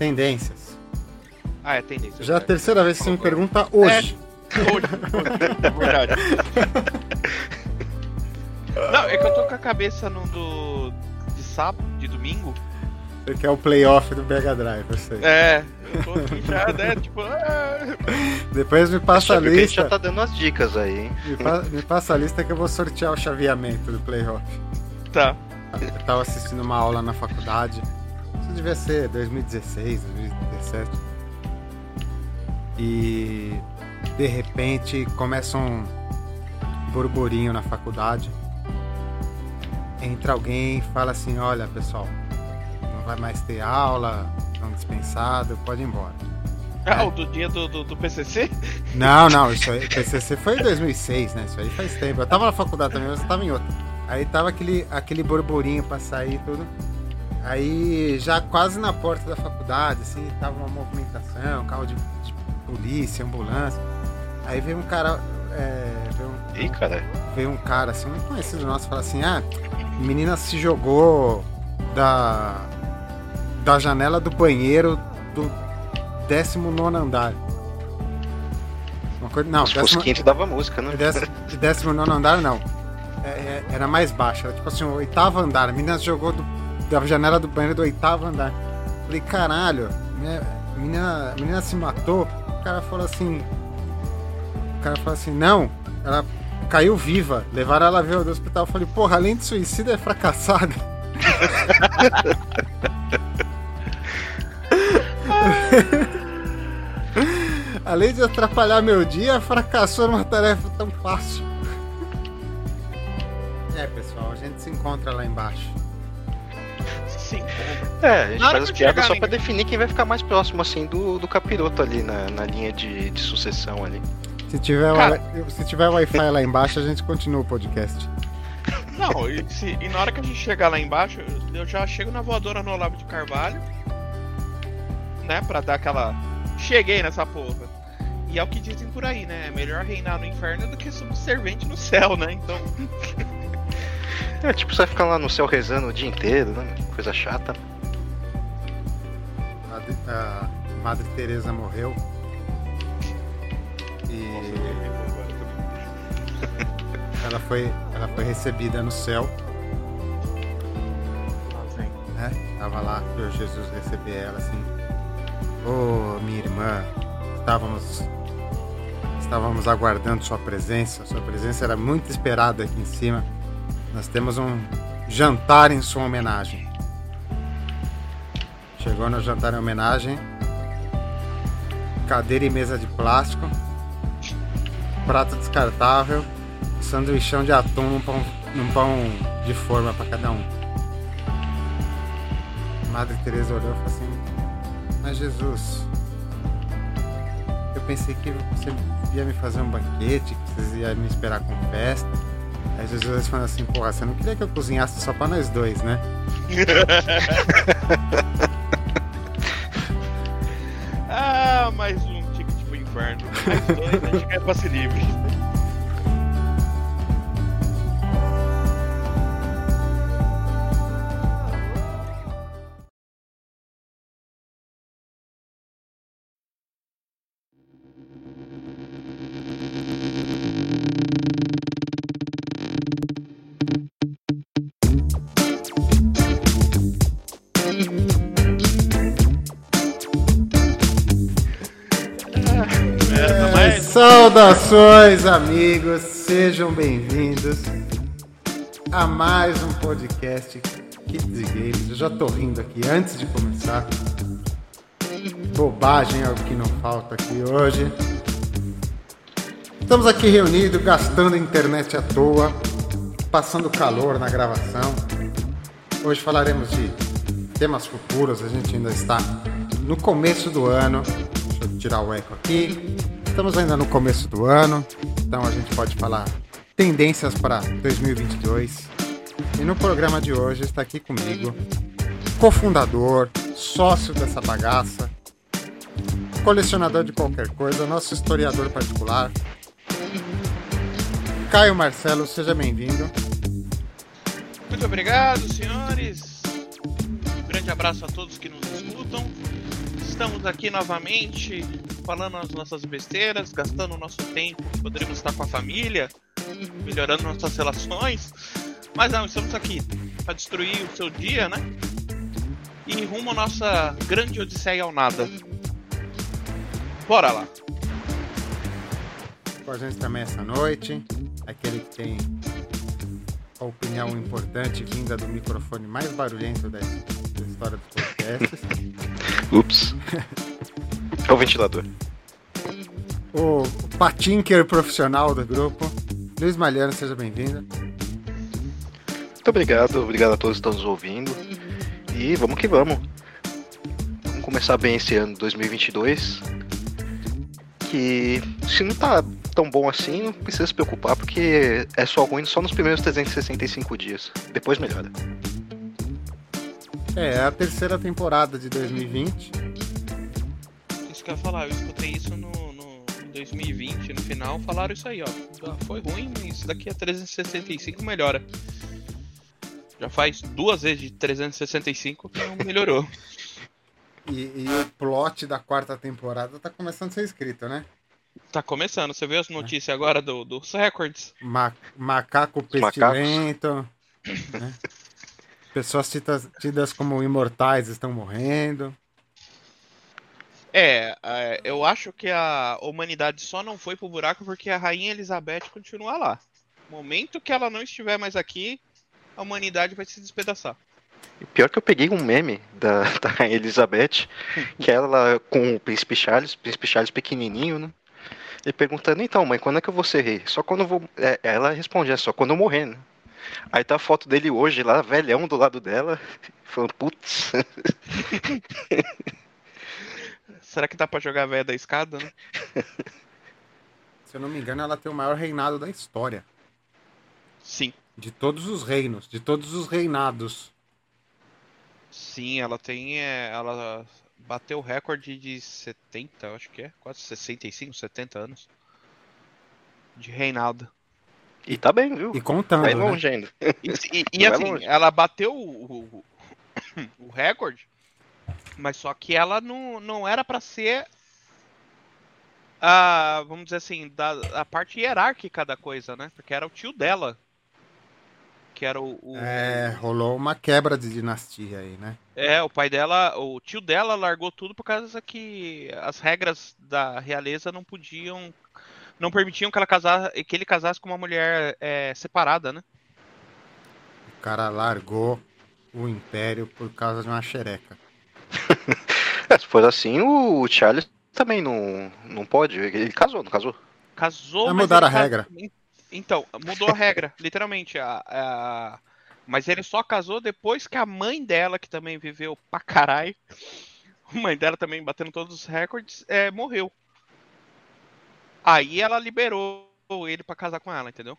Tendências. Ah, é tendência. Já é a terceira vez que você me pergunta hoje. É, hoje, hoje, verdade. Não, é que eu tô com a cabeça no do. de sábado, de domingo. Você quer o playoff do Mega Drive, eu sei. É, eu tô aqui já, né? Tipo. Ah... Depois me passa a lista. A gente já tá dando as dicas aí, hein? Me, pa me, passa a lista que eu vou sortear o chaveamento do playoff. Tá. Eu tava assistindo uma aula na faculdade. Isso devia ser 2016, 2017. E de repente começa um burburinho na faculdade. Entra alguém e fala assim: Olha, pessoal, não vai mais ter aula, estão dispensados, pode ir embora. Ah, é. o do dia do, do, do, PCC? Não, não, isso aí, PCC foi em 2006, né? Isso aí faz tempo. Eu tava na faculdade também, mas eu tava em outra. Aí tava aquele, aquele burburinho pra sair e tudo. Aí já quase na porta da faculdade, assim, tava uma movimentação, carro de, de polícia, ambulância. Aí veio um cara. É, veio um, Ih, cara. Veio um cara assim, muito conhecido nosso, fala assim: ah, menina se jogou da, da janela do banheiro do 19 andar. Uma coisa, não, Se décimo, quinto dava música, né? De 19 andar, não. É, é, era mais baixa, era tipo assim, o oitavo andar. A menina jogou do, da janela do banheiro do oitavo andar. Falei, caralho, a menina, a menina se matou. O cara falou assim. O cara falou assim, não, ela caiu viva. Levaram ela ver do hospital. Eu falei, porra, além de suicídio é fracassada. além de atrapalhar meu dia, fracassou numa tarefa tão fácil. É, pessoal, a gente se encontra lá embaixo. Sim. É, a gente faz as piadas só pra definir quem vai ficar mais próximo, assim, do, do capiroto ali na, na linha de, de sucessão ali. Se tiver, Cara... se tiver Wi-Fi lá embaixo, a gente continua o podcast. Não, e, se, e, na hora que a gente chegar lá embaixo, eu já chego na voadora no Olavo de Carvalho, né, pra dar aquela. Cheguei nessa porra. E é o que dizem por aí, né? É melhor reinar no inferno do que subservente no céu, né? Então. É, tipo, você vai ficar lá no céu rezando o dia inteiro, né? Coisa chata. A, a Madre Teresa morreu. E. ela foi, ela foi recebida no céu. Né? Tava lá, viu Jesus receber ela assim. Ô oh, minha irmã, estávamos estávamos aguardando sua presença. Sua presença era muito esperada aqui em cima. Nós temos um jantar em sua homenagem. Chegou no jantar em homenagem. Cadeira e mesa de plástico. Prato descartável. Sanduichão de atum num pão, num pão de forma para cada um. Madre Teresa olhou e falou assim: Mas Jesus, eu pensei que você ia me fazer um banquete, que você ia me esperar com festa. Aí Jesus falou assim, porra, você não queria que eu cozinhasse só pra nós dois, né? ah, mais um ticket pro inferno. Mais dois, a gente quer passe livre. Saudações, amigos, sejam bem-vindos a mais um podcast Kids Games. Eu já tô rindo aqui antes de começar. Bobagem é o que não falta aqui hoje. Estamos aqui reunidos, gastando internet à toa, passando calor na gravação. Hoje falaremos de temas futuros, a gente ainda está no começo do ano. Deixa eu tirar o eco aqui. Estamos ainda no começo do ano, então a gente pode falar tendências para 2022. E no programa de hoje está aqui comigo, cofundador, sócio dessa bagaça, colecionador de qualquer coisa, nosso historiador particular, Caio Marcelo, seja bem-vindo. Muito obrigado, senhores. Um grande abraço a todos que nos escutam. estamos aqui novamente falando as nossas besteiras, gastando o nosso tempo, poderíamos estar com a família, melhorando nossas relações. Mas não, estamos aqui para destruir o seu dia, né? E rumo à nossa grande odisseia ao nada. Bora lá. Com a gente também essa noite, aquele que tem a opinião importante vinda do microfone mais barulhento da, história dos podcasts. Ups. é o ventilador. O patinker profissional do grupo, Luiz Malhano, seja bem-vindo. Muito obrigado, obrigado a todos que estão nos ouvindo. E vamos que vamos. Vamos começar bem esse ano 2022. Que se não tá tão bom assim, não precisa se preocupar, porque é só ruim só nos primeiros 365 dias. Depois melhora. É, é a terceira temporada de 2020. Eu ia falar, eu escutei isso no, no 2020, no final, falaram isso aí, ó. Ah, foi ruim, isso daqui a 365 melhora. Já faz duas vezes de 365 que não melhorou. E, e, o plot da quarta temporada tá começando a ser escrito, né? Tá começando. Você viu as notícias é. agora do, dos records? Ma macaco pestilento. Né? Pessoas tidas, tidas como imortais estão morrendo. É, é, eu acho que a humanidade só não foi pro buraco porque a Rainha Elizabeth continua lá. No momento que ela não estiver mais aqui, a humanidade vai se despedaçar. Pior que eu peguei um meme da, da Rainha Elizabeth, que ela com o Príncipe Charles, Príncipe Charles pequenininho, né? E perguntando, então, mãe, quando é que eu vou ser rei? Só quando eu vou. É, ela responde, é só quando eu morrer, né? Aí tá a foto dele hoje lá, velhão do lado dela, falando, putz. Será que dá pra jogar a velha da escada, né? Se eu não me engano, ela tem o maior reinado da história. Sim. De todos os reinos, de todos os reinados. Sim, ela tem. É, ela bateu o recorde de 70, acho que é. Quase 65, 70 anos. De reinado. E tá bem, viu? E contando. Vai né? longe né? ainda. E, e, e assim, ela bateu o, o, o, recorde, mas só que ela não, não era para ser a, vamos dizer assim, da, a parte hierárquica da coisa, né? Porque era o tio dela. Que era o, o, É, rolou uma quebra de dinastia aí, né? É, o pai dela, o tio dela largou tudo por causa que as regras da realeza não podiam não permitiam que, ela casasse, que ele casasse com uma mulher é, separada, né? O cara largou o império por causa de uma xereca. É, se for assim, o Charles também não, não pode. Ele casou, não casou? Casou, Vai mudar a regra. Então, mudou a regra, literalmente. A, a... Mas ele só casou depois que a mãe dela, que também viveu pra caralho, a mãe dela também batendo todos os recordes, é, morreu. Aí ela liberou ele para casar com ela, entendeu?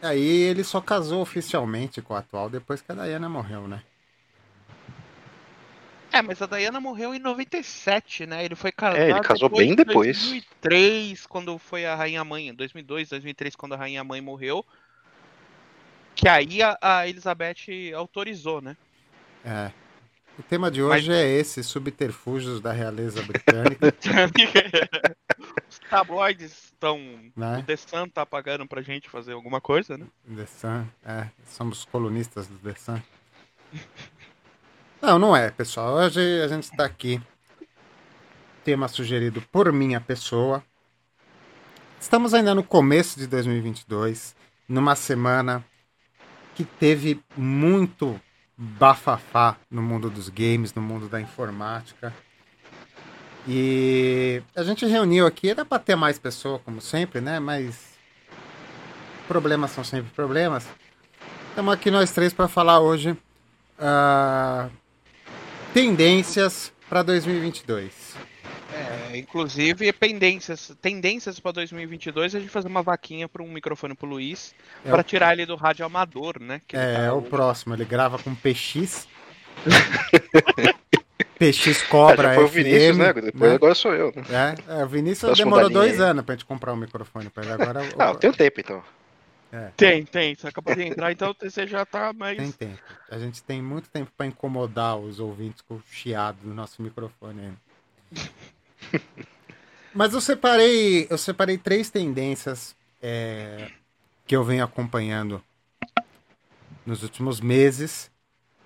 Aí ele só casou oficialmente com a atual depois que a Diana morreu, né? É, mas a Diana morreu em 97, né? Ele foi casado. É, ele casou depois bem depois. Em 2003, quando foi a Rainha Mãe. Em 2002, 2003, quando a Rainha Mãe morreu. Que aí a, a Elizabeth autorizou, né? É. O tema de hoje mas... é esse: subterfúgios da realeza britânica. Os tabloides estão. Né? O The Sun tá pagando pra gente fazer alguma coisa, né? The Sun, é. Somos colunistas do The Sun. Não, não é, pessoal. Hoje a gente está aqui. Tema sugerido por minha pessoa. Estamos ainda no começo de 2022, numa semana que teve muito bafafá no mundo dos games, no mundo da informática. E a gente reuniu aqui, era para ter mais pessoa, como sempre, né? Mas problemas são sempre problemas. Estamos aqui nós três para falar hoje uh, tendências para 2022. É, inclusive tendências, tendências para 2022 é a gente fazer uma vaquinha para um microfone pro Luiz é para o... tirar ele do rádio amador, né? é, tá é o próximo, ele grava com PX. PX Cobra é, foi o Vinícius, né? Depois né? agora sou eu. Né? É, é, o Vinícius demorou dois aí. anos pra gente comprar um microfone pra ele. Agora, ah, eu tenho tempo então. É. Tem, tem. Você acabou de entrar, então você já tá mais. Tem tempo. A gente tem muito tempo pra incomodar os ouvintes com o chiado do nosso microfone. Mas eu separei, eu separei três tendências é, que eu venho acompanhando nos últimos meses.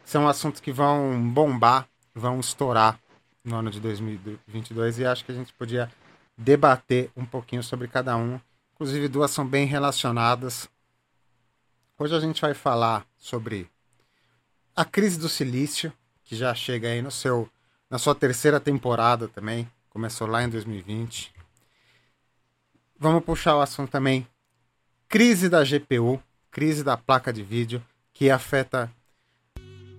São assuntos que vão bombar, vão estourar no ano de 2022 e acho que a gente podia debater um pouquinho sobre cada um. Inclusive, duas são bem relacionadas. Hoje a gente vai falar sobre a crise do silício, que já chega aí no seu, na sua terceira temporada também. Começou lá em 2020. Vamos puxar o assunto também. Crise da GPU, crise da placa de vídeo, que afeta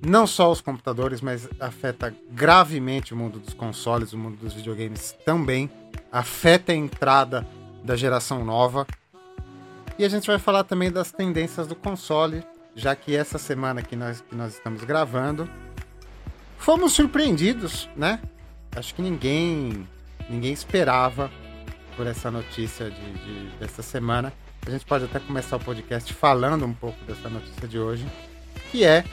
não só os computadores, mas afeta gravemente o mundo dos consoles, o mundo dos videogames também. Afeta a entrada da geração nova. E a gente vai falar também das tendências do console, já que essa semana que nós, que nós estamos gravando, fomos surpreendidos, né? Acho que ninguém ninguém esperava por essa notícia de, de, dessa semana. A gente pode até começar o podcast falando um pouco dessa notícia de hoje, que é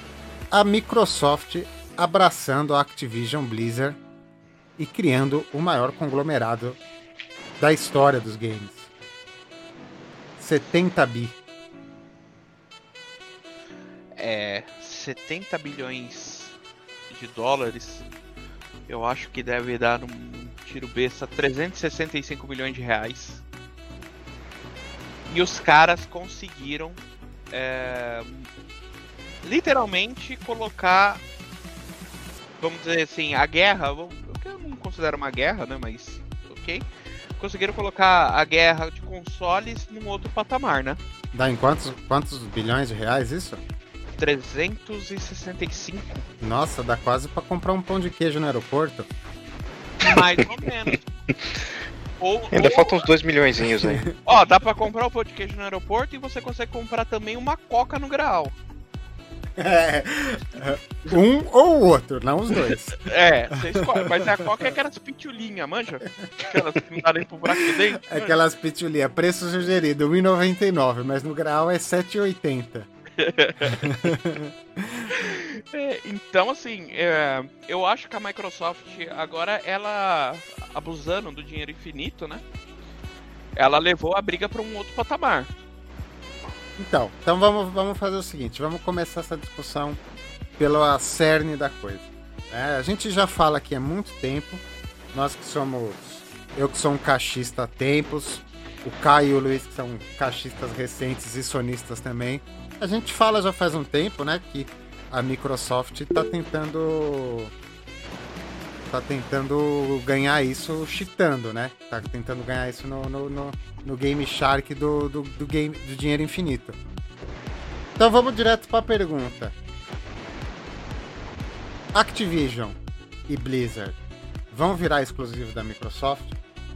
a Microsoft abraçando a Activision Blizzard e criando o maior conglomerado da história dos games. 70 bi. É, 70 bilhões de dólares, eu acho que deve dar um tiro besta 365 milhões de reais. E os caras conseguiram é, literalmente colocar, vamos dizer assim, a guerra, que eu não considero uma guerra, né? Mas ok. Conseguiram colocar a guerra de consoles num outro patamar, né? Dá em quantos, quantos bilhões de reais isso? 365. Nossa, dá quase para comprar um pão de queijo no aeroporto. Mais ou menos. Ou, Ainda ou... faltam uns 2 milhões aí. Ó, dá pra comprar o pão de queijo no aeroporto e você consegue comprar também uma coca no graal. É, um ou o outro, não os dois. É, você escolhe. Mas a coca é aquelas pitulinhas, manja? Aquelas que não dá nem pro buraco de dentro. Aquelas pitulinhas, preço sugerido, R$1,99, mas no grau é R$7,80. é, então, assim, é, eu acho que a Microsoft agora, ela, abusando do dinheiro infinito, né? Ela levou a briga para um outro patamar. Então, então vamos, vamos fazer o seguinte: vamos começar essa discussão pela cerne da coisa. É, a gente já fala aqui há muito tempo, nós que somos. Eu que sou um cachista há tempos, o Caio e o Luiz que são cachistas recentes e sonistas também. A gente fala já faz um tempo, né, que a Microsoft está tentando tá tentando ganhar isso cheatando, né? Tá tentando ganhar isso no, no, no, no Game Shark do, do, do, game, do dinheiro infinito. Então vamos direto para a pergunta. Activision e Blizzard vão virar exclusivos da Microsoft?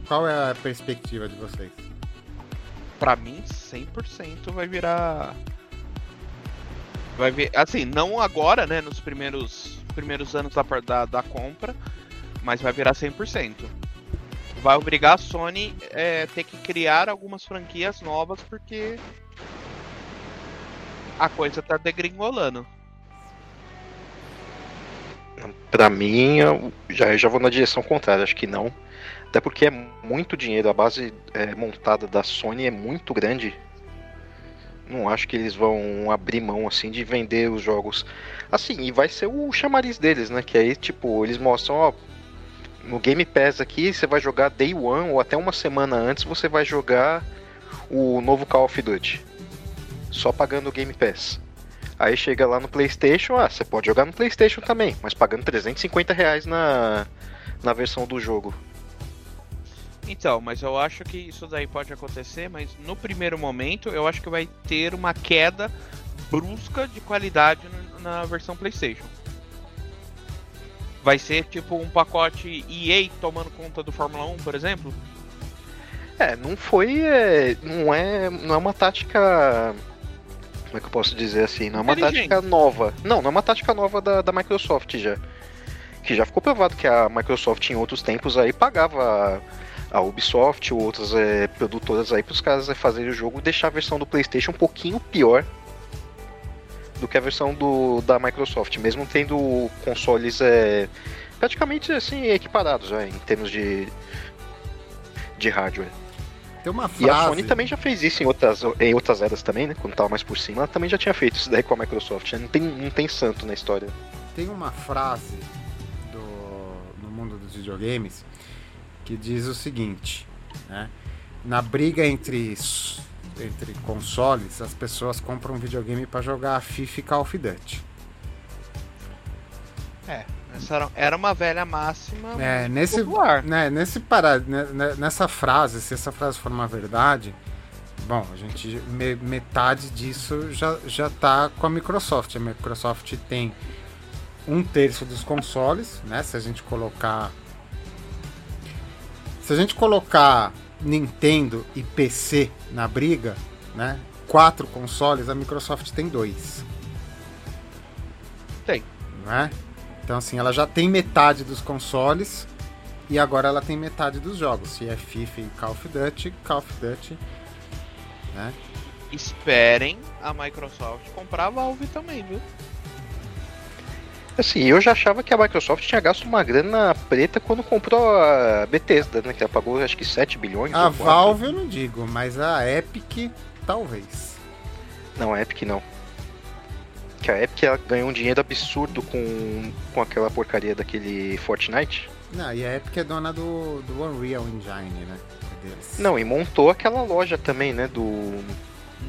Qual é a perspectiva de vocês? Para mim, 100% vai virar Vai ver, assim, não agora, né, nos primeiros, primeiros anos da, da, da compra, mas vai virar 100%. Vai obrigar a Sony é, ter que criar algumas franquias novas porque a coisa tá degringolando. Pra mim, eu já, eu já vou na direção contrária, acho que não. Até porque é muito dinheiro, a base é, montada da Sony é muito grande não acho que eles vão abrir mão assim de vender os jogos assim, e vai ser o chamariz deles, né? Que aí, tipo, eles mostram, ó, no Game Pass aqui, você vai jogar Day One ou até uma semana antes, você vai jogar o novo Call of Duty. Só pagando o Game Pass. Aí chega lá no PlayStation, ah, você pode jogar no PlayStation também, mas pagando 350 reais na, na versão do jogo. Então, mas eu acho que isso daí pode acontecer, mas no primeiro momento eu acho que vai ter uma queda brusca de qualidade na versão PlayStation. Vai ser tipo um pacote EA tomando conta do Fórmula 1, por exemplo? É, não foi. É, não, é, não é uma tática. Como é que eu posso dizer assim? Não é uma tática nova. Não, não é uma tática nova da, da Microsoft já. Que já ficou provado que a Microsoft em outros tempos aí pagava a Ubisoft ou outras é, produtoras aí para os caras é, fazerem o jogo e deixar a versão do PlayStation um pouquinho pior do que a versão do, da Microsoft, mesmo tendo consoles é, praticamente assim equiparados já em termos de, de hardware. Tem uma frase. E a Sony também já fez isso em outras, em outras eras também, né? Quando tava mais por cima, ela também já tinha feito isso daí com a Microsoft. Né? Não, tem, não tem santo na história. Tem uma frase do, no mundo dos videogames que diz o seguinte, né? Na briga entre, entre consoles, as pessoas compram um videogame para jogar FIFA e Call of Duty. É, essa era, uma velha máxima. É, nesse, popular. né, nesse para, né, né, nessa frase, se essa frase for uma verdade, bom, a gente me- metade disso já já tá com a Microsoft. A Microsoft tem um terço dos consoles, né? Se a gente colocar se a gente colocar Nintendo e PC na briga, né? Quatro consoles, a Microsoft tem dois. Tem. Né? Então assim, ela já tem metade dos consoles e agora ela tem metade dos jogos. Se é FIFA e Call of Duty, Call of Duty, né? Esperem a Microsoft comprar a Valve também, viu? Assim, eu já achava que a Microsoft tinha gasto uma grana preta quando comprou a Bethesda, né? Que ela pagou acho que 7 bilhões. A. Valve eu não digo, mas a Epic talvez. Não, a Epic não. Que a Epic ela ganhou um dinheiro absurdo com, com aquela porcaria daquele Fortnite. Não, e a Epic é dona do, do Unreal Engine, né? É deles. Não, e montou aquela loja também, né? Do.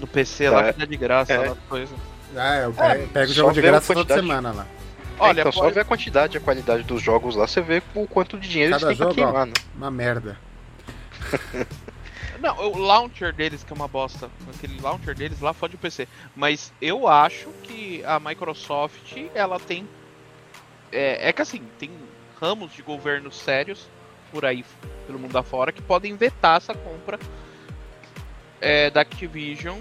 No PC lá Tá. que dá de graça, É. lá, coisa. Ah, eu É, pe- pego o só jogo de graça toda semana lá. Olha, então, só ver a quantidade e a qualidade dos jogos lá, você vê o quanto de dinheiro Cada eles têm pra jogo, ó. queimar, né? Uma merda. Não, o launcher deles, que é uma bosta. Aquele launcher deles lá fode o PC. Mas eu acho que a Microsoft, ela tem. É, é que assim, tem ramos de governos sérios por aí, pelo mundo afora, que podem vetar essa compra é, da Activision.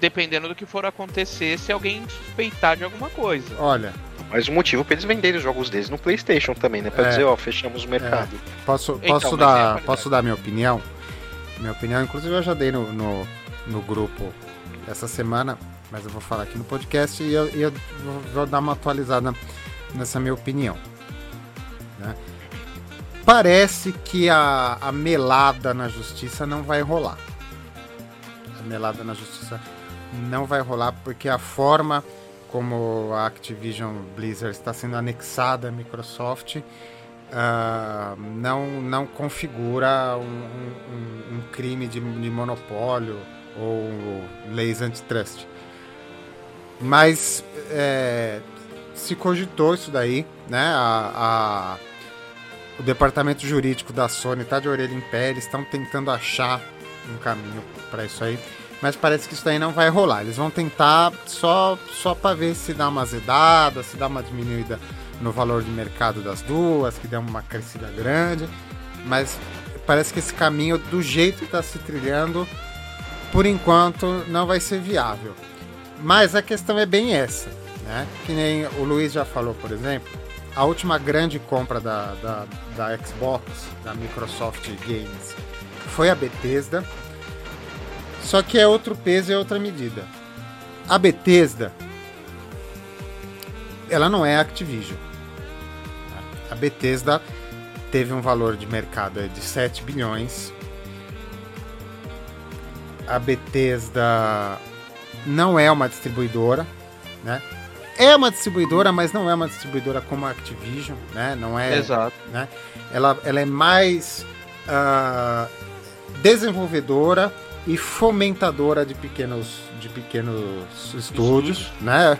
Dependendo do que for acontecer, se alguém suspeitar de alguma coisa. Olha, Mas o motivo pra eles venderem os jogos deles no PlayStation também, né? Pra É. dizer, ó, fechamos o mercado. posso, Então, posso, é a dar, qualidade. posso dar minha opinião? Minha opinião, inclusive eu já dei no, no, no grupo essa semana, mas eu vou falar aqui no podcast e eu, e eu vou, vou dar uma atualizada nessa minha opinião. né? Parece que a, a melada na justiça não vai rolar. A melada na justiça não vai rolar porque a forma como a Activision Blizzard está sendo anexada à Microsoft ah, não, não configura um, um- um crime de, de monopólio ou leis antitrust. Mas é, se cogitou isso daí, né? A, a- o departamento jurídico da Sony está de orelha em pé, eles estão tentando achar um caminho para isso aí. Mas parece que isso daí não vai rolar. Eles vão tentar só, só para ver se dá uma azedada, se dá uma diminuída no valor de mercado das duas, que dá uma crescida grande. Mas parece que esse caminho, do jeito que está se trilhando, por enquanto não vai ser viável. Mas a questão é bem essa, né? Que nem o Luiz já falou, por exemplo, a última grande compra da, da, da Xbox, da Microsoft Games, foi a Bethesda. Só que é outro peso e é outra medida. A Bethesda, ela não é Activision. A Bethesda teve um valor de mercado de 7 bilhões. A Bethesda não é uma distribuidora, né? É uma distribuidora, mas não é uma distribuidora como a Activision, né? Não é Exato. ela, ela é mais ah, desenvolvedora e fomentadora de pequenos, de pequenos estúdios, né?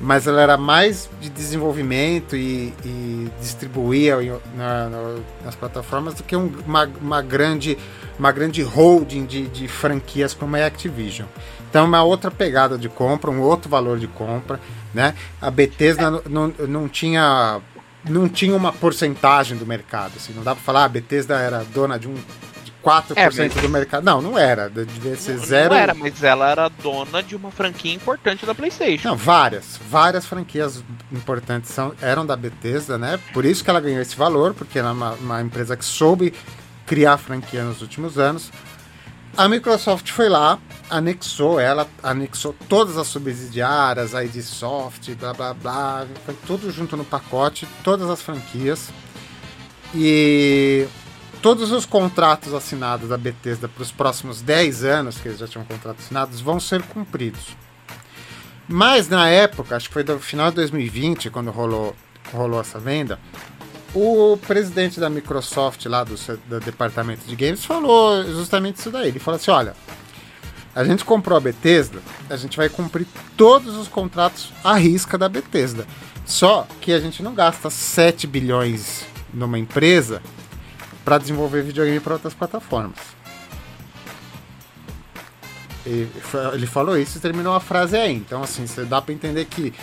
Mas ela era mais de desenvolvimento e, e distribuía na- na- nas plataformas do que um- uma, uma grande uma grande holding de, de franquias como é a Activision. Então é uma outra pegada de compra, um outro valor de compra, né? A Bethesda não, não, não tinha não tinha uma porcentagem do mercado, assim, não dá pra falar, a Bethesda era dona de um 4% É, mas- do mercado. Não, não era, devia ser Não- zero. Não era, mas ela era dona de uma franquia importante da PlayStation. Não, várias, várias franquias importantes são, eram da Bethesda, né? Por isso que ela ganhou esse valor, porque ela é uma, uma empresa que soube criar franquia nos últimos anos. A Microsoft foi lá, anexou ela, anexou todas as subsidiárias, a ID Soft, blá blá blá, foi tudo junto no pacote, todas as franquias. E todos os contratos assinados da Bethesda para os próximos 10 anos, que eles já tinham contratos assinados, vão ser cumpridos. Mas na época, acho que foi no final de 2020, quando rolou, rolou essa venda, o presidente da Microsoft, lá do, do departamento de games, falou justamente isso daí. Ele falou assim: olha, a gente comprou a Bethesda, a gente vai cumprir todos os contratos à risca da Bethesda. Só que a gente não gasta 7 bilhões numa empresa para desenvolver videogame para outras plataformas. E ele falou isso e terminou a frase aí. Então, assim, você dá para entender que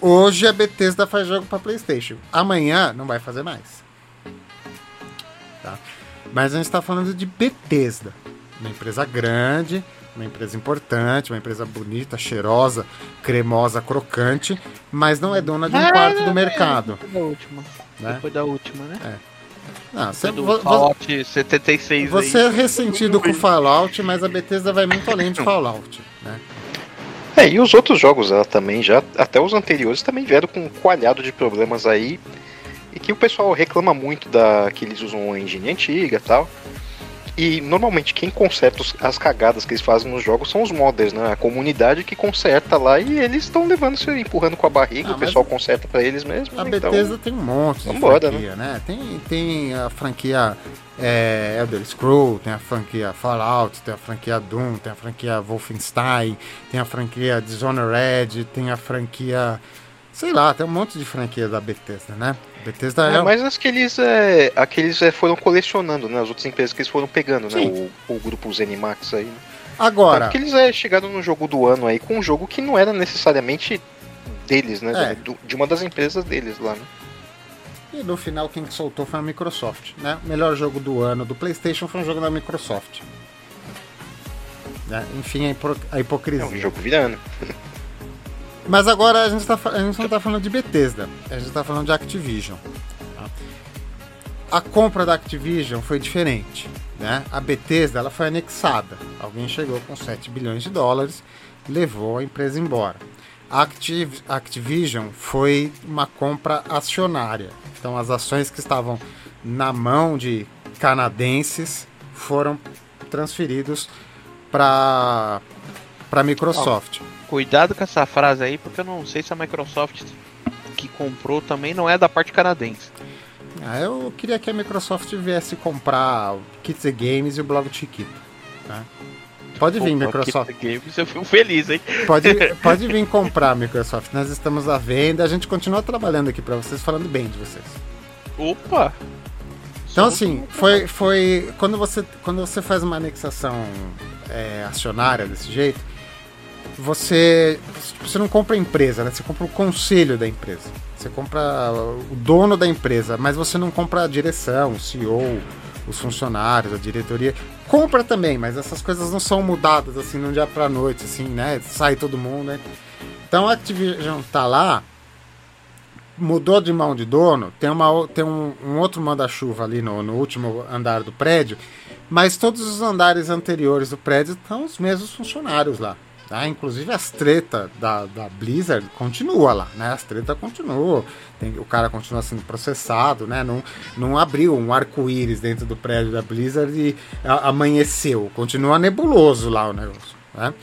hoje a Bethesda faz jogo para PlayStation. Amanhã não vai fazer mais. Tá? Mas a gente está falando de Bethesda, uma empresa grande, uma empresa importante, uma empresa bonita, cheirosa, cremosa, crocante, mas não é dona de um quarto do mercado. Depois da última. Né? Depois da última, né? É. Não, você, do vo, Fallout 76 Você aí. é ressentido com Fallout, mas a Bethesda vai muito além de Fallout, né? É, e os outros jogos ela também já, até os anteriores também vieram com um coalhado de problemas aí, e que o pessoal reclama muito da que eles usam uma engine antiga e tal. E normalmente quem conserta as cagadas que eles fazem nos jogos são os modders, né? A comunidade que conserta lá e eles estão levando isso empurrando com a barriga, ah, o pessoal conserta para eles mesmo. A então... Bethesda tem um monte de Vambora, né? franquia, né? né? Tem, tem a franquia é, Elder Scrolls, tem a franquia Fallout, tem a franquia Doom, tem a franquia Wolfenstein, tem a franquia Dishonored, tem a franquia Sei lá, tem um monte de franquia da Bethesda, né? Bethesda é. é mas as que eles, é, aqueles é, foram colecionando, né? As outras empresas que eles foram pegando, né? Sim. né? O, o grupo Zenimax aí. Né? Agora. Porque eles é, chegaram no jogo do ano aí com um jogo que não era necessariamente deles, né? É. De, de uma das empresas deles lá, né? E no final quem soltou foi a Microsoft, né? O melhor jogo do ano do PlayStation foi um jogo da Microsoft. Né? Enfim, a, hipo a hipocrisia. É um jogo virando. Mas agora a gente, tá, a gente não está falando de Bethesda, a gente está falando de Activision. A compra da Activision foi diferente. Né? A Bethesda ela foi anexada. Alguém chegou com 7 bilhões de dólares levou a empresa embora. A Activ Activision foi uma compra acionária. Então as ações que estavam na mão de canadenses foram transferidos para a Microsoft. Oh Cuidado com essa frase aí, porque eu não sei se a Microsoft que comprou também não é da parte canadense. Ah, eu queria que a Microsoft viesse comprar o Kids Games e o Blog Chiquito. Tá? Pode vir, Opa, Microsoft. Games, eu fico feliz, hein? Pode, pode vir comprar, Microsoft. Nós estamos à venda. A gente continua trabalhando aqui para vocês, falando bem de vocês. Opa! Então, assim, foi, foi quando, você, quando você faz uma anexação é, acionária desse jeito, você você não compra a empresa, né? Você compra o conselho da empresa. Você compra o dono da empresa, mas você não compra a direção, o CEO, os funcionários, a diretoria. Compra também, mas essas coisas não são mudadas assim de um dia para noite, assim, né? Sai todo mundo, né? Então a Activision tá lá, mudou de mão de dono, tem, uma, tem um, um outro manda-chuva ali no, no último andar do prédio, mas todos os andares anteriores do prédio estão os mesmos funcionários lá. Tá? Inclusive as tretas da, da Blizzard continua lá, né? As tretas continuam, tem, o cara continua sendo processado, né? Não, não abriu um arco-íris dentro do prédio da Blizzard e a, amanheceu. Continua nebuloso lá o negócio, né?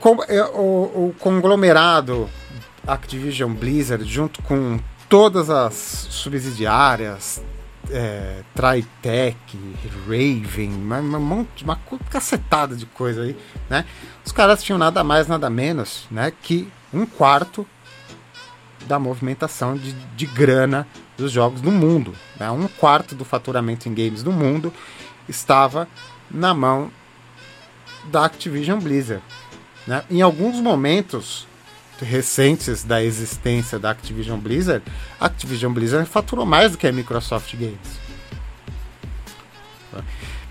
Com, é, o, o conglomerado Activision Blizzard, junto com todas as subsidiárias, é, Tritec, Raven, uma, uma, monte, uma cacetada de coisa aí, né? Os caras tinham nada mais, nada menos, né? Que um quarto da movimentação de, de grana dos jogos no mundo. Né? Um quarto do faturamento em games do mundo estava na mão da Activision Blizzard. Né? Em alguns momentos, recentes da existência da Activision Blizzard, a Activision Blizzard faturou mais do que a Microsoft Games.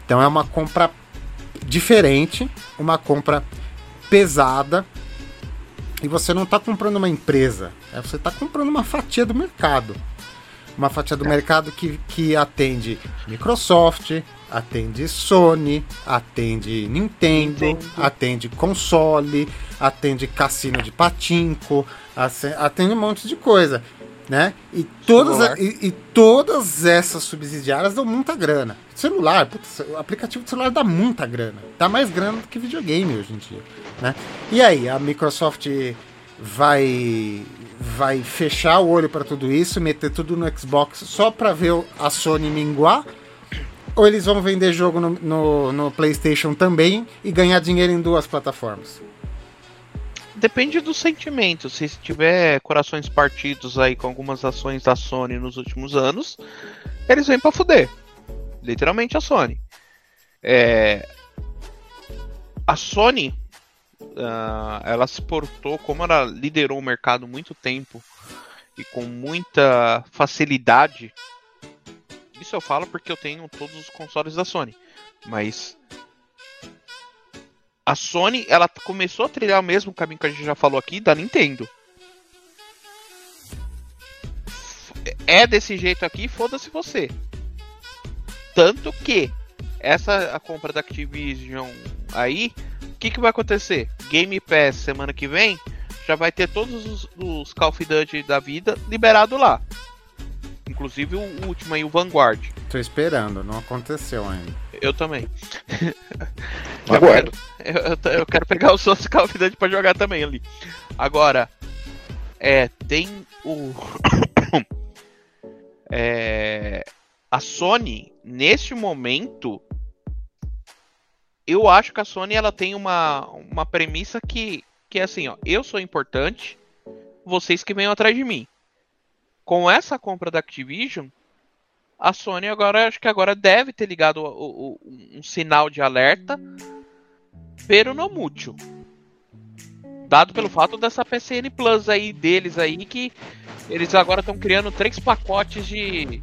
Então é uma compra diferente, uma compra pesada, e você não está comprando uma empresa, é, você está comprando uma fatia do mercado. uma fatia do mercado que, que atende Microsoft, atende Sony, atende Nintendo, Nintendo, atende console, atende cassino de patinco, atende um monte de coisa. Né? E, todas, e, e, todas essas subsidiárias dão muita grana. Celular, putz, o aplicativo de celular dá muita grana. Dá mais grana do que videogame hoje em dia. Né? E aí, a Microsoft vai vai fechar o olho para tudo isso, meter tudo no Xbox só para ver a Sony minguar? Ou eles vão vender jogo no, no, no, PlayStation também e ganhar dinheiro em duas plataformas? Depende do sentimento. Se tiver corações partidos aí com algumas ações da Sony nos últimos anos, eles vêm para fuder. Literalmente a Sony. É... A Sony uh, ela se portou, como ela liderou o mercado muito tempo e com muita facilidade. Isso eu falo porque eu tenho todos os consoles da Sony, mas a Sony ela começou a trilhar o mesmo caminho que a gente já falou aqui da Nintendo. É desse jeito aqui, foda-se você. Tanto que essa a compra da Activision aí que, que vai acontecer? Game Pass semana que vem já vai ter todos os, os Call of Duty da vida liberado lá. Inclusive o último aí, o Vanguard. Tô esperando, não aconteceu ainda. Eu também. Aguardo. Eu, eu, eu, quero pegar os outros Call of Duty pra jogar também ali. Agora, é, tem o. é, a Sony, neste momento, eu acho que a Sony ela tem uma, uma premissa que, que é assim, ó, eu sou importante, vocês que venham atrás de mim. Com essa compra da Activision, a Sony agora acho que agora deve ter ligado o, o, um sinal de alerta, pero no mútil. Dado pelo fato dessa PCN Plus aí deles aí que eles agora estão criando três pacotes de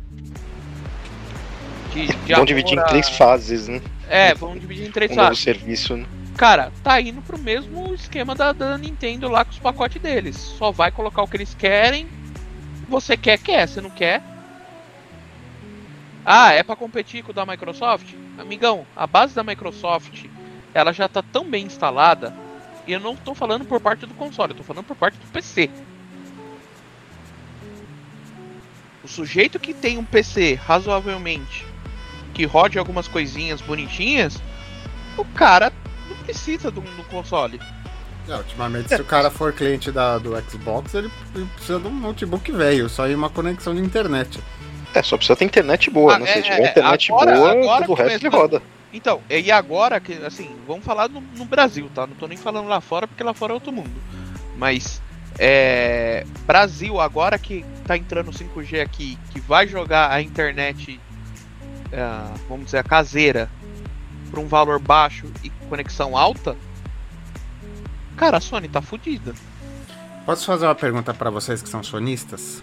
de, de Vão dividir a... em três fases, né? É, vamos dividir em três um fases. serviço, né? Cara, tá indo pro mesmo esquema da, da Nintendo lá com os pacotes deles. Só vai colocar o que eles querem. Você quer, quer. Você não quer. Ah, é para competir com o da Microsoft? Amigão, a base da Microsoft ela já tá tão bem instalada. E eu não tô falando por parte do console, eu tô falando por parte do PC. O sujeito que tem um PC razoavelmente que rode algumas coisinhas bonitinhas, o cara não precisa do, do console. É, ultimamente, se o cara for cliente da, do Xbox, ele precisa de um notebook velho, só ir uma conexão de internet. É, só precisa ter internet boa, ah, né? Se é, tiver é, internet agora, boa, agora tudo o resto ele roda. Então, e agora, que assim, vamos falar no, no, Brasil, tá? Não tô nem falando lá fora, porque lá fora é outro mundo. Mas, é, Brasil, agora que tá entrando 5G aqui, que vai jogar a internet é, vamos dizer, a caseira por um valor baixo e conexão alta, cara, a Sony tá fodida. Posso fazer uma pergunta para vocês que são sonistas?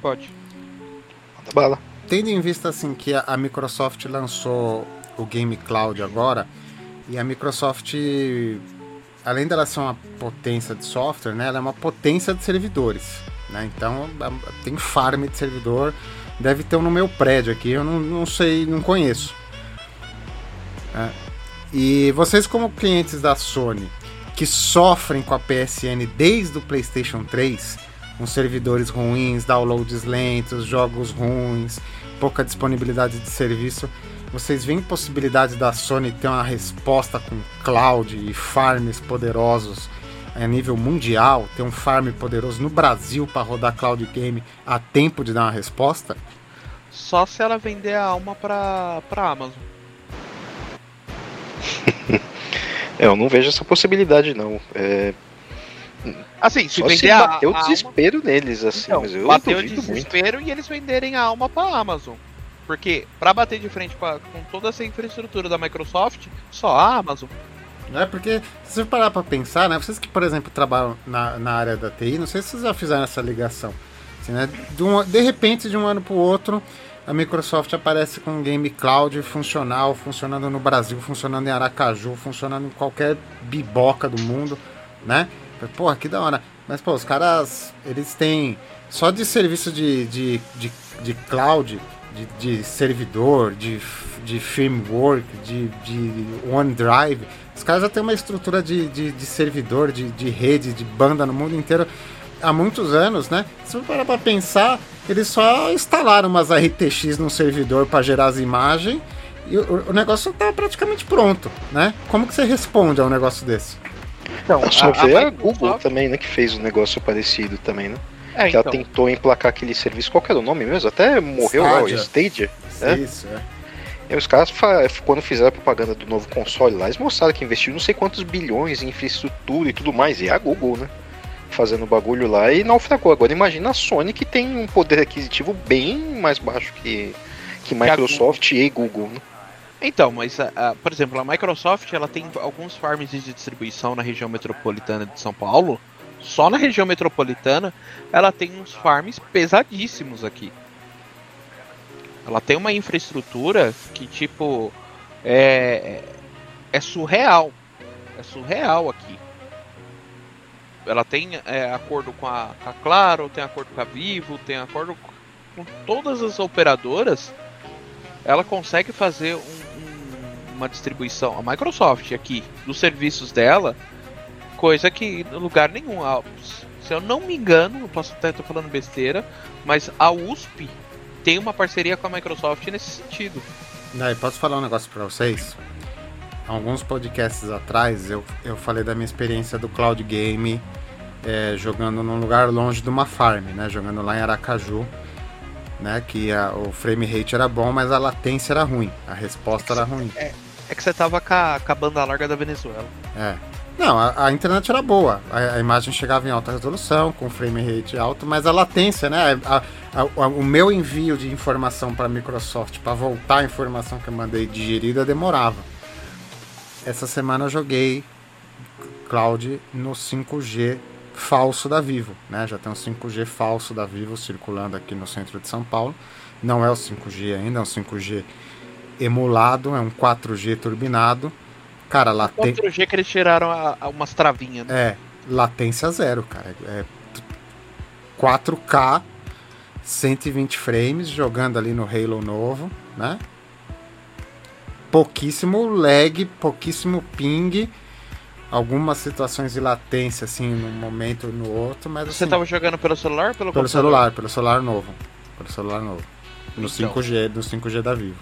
Pode. Manda bala. Tendo em vista assim que a Microsoft lançou o Game Cloud agora, e a Microsoft, além dela ser uma potência de software, né, ela é uma potência de servidores. Né? Então tem farm de servidor Deve ter um no meu prédio aqui, eu não, não sei, não conheço. É. E vocês, como clientes da Sony, que sofrem com a PSN desde o PlayStation 3, com servidores ruins, downloads lentos, jogos ruins, pouca disponibilidade de serviço, vocês veem possibilidade da Sony ter uma resposta com cloud e farms poderosos a nível mundial, ter um farm poderoso no Brasil para rodar cloud game a tempo de dar uma resposta? Só se ela vender a alma pra, pra Amazon. é, eu não vejo essa possibilidade não. É... Assim, se Só vender se a, o desespero alma... neles, assim, então, mas eu bateu o desespero muito. e eles venderem a alma pra Amazon. Porque para bater de frente com, a, com toda essa infraestrutura da Microsoft, só a Amazon. É porque, se você parar pra pensar, né? Vocês que, por exemplo, trabalham na, na área da TI, não sei se vocês já fizeram essa ligação. Assim, né? de, um, de repente, de um ano pro outro, a Microsoft aparece com um Game Cloud funcional, funcionando no Brasil, funcionando em Aracaju, funcionando em qualquer biboca do mundo, né? Porra, que da hora. Mas, pô, os caras, eles têm só de serviço de, de, de, de cloud, de, de servidor, de, de framework, de, de OneDrive, os caras já têm uma estrutura de, de, de servidor, de, de rede, de banda no mundo inteiro há muitos anos, né? Se você parar pra pensar, eles só instalaram umas RTX no servidor para gerar as imagens e o, o negócio tá praticamente pronto, né? Como que você responde a um negócio desse? Não, a, só ver a, a Google também, né, que fez um negócio parecido também, né? É, que então. ela tentou emplacar aquele serviço, qual que era o nome mesmo? Até morreu lá, o Stadia. Né? Isso, é. E os caras, quando fizeram a propaganda do novo console lá, eles mostraram que investiu não sei quantos bilhões em infraestrutura e tudo mais, e é a Google, né? Fazendo bagulho lá e naufragou. Agora imagina a Sony que tem um poder aquisitivo bem mais baixo que, que Microsoft e Google, né? Então, mas, por exemplo, a Microsoft ela tem alguns farms de distribuição na região metropolitana de São Paulo. Só na região metropolitana ela tem uns farms pesadíssimos aqui. Ela tem uma infraestrutura que, tipo, é, é surreal. É surreal aqui. Ela tem é, acordo com a, a Claro, tem acordo com a Vivo, tem acordo com todas as operadoras. Ela consegue fazer um, uma distribuição, a Microsoft aqui, dos serviços dela, coisa que em lugar nenhum. Se eu não me engano, eu posso até estar falando besteira, mas a USP tem uma parceria com a Microsoft nesse sentido. Posso falar um negócio para vocês? Alguns podcasts atrás eu, eu falei da minha experiência do Cloud Game é, jogando num lugar longe de uma farm, né? Jogando lá em Aracaju né? Que a, o frame rate era bom, mas a latência era ruim, a resposta era ruim. É, é que você tava com a, com a banda larga da Venezuela. É. Não, a, a internet era boa. A, a, imagem chegava em alta resolução, com frame rate alto, mas a latência, né? o meu envio de informação para a Microsoft para voltar a informação que eu mandei digerida demorava. Essa semana eu joguei cloud no 5G falso da Vivo, né? Já tem um 5G falso da Vivo circulando aqui no centro de São Paulo. Não é o 5G ainda, é um 5G emulado, é um 4G turbinado. Cara, latência. 4G que eles tiraram a, a umas travinhas, né? É, latência zero, cara. É 4K, 120 frames, jogando ali no Halo novo, né? Pouquíssimo lag, pouquíssimo ping. Algumas situações de latência, assim, num momento ou no outro, mas Você assim, tava jogando pelo celular ou pelo Pelo computador? celular, pelo celular novo. Pelo celular novo. No então. 5G, no 5G da Vivo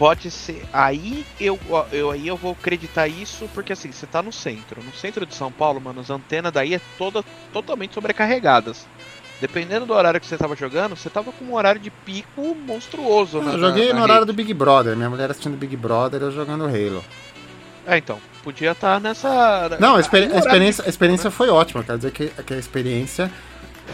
pode ser. Aí eu, eu, aí eu vou acreditar isso, porque assim, você tá no centro. No centro de São Paulo, mano, as antenas daí é toda, totalmente sobrecarregadas. Dependendo do horário que você tava jogando, você tava com um horário de pico monstruoso, né? Eu joguei na, na no horário do Big Brother. Minha mulher assistindo Big Brother, eu jogando Halo. É, então. Podia estar tá nessa. Não, a, experi a experiência, a experiência né? foi ótima. Quer dizer que, que a experiência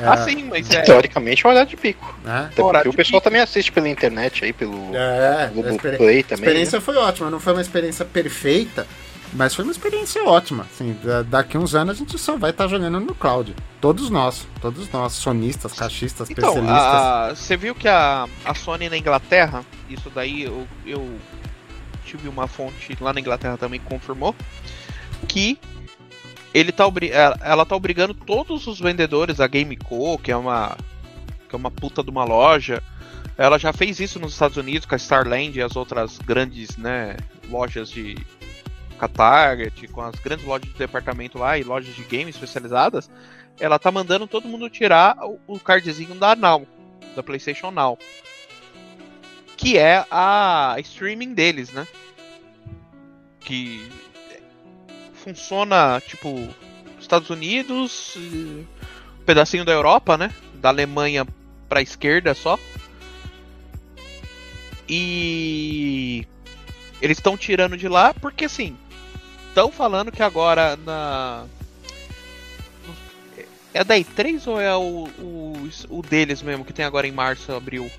é... Ah, sim, mas é. Teoricamente é horário de pico. É. Até porque o pessoal pico. também assiste pela internet aí, pelo é, Google. Play também. A experiência né? foi ótima, não foi uma experiência perfeita, mas foi uma experiência ótima. Assim, daqui uns anos a gente só vai estar tá jogando no cloud. Todos nós, todos nós, sonistas, caixistas, então, especialistas. Você viu que a, a Sony na Inglaterra, isso daí eu, eu tive uma fonte lá na Inglaterra também que confirmou, que ele tá ela tá obrigando todos os vendedores, a GameCo, que é uma que é uma puta de uma loja, ela já fez isso nos Estados Unidos com a Starland e as outras grandes, né, lojas de com a Target, com as grandes lojas de departamento lá e lojas de games especializadas, ela tá mandando todo mundo tirar o, cardzinho da Now, da PlayStation Now. Que é a streaming deles, né? Que funciona tipo Estados Unidos, um pedacinho da Europa, né? Da Alemanha para esquerda só. E eles estão tirando de lá porque assim, estão falando que agora na é da E3 ou é o, o, o deles mesmo que tem agora em março, abril?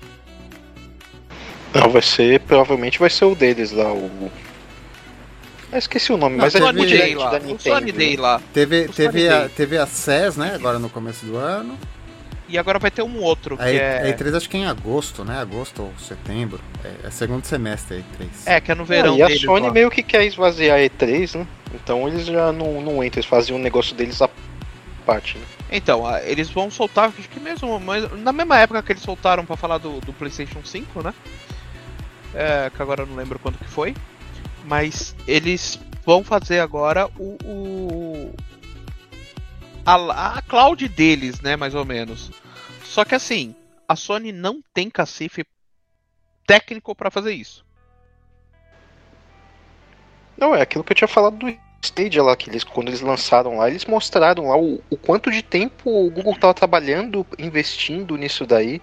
Não, vai ser, provavelmente vai ser o deles lá, o eu esqueci o nome, não, mas é Day lá. Da Nintendo. Sony Day lá. Teve, teve, a, teve a CES, né? Agora no começo do ano. E agora vai ter um outro. A, que é... a E3 acho que é em agosto, né? Agosto ou setembro. É, é segundo semestre a E3. É, que é no verão. Ah, e a Sony lá. meio que quer esvaziar a E3, né? Então eles já não, não entram, eles fazem um negócio deles a parte, né? Então, eles vão soltar, acho que mesmo, mas na mesma época que eles soltaram pra falar do, do PlayStation 5, né? É, que agora eu não lembro quanto que foi. Mas eles vão fazer agora o. o a, a cloud deles, né? Mais ou menos. Só que assim, a Sony não tem cacife técnico pra fazer isso. Não, é aquilo que eu tinha falado do Stadia lá, que eles, quando eles lançaram lá, eles mostraram lá o, o quanto de tempo o Google tava trabalhando, investindo nisso daí.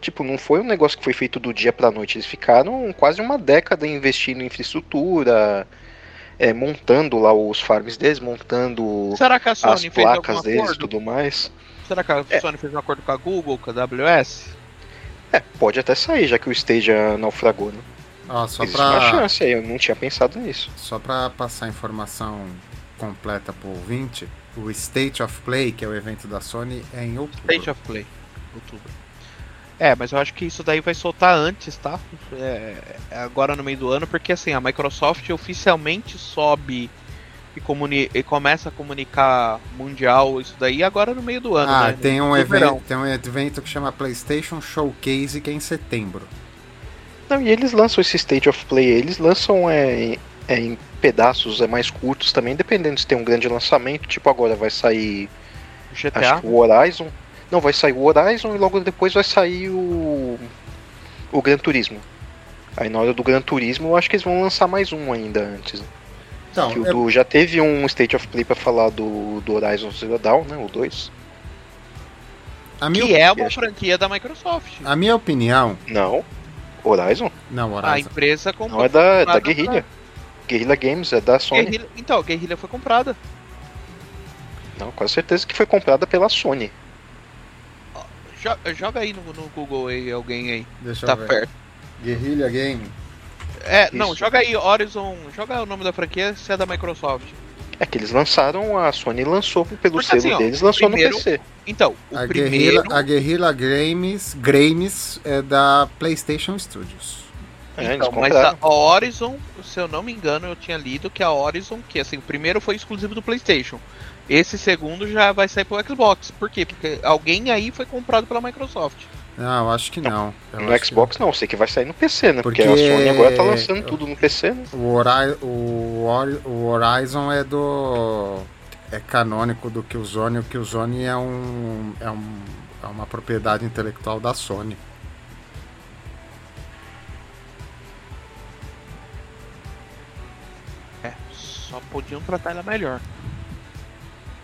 Tipo, não foi um negócio que foi feito do dia pra noite. Eles ficaram quase uma década investindo em infraestrutura, é, montando lá os farms deles, montando Será que a as placas deles e tudo mais. Será que a É. Sony fez um acordo com a Google, com a AWS? É, pode até sair, já que o Stadia naufragou, né? Ó, só Existe uma pra, chance aí, eu não tinha pensado nisso. só pra passar a informação completa pro ouvinte, o State of Play, que é o evento da Sony, é em outubro. State of Play, outubro. É, mas eu acho que isso daí vai soltar antes, tá? É, é agora no meio do ano, porque assim, a Microsoft oficialmente sobe e, comuni e começa a comunicar mundial isso daí agora no meio do ano, Ah, né? tem um, evento, tem um evento que chama PlayStation Showcase, que é em setembro. Não, e eles lançam esse State of Play, eles lançam é, em- é, em pedaços é, mais curtos também, dependendo se tem um grande lançamento. Tipo, agora vai sair GTA. acho que o Horizon. Não, vai sair o Horizon e logo depois vai sair o. O Gran Turismo. Aí na hora do Gran Turismo eu acho que eles vão lançar mais um ainda antes. né? Então, Que o eu- do- já teve um State of Play pra falar do, do Horizon Zero Dawn, né? O 2. a, minha, Que é uma acho- franquia da Microsoft. a minha opinião. Não. Horizon? Não, A Horizon. empresa comprou. Não, é da, é da Guerrilla. Guerrilla Games, é da pra- Sony. Guerrilla- Então, a Guerrilla foi comprada. Não, com certeza que foi comprada pela Sony. Jo- Joga aí no, no Google aí, alguém aí. Deixa Tá eu ver. perto. Guerrilla Game. É, não, Isso. joga aí Horizon. Joga o nome da franquia se é da Microsoft. É que eles lançaram, a Sony lançou pelo Porque, selo assim, ó, deles, lançou primeiro- no PC. Então, o A primeiro. Guerrilla, a Guerrilla Games, Games é da PlayStation Studios. É, Então, mas a Horizon, se eu não me engano, eu tinha lido que a Horizon, que assim, o primeiro foi exclusivo do PlayStation. Esse segundo já vai sair pro Xbox. Por quê? Porque alguém aí foi comprado pela Microsoft. Não, eu acho que não. Eu No acho que Xbox não, sei que vai sair no PC, né? Porque, Porque- a Sony agora tá lançando tudo no PC, né? O, Hori o, Hori- o Horizon é do. É canônico do Killzone. O Killzone é, um, é, um, é uma propriedade intelectual da Sony. É, só podiam tratar ela melhor.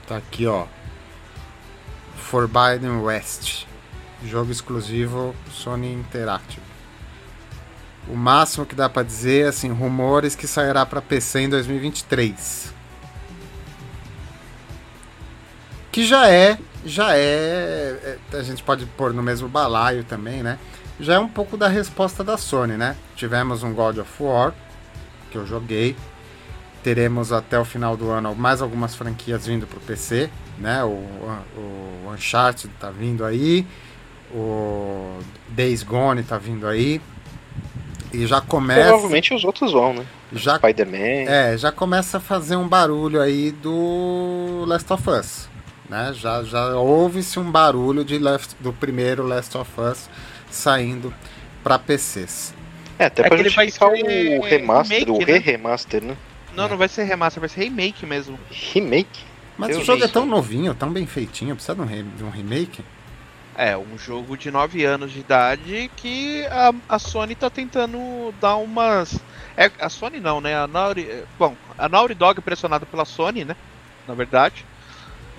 Tá aqui, ó. Forbidden West. Jogo exclusivo Sony Interactive. O máximo que dá pra dizer, assim, rumores que sairá pra PC em 2023. Que já é, já é, é, a gente pode pôr no mesmo balaio também, né? Já é um pouco da resposta da Sony, né? Tivemos um God of War, que eu joguei, teremos até o final do ano mais algumas franquias vindo pro PC, né? O, o Uncharted tá vindo aí, o Days Gone tá vindo aí. E já começa. Provavelmente os outros vão, né? Já, Spider-Man. é, já começa a fazer um barulho aí do Last of Us. Né? Já, já houve-se um barulho de Last, do primeiro Last of Us saindo para PCs. É, até É pra que ele vai o remaster, remake, o né? re-remaster, né? Não, não vai ser remaster, vai ser remake mesmo. Remake? Mas Eu o jogo é tão novinho, tão bem feitinho, precisa de um, re- de um remake? É, um jogo de 9 anos de idade que a, a Sony tá tentando dar umas. É, a Sony não, né? A Naughty, bom, a Naughty Dog pressionada pela Sony, né? Na verdade,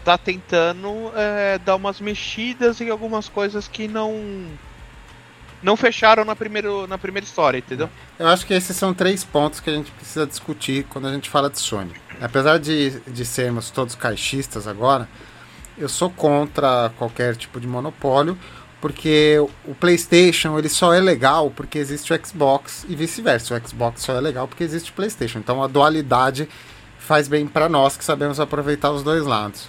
tá tentando é, dar umas mexidas em algumas coisas que não. Não fecharam na, primeiro, na primeira história, entendeu? Eu acho que esses são três pontos que a gente precisa discutir quando a gente fala de Sony. Apesar de, de sermos todos caixistas agora, eu sou contra qualquer tipo de monopólio, porque o PlayStation ele só é legal porque existe o Xbox e vice-versa. O Xbox só é legal porque existe o PlayStation. Então a dualidade faz bem para nós que sabemos aproveitar os dois lados.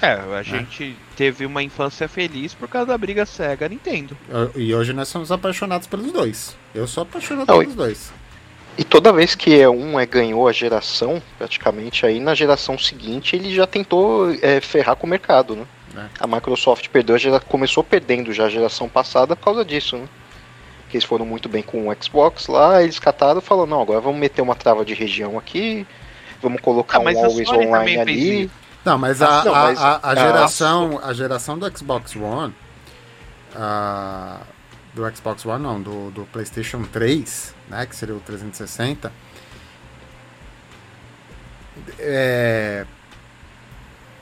É, a gente teve uma infância feliz por causa da briga Sega Nintendo. Eu- E hoje nós somos apaixonados pelos dois. Eu sou apaixonado Não, pelos dois. E toda vez que é um é ganhou a geração, praticamente, aí na geração seguinte ele já tentou é, ferrar com o mercado, né? É. A Microsoft perdeu, a começou perdendo já a geração passada por causa disso, né? Que eles foram muito bem com o Xbox lá, eles cataram e falaram, não, agora vamos meter uma trava de região aqui, vamos colocar ah, um Always Online ali. Não, mas a, não, mas a, a, a geração, a geração do Xbox One, uh, do Xbox One não, do, do PlayStation 3, né, que seria o 360, é,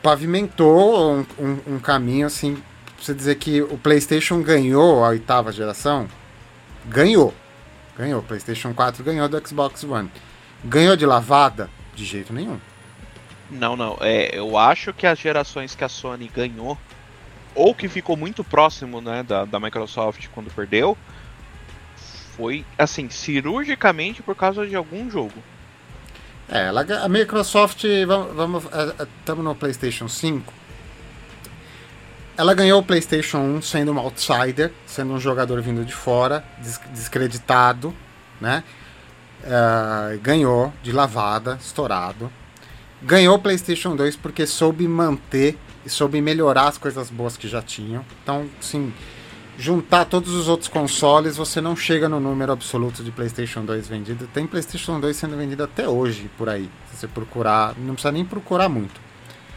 pavimentou um, um, um, caminho assim, você dizer que o PlayStation ganhou a oitava geração, ganhou, ganhou, PlayStation 4 ganhou do Xbox One, ganhou de lavada? De jeito nenhum. Não, não. É, eu acho que as gerações que a Sony ganhou, ou que ficou muito próximo né, da, da Microsoft quando perdeu, foi assim, cirurgicamente por causa de algum jogo. É, ela, a Microsoft, vamos, estamos é, é, no PlayStation 5. Ela ganhou o PlayStation 1 sendo um outsider, sendo um jogador vindo de fora, descreditado, né? Uh, ganhou de lavada, estourado ganhou o PlayStation 2 porque soube manter e soube melhorar as coisas boas que já tinham. Então, sim, juntar todos os outros consoles, você não chega no número absoluto de PlayStation 2 vendido. Tem PlayStation 2 sendo vendido até hoje por aí. Se você procurar, não precisa nem procurar muito.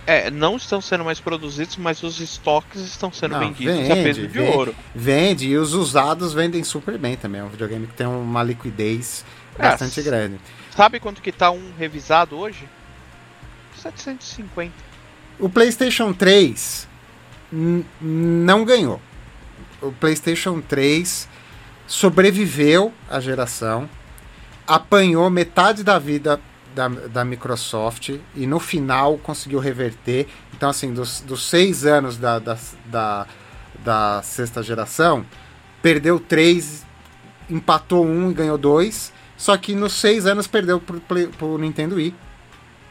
É, não estão sendo mais produzidos, mas os estoques estão sendo não, vendidos vende, a peso de vende, ouro. Vende, e os usados vendem super bem também. É um videogame que tem uma liquidez é, bastante grande. Sabe quanto que tá um revisado hoje? 750. O PlayStation 3 não ganhou. O PlayStation 3 sobreviveu à geração, apanhou metade da vida da, da Microsoft e no final conseguiu reverter. Então, assim, dos, dos seis anos da, da, da, da sexta geração, perdeu três, empatou um e ganhou dois. Só que nos seis anos perdeu pro, pro Nintendo Wii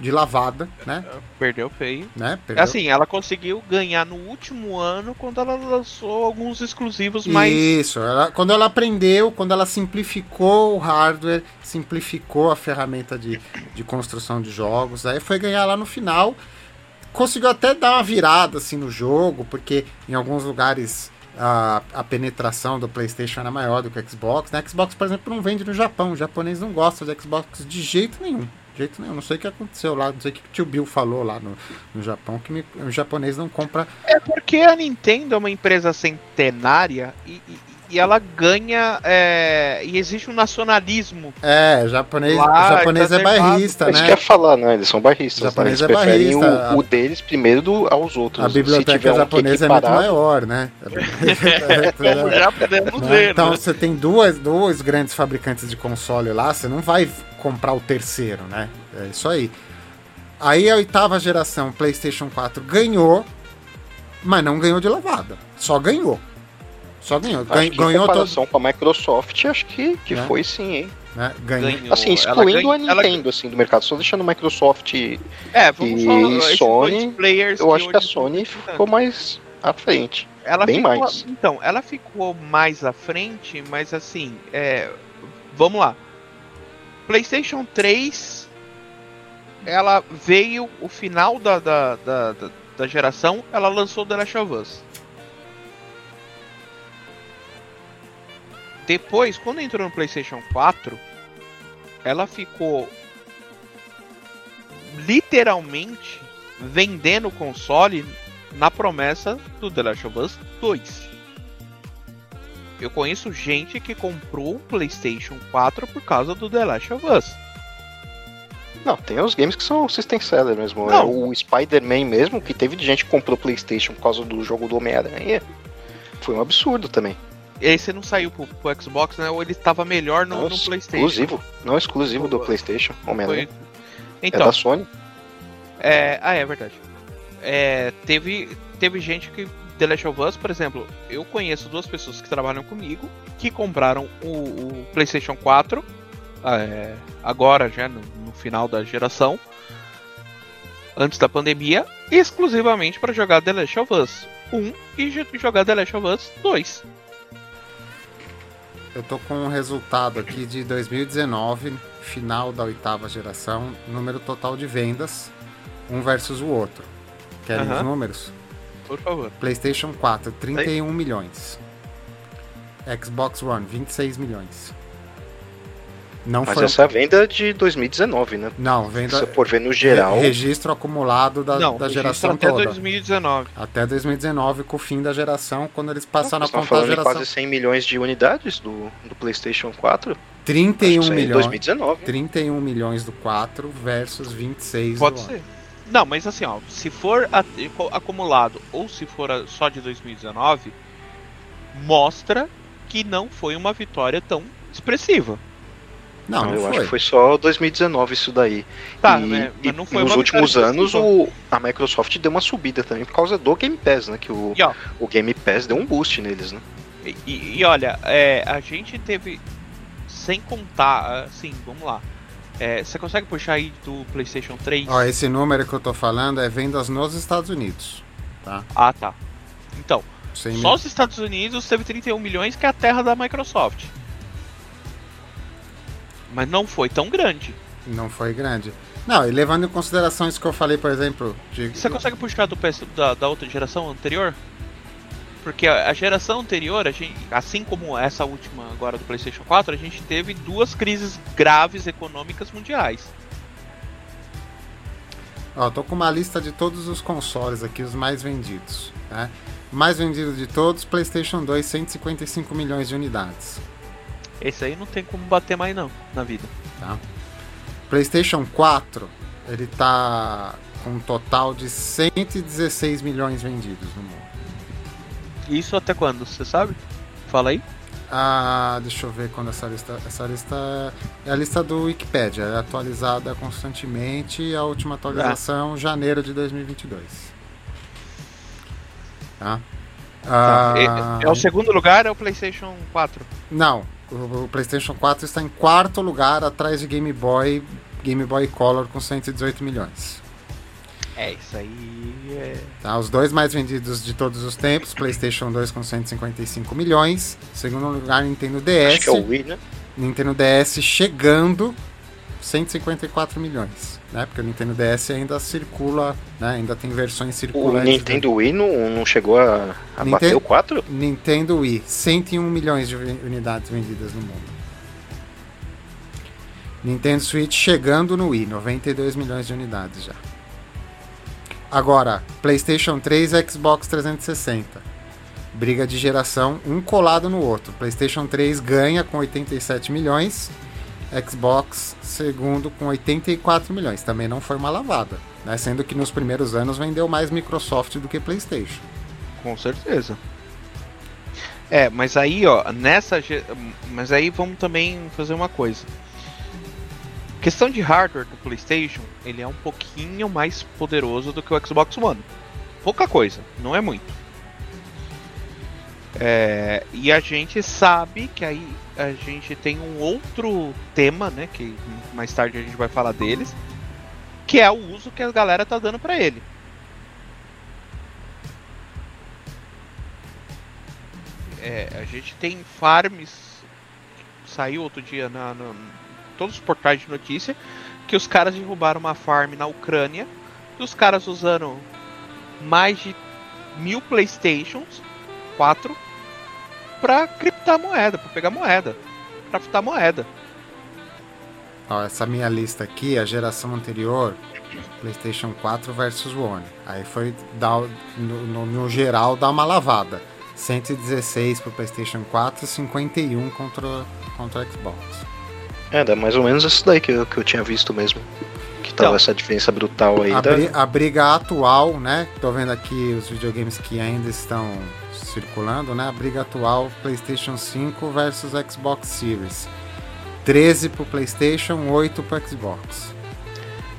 de lavada, né? Perdeu feio. Né? Perdeu. Assim, ela conseguiu ganhar no último ano quando ela lançou alguns exclusivos mais. Isso, ela, quando ela aprendeu, quando ela simplificou o hardware, simplificou a ferramenta de, de construção de jogos, aí foi ganhar lá no final. Conseguiu até dar uma virada assim no jogo, porque em alguns lugares a, a penetração do PlayStation era maior do que o Xbox. Né? Xbox, por exemplo, não vende no Japão. O japonês não gosta do Xbox de jeito nenhum jeito nenhum. Não sei o que aconteceu lá, não sei o que o tio Bill falou lá no, no Japão, que me, o japonês não compra. É porque a Nintendo é uma empresa centenária e, e, e ela ganha. É, e existe um nacionalismo. É, japonês, lá, japonês é bairrista, né? Isso quer falar, né? Eles são bairristas. Né? japonês né? Eles é bairrista. O, o, deles primeiro do, aos outros. A biblioteca japonesa é muito maior, né? Já podemos né? ver. Então né? você tem duas, dois grandes fabricantes de console lá, você não vai comprar o terceiro, né? É isso aí. Aí a oitava geração, PlayStation 4, ganhou, mas não ganhou de lavada. Só ganhou. Só ganhou. Ganhou, ganhou comparação todo... com a Microsoft, acho que, que é. foi sim, hein? Né? Ganhou. Assim, excluindo a Nintendo, assim, do mercado, só deixando Microsoft é, e falar, Sony, eu acho que a Sony ficou mais à frente. Ela bem ficou, mais. Então, ela ficou mais à frente, mas assim, é, vamos lá. PlayStation 3, ela veio o final da, da, da, da, da geração, ela lançou The Last of Us. Depois, quando entrou no PlayStation 4, ela ficou literalmente vendendo o console na promessa do The Last of Us 2. Eu conheço gente que comprou um PlayStation 4 por causa do The Last of Us. Não, tem os games que são system seller mesmo. Não. É o Spider-Man mesmo, que teve gente que comprou PlayStation por causa do jogo do Homem-Aranha. Foi um absurdo também. Esse não saiu pro, pro Xbox, né? Ou ele estava melhor no, não, no PlayStation? Exclusivo. Não exclusivo do PlayStation, Homem-Aranha. Então, é da Sony. É... Ah, é verdade. É, teve, teve gente que The Last of Us, por exemplo, eu conheço duas pessoas que trabalham comigo que compraram o, o PlayStation 4 é, agora, já no, no, final da geração, antes da pandemia, exclusivamente para jogar The Last of Us 1 e jogar The Last of Us 2. Eu tô com um resultado aqui de 2019, final da oitava geração, número total de vendas, um versus o outro. Querem os Aham. números? Por favor. PlayStation 4, 31 milhões. Xbox One, 26 milhões. Não Mas foi. essa é a venda de 2019, né? Não, Se venda. você for ver no geral, re- Registro acumulado da, Não, da geração até toda. 2019. Até 2019, com o fim da geração, quando eles passaram nós a contar a falando em geração. quase 100 milhões de unidades do, do PlayStation 4. Acho que 31 isso aí é milhões. 2019. 31 milhões do 4 versus 26 Pode do ser. Não, mas assim, ó, se for a- acumulado ou se for só de 2019, mostra que não foi uma vitória tão expressiva. Não, não eu foi. acho que foi só 2019 isso daí. Tá, e, né? e Mas não foi nos uma últimos anos o, a Microsoft deu uma subida também por causa do Game Pass, né? Que o, E, ó, o Game Pass deu um boost neles, né? E, e- e olha, é, a gente teve. Sem contar, assim, vamos lá. É, você consegue puxar aí do PlayStation 3? Ó, esse número que eu tô falando é vendas nos Estados Unidos. Tá? Ah, tá. Então, 100 só os Estados Unidos teve 31 milhões, que é a terra da Microsoft. Mas não foi tão grande. Não foi grande. Não, e levando em consideração isso que eu falei, por exemplo, de. Você consegue puxar do PS, da, da outra geração anterior? Porque a, a geração anterior, a gente, assim como essa última agora do PlayStation 4, a gente teve duas crises graves econômicas mundiais. Ó, tô com uma lista de todos os consoles aqui, os mais vendidos. Né? Mais vendido de todos, PlayStation 2, 155 milhões de unidades. Esse aí não tem como bater mais não na vida. Tá? PlayStation 4, ele tá com um total de 116 milhões vendidos no mundo. Isso até quando? Você sabe? Fala aí. Ah, deixa eu ver quando essa lista. Essa lista é a lista do Wikipedia, é atualizada constantemente. e A última atualização, janeiro de 2022. Tá? Tá. Ah, É, é o segundo lugar, é o PlayStation 4. Não, o, PlayStation 4 está em quarto lugar, atrás de Game Boy, Game Boy Color com 118 milhões. É, isso aí é. Tá? Os dois mais vendidos de todos os tempos, PlayStation 2 com 155 milhões. Segundo lugar, Nintendo DS. Acho que é o Wii, né? Nintendo DS chegando 154 milhões, né? Porque o Nintendo DS ainda circula, né? Ainda tem versões O circulantes. Nintendo Wii não, não chegou a, a Ninten- bater o 4? do- Nintendo Wii, 101 milhões de unidades vendidas no mundo. Nintendo Switch chegando no Wii, 92 milhões de unidades já. Agora, PlayStation 3 e Xbox 360. Briga de geração, um colado no outro. PlayStation 3 ganha com 87 milhões, Xbox segundo com 84 milhões. Também não foi uma lavada, né? sendo que nos primeiros anos vendeu mais Microsoft do que PlayStation. Com certeza. É, mas aí, ó, nessa. Mas aí vamos também fazer uma coisa. Questão de hardware do PlayStation, ele é um pouquinho mais poderoso do que o Xbox One. Pouca coisa, não é muito. É, e a gente sabe que aí a gente tem um outro tema, né? Que mais tarde a gente vai falar deles, que é o uso que a galera tá dando pra ele. É, a gente tem farms. Saiu outro dia na, na- todos os portais de notícia que os caras derrubaram uma farm na Ucrânia. E os caras usando mais de mil Playstations 4 pra criptar moeda, pra pegar moeda, pra fitar moeda. Ó, essa minha lista aqui, a geração anterior, PlayStation 4 versus One. Aí foi dar, no, no- no geral dar uma lavada. 116 pro PlayStation 4 e 51 contra, contra o Xbox. É, dá mais ou menos isso daí que eu, que eu tinha visto mesmo. Que tava Então. essa diferença brutal aí A, da. a briga atual, né? Tô vendo aqui os videogames que ainda estão circulando, né? A briga atual, PlayStation 5 versus Xbox Series. 13 pro PlayStation, 8 pro Xbox.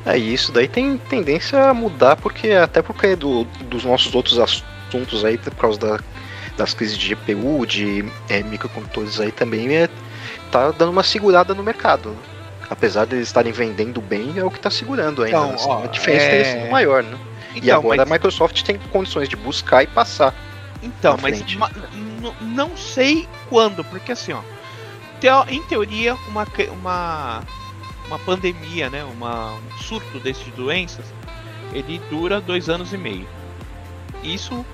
É, e isso daí tem tendência a mudar, porque até porque do, dos nossos outros assuntos aí, por causa da- das crises de GPU, de é, microcondutores aí também, é, tá dando uma segurada no mercado. né? Apesar de eles estarem vendendo bem, é o que tá segurando ainda. Então, né? ó, a diferença é- teria sido maior, né? e Então, agora mas- a Microsoft tem condições de buscar e passar. Então, na mas ma- não sei quando, porque assim, ó. teo, em teoria, uma, uma, uma pandemia, né, uma, um surto desses doenças, ele dura dois anos e meio. Isso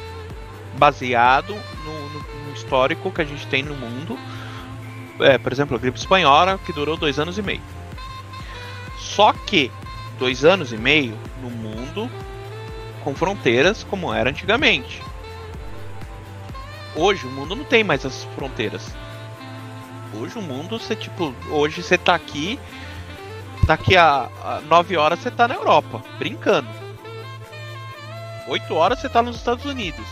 baseado no, no, no histórico que a gente tem no mundo. É, por exemplo, a gripe espanhola, que durou dois anos e meio. Só que dois anos e meio no mundo com fronteiras como era antigamente. Hoje o mundo não tem mais essas fronteiras. Hoje o mundo, você tipo, hoje você tá aqui, daqui a, a 9 horas você tá na Europa, brincando. 8 horas você tá nos Estados Unidos.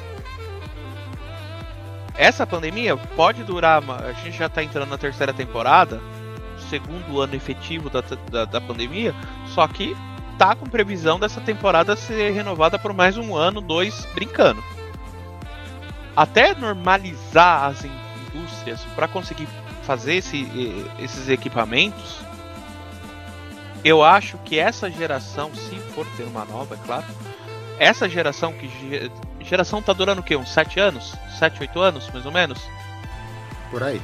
Essa pandemia pode durar, a gente já tá entrando na terceira temporada, segundo ano efetivo da, da, da pandemia, só que tá com previsão dessa temporada ser renovada por mais um ano, dois, brincando. Até normalizar as indústrias para conseguir fazer esse, esses equipamentos, eu acho que essa geração, se for ter uma nova, é claro, essa geração que geração tá durando o quê? Uns 7 anos? 7, 8 anos, mais ou menos? Por aí.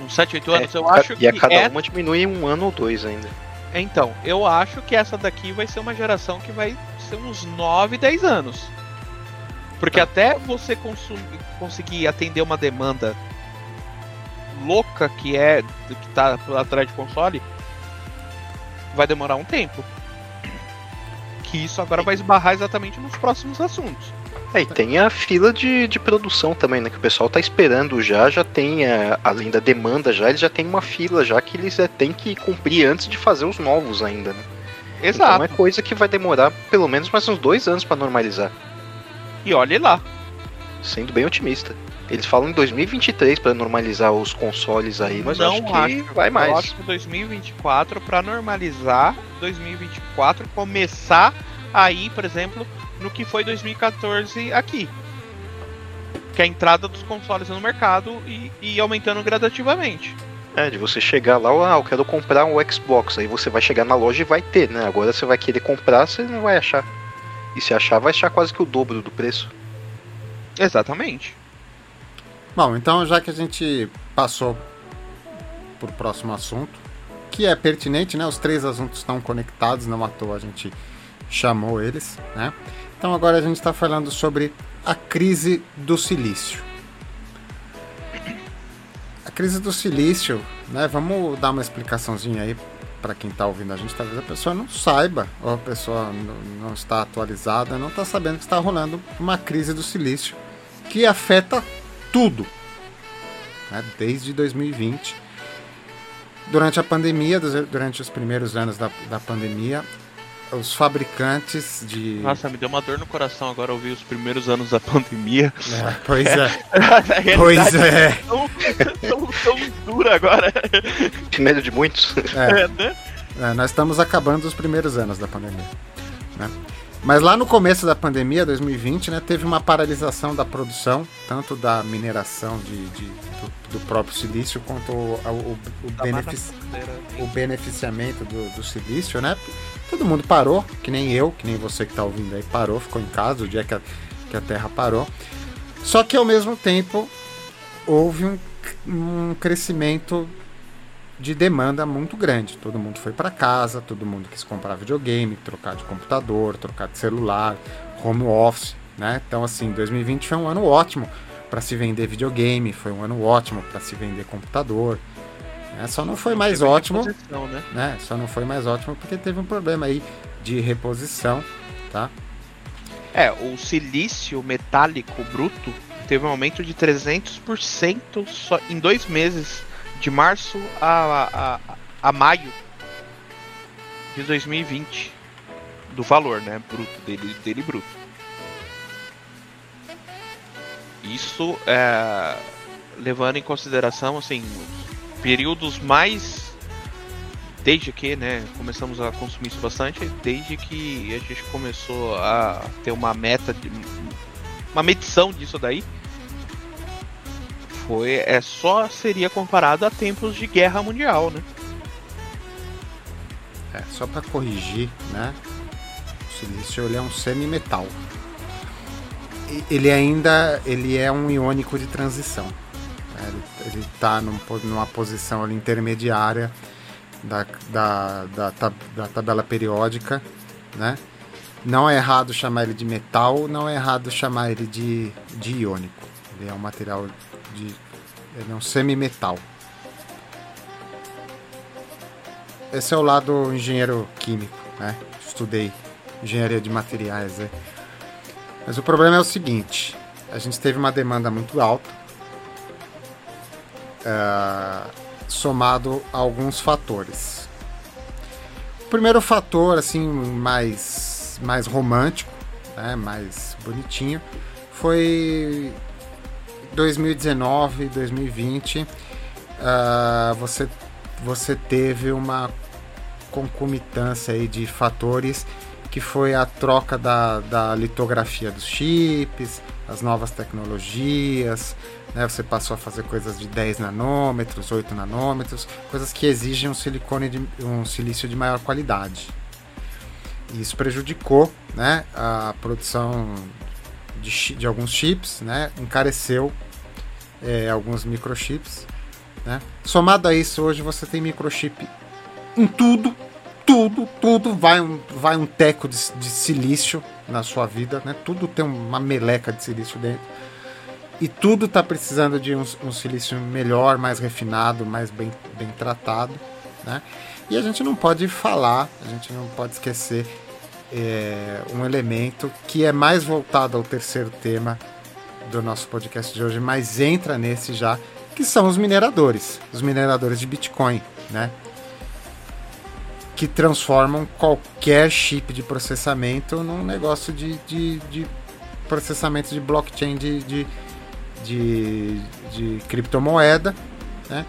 Uns 7, 8 anos, é, eu acho e que. E a cada é... uma diminui um ano ou dois ainda. Então, eu acho que essa daqui vai ser uma geração que vai ser uns 9, 10 anos. Porque até você conseguir atender uma demanda louca que é que tá atrás de console, vai demorar um tempo. Que isso agora vai esbarrar exatamente nos próximos assuntos. É, e tem a fila de, de produção também, né? Que o pessoal tá esperando já, já tem, é, além da demanda já, eles já tem uma fila já que eles é, têm que cumprir antes de fazer os novos ainda, né? Exato. Então é coisa que vai demorar pelo menos mais uns dois anos para normalizar. E olhe lá. Sendo bem otimista. Eles falam em 2023 para normalizar os consoles aí, mas não acho que acho, vai mais. Eu acho que 2024 para normalizar, 2024 começar aí, por exemplo, no que foi 2014 aqui. Que é a entrada dos consoles no mercado e, e aumentando gradativamente. É, de você chegar lá, ah, eu quero comprar um Xbox. Aí você vai chegar na loja e vai ter, né? Agora você vai querer comprar, você não vai achar. E se achar, vai achar quase que o dobro do preço. Exatamente. Bom, então já que a gente passou por próximo assunto, que é pertinente, né? Os três assuntos estão conectados, não à toa a gente chamou eles, né? Então agora a gente está falando sobre a crise do silício. A crise do silício, né? Vamos dar uma explicaçãozinha aí para quem está ouvindo a gente. Talvez a pessoa não saiba, ou a pessoa não está atualizada, não está sabendo que está rolando uma crise do silício que afeta tudo, né? desde 2020. Durante a pandemia, durante os primeiros anos da, da pandemia, os fabricantes de. Nossa, me deu uma dor no coração agora ouvir os primeiros anos da pandemia. É, pois é. pois é. Tão, tão, tão dura agora. Que medo de muitos. É. é né? É, nós estamos acabando os primeiros anos da pandemia. Né? Mas lá no começo da pandemia, 2020, né, teve uma paralisação da produção, tanto da mineração de, de do, do, próprio silício, quanto o, o, o, benefici o beneficiamento do, do, silício, né? Todo mundo parou, que nem eu, que nem você que está ouvindo aí, parou, ficou em casa o dia que a, que a Terra parou. Só que ao mesmo tempo houve um, um crescimento de demanda muito grande. Todo mundo foi para casa, todo mundo quis comprar videogame, trocar de computador, trocar de celular, home office, né? Então assim, 2020 foi um ano ótimo para se vender videogame, foi um ano ótimo para se vender computador. Né? Só não foi mais ótimo, né? né? Só não foi mais ótimo porque teve um problema aí de reposição, tá? É, o silício metálico bruto teve um aumento de 300% só em dois meses, de março a, a, a maio de 2020, do valor, né, bruto dele, dele bruto. Isso é, levando em consideração assim períodos mais desde que, né, começamos a consumir isso bastante, desde que a gente começou a ter uma meta de uma medição disso daí, foi é só seria comparado a tempos de guerra mundial, né? É, só para corrigir, né? O silício ele é um semimetal. Ele ainda ele é um iônico de transição. Ele está num, numa posição ali intermediária da, da, da, da tabela periódica, né? Não é errado chamar ele de metal, não é errado chamar ele de, de iônico. Ele é um material de. Ele é um semimetal. Esse é o lado engenheiro químico, né? Estudei engenharia de materiais, né? Mas o problema é o seguinte: a gente teve uma demanda muito alta, uh, somado a alguns fatores. O primeiro fator, assim, mais, mais romântico, né, mais bonitinho, foi 2019, 2020. Uh, você, você teve uma concomitância aí de fatores que foi a troca da, da litografia dos chips, as novas tecnologias, né? você passou a fazer coisas de 10 nanômetros, 8 nanômetros, coisas que exigem um silicone de, um silício de maior qualidade. E isso prejudicou né, a produção de, de alguns chips, né, encareceu é, alguns microchips. Né? Somado a isso, hoje você tem microchip em tudo, tudo, tudo vai um, vai um teco de, de silício na sua vida, né? Tudo tem uma meleca de silício dentro. E tudo está precisando de um, um, silício melhor, mais refinado, mais bem, bem tratado, né? E a gente não pode falar, a gente não pode esquecer é, um elemento que é mais voltado ao terceiro tema do nosso podcast de hoje, mas entra nesse já, que são os mineradores, os mineradores de Bitcoin, né? que transformam qualquer chip de processamento num negócio de, de, de processamento de blockchain de, de, de, de criptomoeda, né?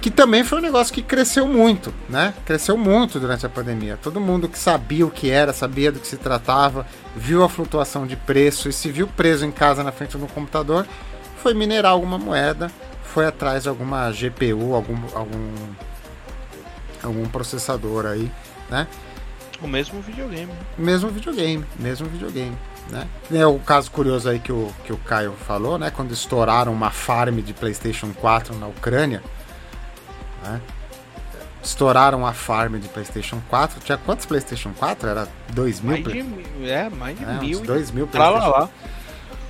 que também foi um negócio que cresceu muito, né? Cresceu muito durante a pandemia. Todo mundo que sabia o que era, sabia do que se tratava, viu a flutuação de preço e se viu preso em casa na frente do computador, foi minerar alguma moeda, foi atrás de alguma GPU, algum, algum algum processador aí, né? O mesmo videogame. Mesmo videogame, mesmo videogame. Né? É o caso curioso aí que o, que o Caio falou, né? Quando estouraram uma farm de PlayStation 4 na Ucrânia, né? Estouraram a farm de PlayStation 4. Tinha quantos PlayStation 4? Era 2 mil? Mais de, é, mais de é, mil. 2 mil PlayStation. Lá, lá.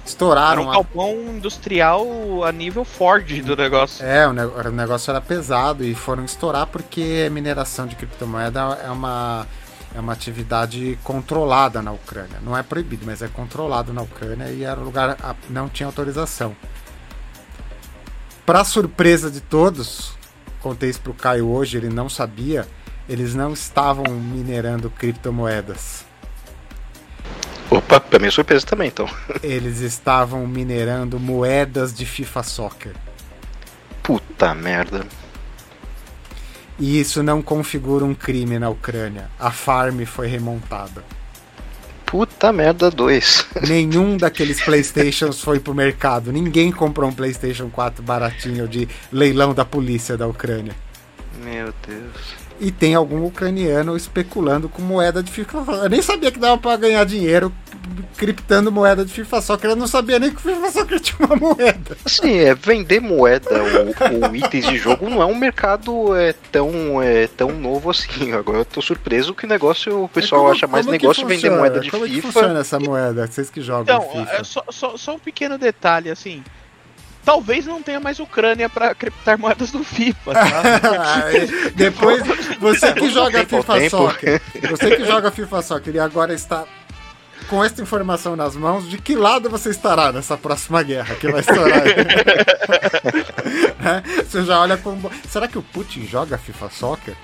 Estouraram. Era um galpão a... industrial a nível Ford do negócio. É, o, ne o negócio era pesado e foram estourar porque mineração de criptomoeda é uma, é uma atividade controlada na Ucrânia. Não é proibido, mas é controlado na Ucrânia e era lugar não tinha autorização. Para surpresa de todos, contei isso pro Caio hoje, ele não sabia, eles não estavam minerando criptomoedas. Opa, pra minha surpresa também, então. Eles estavam minerando moedas de FIFA Soccer. Puta merda. E isso não configura um crime na Ucrânia. A farm foi remontada. Puta merda 2. Nenhum daqueles Playstations foi pro mercado. Ninguém comprou um Playstation 4 baratinho de leilão da polícia da Ucrânia. Meu Deus e tem algum ucraniano especulando com moeda de FIFA. Eu nem sabia que dava para ganhar dinheiro criptando moeda de FIFA Soccer. Eu não sabia nem que o FIFA Soccer tinha uma moeda. Sim, é, vender moeda ou, ou, itens de jogo não é um mercado é, tão, é, tão novo assim. Agora eu tô surpreso que o negócio, o pessoal como, acha mais negócio vender moeda de como FIFA. Como funciona essa moeda? Vocês que jogam então, FIFA. É, só, só, só um pequeno detalhe, assim talvez não tenha mais Ucrânia para criptar moedas do FIFA, tá? Depois, você que joga FIFA Soccer, você que joga FIFA Soccer e agora está com esta informação nas mãos, de que lado você estará nessa próxima guerra que vai estourar? é, você já olha como. Será que o Putin joga FIFA Soccer?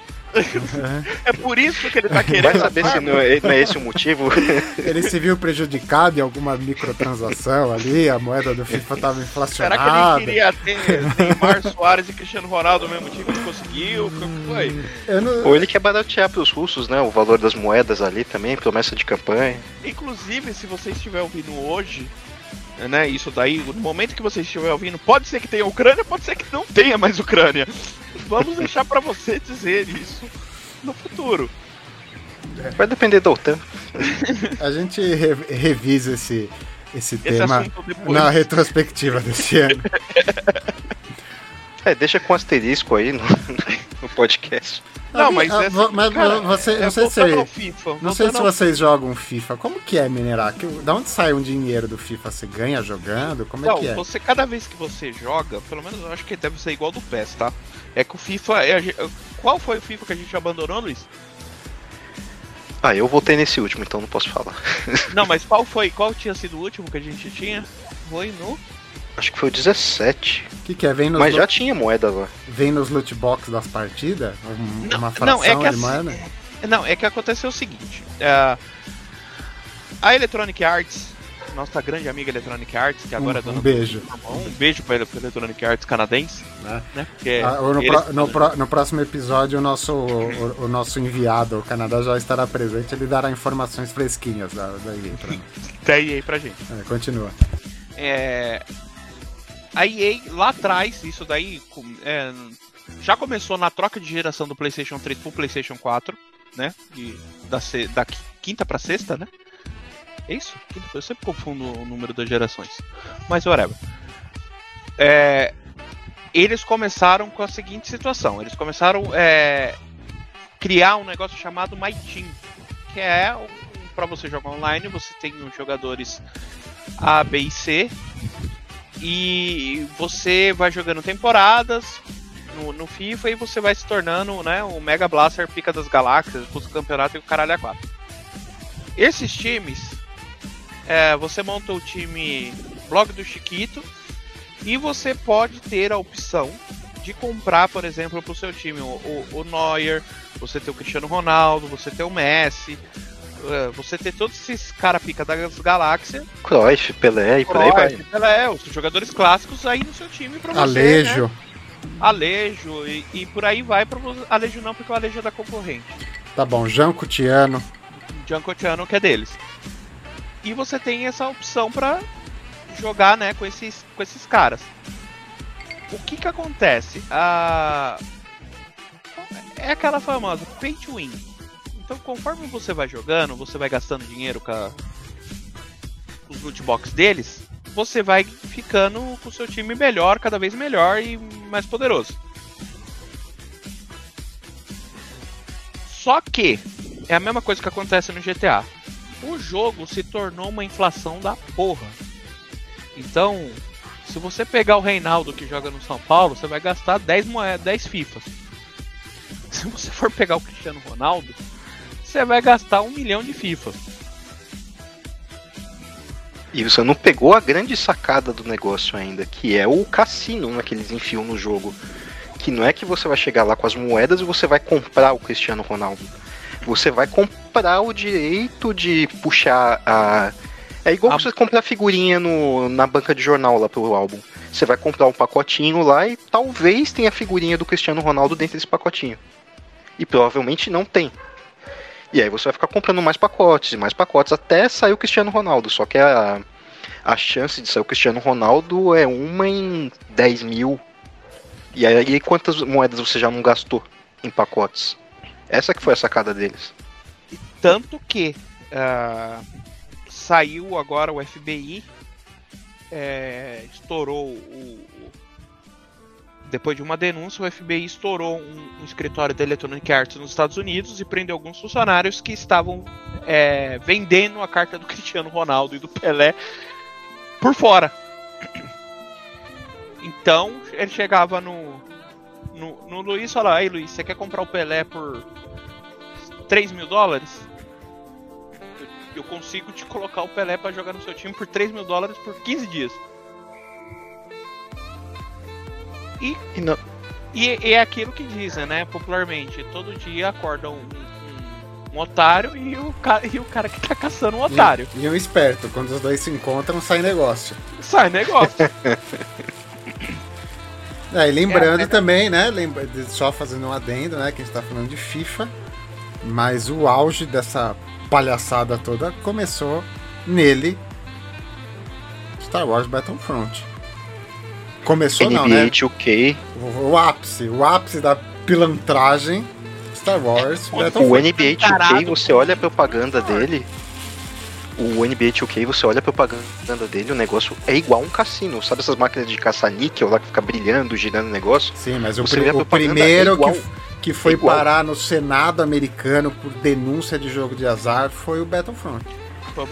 É por isso que ele tá querendo. Vai saber se não é, não é esse o motivo. Ele se viu prejudicado em alguma microtransação ali, a moeda do FIFA tava inflacionada. Será que ele queria ter Neymar Soares e Cristiano Ronaldo ao mesmo time que conseguiu? O que foi? Não... Ou ele quer baratear pros russos, né? O valor das moedas ali também, promessa de campanha. Inclusive, se você estiver ouvindo hoje, né? Isso daí, no momento que você estiver ouvindo, pode ser que tenha Ucrânia, pode ser que não tenha mais Ucrânia. Vamos deixar para você dizer isso no futuro. Vai depender da OTAN. A gente re revisa esse, esse, esse tema na retrospectiva desse ano. É, deixa com asterisco aí no, no podcast. Não, mas, Ah, é, vo- mas cara, você, é não sei se, FIFA, não sei se vocês jogam FIFA. Como que é minerar? Que, da onde sai um dinheiro do FIFA? Você ganha jogando? Como é Não, que é? você cada vez que você joga, pelo menos eu acho que deve ser igual do PES, tá? É que o FIFA. é a qual foi o FIFA que a gente abandonou, Luiz? Ah, eu voltei nesse último, então não posso falar. Não, mas qual foi? Qual tinha sido o último que a gente tinha? Foi no. Acho que foi o 17. O que, que é? Vem nos, Mas lo- já tinha moeda lá. vem nos loot box das partidas? Um- Não, uma não, fração é que de assim- moeda? Não, é que aconteceu o seguinte. é, a Electronic Arts, nossa grande amiga Electronic Arts, que agora é Um, dona um beijo. do Fórmula 1, um beijo pra Electronic Arts canadense, Né? né? Porque Ah, no, eles- pro- no pro- no próximo episódio, o nosso, o, o nosso enviado, o Canadá, já estará presente. Ele dará informações fresquinhas da, da EA pra nós. tá aí aí pra gente. É, continua. É, a EA lá atrás, isso daí é, já começou na troca de geração do PlayStation 3 pro PlayStation 4, né? De- da, da qui- quinta pra sexta, né? É isso? Eu sempre confundo o número das gerações. Mas whatever. É, eles começaram com a seguinte situação: eles começaram a criar um negócio chamado My Team, que é para você jogar online, você tem os jogadores A, B e C. E você vai jogando temporadas no, no FIFA e você vai se tornando né, o Mega Blaster Pica das Galáxias, o campeonato e o caralho a 4. Esses times, é, você monta o time Blog do Chiquito e você pode ter a opção de comprar, por exemplo, para o seu time o, o, o Neuer, você ter o Cristiano Ronaldo, você ter o Messi, é, você ter todos esses cara pica das galáxias Cruyff, Pelé e por aí vai. Cruyff, Pelé, os jogadores clássicos aí no seu time pra você, Alejo. né? Alejo e, e por aí vai para Alejo não, porque o Alejo é da concorrente. Tá bom, Jean Cutiano. Giancotiano que é deles. E você tem essa opção pra jogar, né, com esses com esses caras. O que que acontece? A é aquela famosa pay to win. Então, conforme você vai jogando, você vai gastando dinheiro com a- os loot box deles, você vai ficando com o seu time melhor, cada vez melhor e mais poderoso. Só que é a mesma coisa que acontece no GTA. O jogo se tornou uma inflação da porra. Então, se você pegar o Reinaldo que joga no São Paulo, você vai gastar 10 moedas, 10 FIFAs. Se você for pegar o Cristiano Ronaldo, você vai gastar um milhão de FIFA. E você não pegou a grande sacada do negócio ainda, que é o cassino né, que eles enfiam no jogo. Que não é que você vai chegar lá com as moedas e você vai comprar o Cristiano Ronaldo. Você vai comprar o direito de puxar a. É igual A- você comprar figurinha no, na banca de jornal lá pro álbum. Você vai comprar um pacotinho lá e talvez tenha a figurinha do Cristiano Ronaldo dentro desse pacotinho. E provavelmente não tem. E aí você vai ficar comprando mais pacotes e mais pacotes até sair o Cristiano Ronaldo. Só que a, a chance de sair o Cristiano Ronaldo é uma em 10 mil. E aí quantas moedas você já não gastou em pacotes? Essa que foi a sacada deles. Tanto que ah, saiu agora o FBI, é, estourou o- Depois de uma denúncia, o FBI estourou um, um escritório da Electronic Arts nos Estados Unidos e prendeu alguns funcionários que estavam é, vendendo a carta do Cristiano Ronaldo e do Pelé por fora. Então ele chegava no, no, no Luiz e falava: Ei Luiz, você quer comprar o Pelé por 3 mil dólares? Eu, eu consigo te colocar o Pelé pra jogar no seu time por 3 mil dólares por 15 dias. E não- E, e é aquilo que dizem, né? Popularmente, todo dia acorda um, um- um otário e o, ca- e o cara que tá caçando um otário. E, e um esperto. Quando os dois se encontram, sai negócio. Sai negócio. É, e lembrando É, é- também, né? lembra- só fazendo um adendo, né? Que a gente tá falando de FIFA. Mas o auge dessa palhaçada toda começou nele. Star Wars Battlefront. Começou não, NBA né? 2K. O, o ápice, o ápice da pilantragem. Star Wars O Battlefront. NBA 2K, Caralho. você olha a propaganda dele. o NBA 2K, você olha a propaganda dele, o negócio é igual um cassino. Sabe essas máquinas de caça-níquel lá que fica brilhando, girando o negócio? Sim, mas o, pri o primeiro igual, que, que foi igual. parar no Senado americano por denúncia de jogo de azar foi o Battlefront.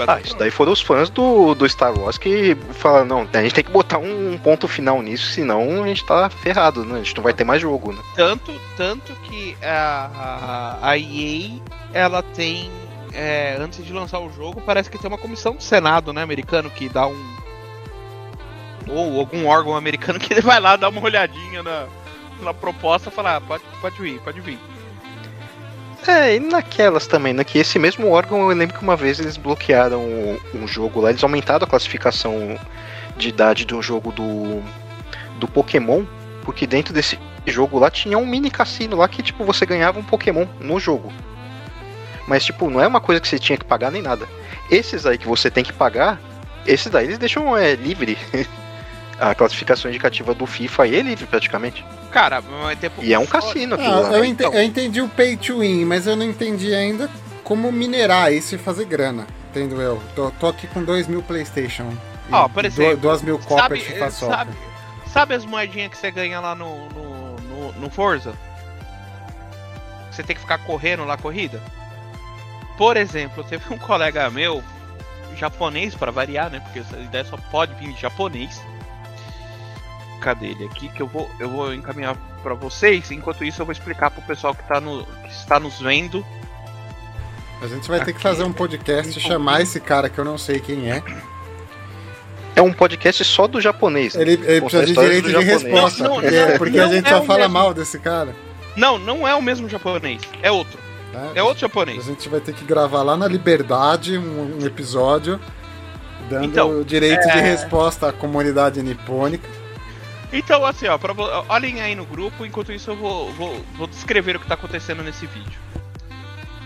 Ah, isso daí foram os fãs do, do Star Wars que falaram, não, a gente tem que botar um ponto final nisso, senão a gente tá ferrado, né? A gente não vai ter mais jogo, né? Tanto, tanto que a, a, a EA, ela tem é, antes de lançar o jogo, parece que tem uma comissão do Senado, né, americano, que dá um. Ou algum órgão americano que vai lá dar uma olhadinha na, na proposta e falar, ah, pode, pode vir, pode vir. É, e naquelas também, né? Que esse mesmo órgão, eu lembro que uma vez eles bloquearam um jogo lá, eles aumentaram a classificação de idade do jogo do, do Pokémon, porque dentro desse jogo lá tinha um mini cassino lá que, tipo, você ganhava um Pokémon no jogo. Mas, tipo, não é uma coisa que você tinha que pagar nem nada. Esses aí que você tem que pagar, esses daí eles deixam é, livre. a classificação indicativa do FIFA aí é livre praticamente. Cara, e é um cassino aquilo ah, lá. Eu, ent então. eu entendi o pay to win, mas eu não entendi ainda como minerar isso e fazer grana. Entendo eu. Tô, tô aqui com 2 mil PlayStation. Ó, oh, por exemplo. 2 mil cópias de FIFA sabe, sabe as moedinhas que você ganha lá no, no, no, no Forza? Você tem que ficar correndo lá a corrida? Por exemplo, teve um colega meu, japonês para variar, né? Porque essa ideia só pode vir de japonês cadê ele aqui que eu vou eu vou encaminhar para vocês. Enquanto isso eu vou explicar pro pessoal que tá no que está nos vendo. A gente vai aqui. ter que fazer um podcast e chamar esse cara que eu não sei quem é. É um podcast só do japonês. Ele, ele precisa de direito de japonês. resposta, não, não, porque, não, porque a gente é só fala mesmo. mal desse cara. Não, não é o mesmo japonês, é outro. É, é outro japonês. A gente vai ter que gravar lá na Liberdade um, um episódio dando então, direito é... de resposta à comunidade nipônica. Então, assim, ó, pra, olhem aí no grupo, enquanto isso eu vou, vou, vou descrever o que tá acontecendo nesse vídeo.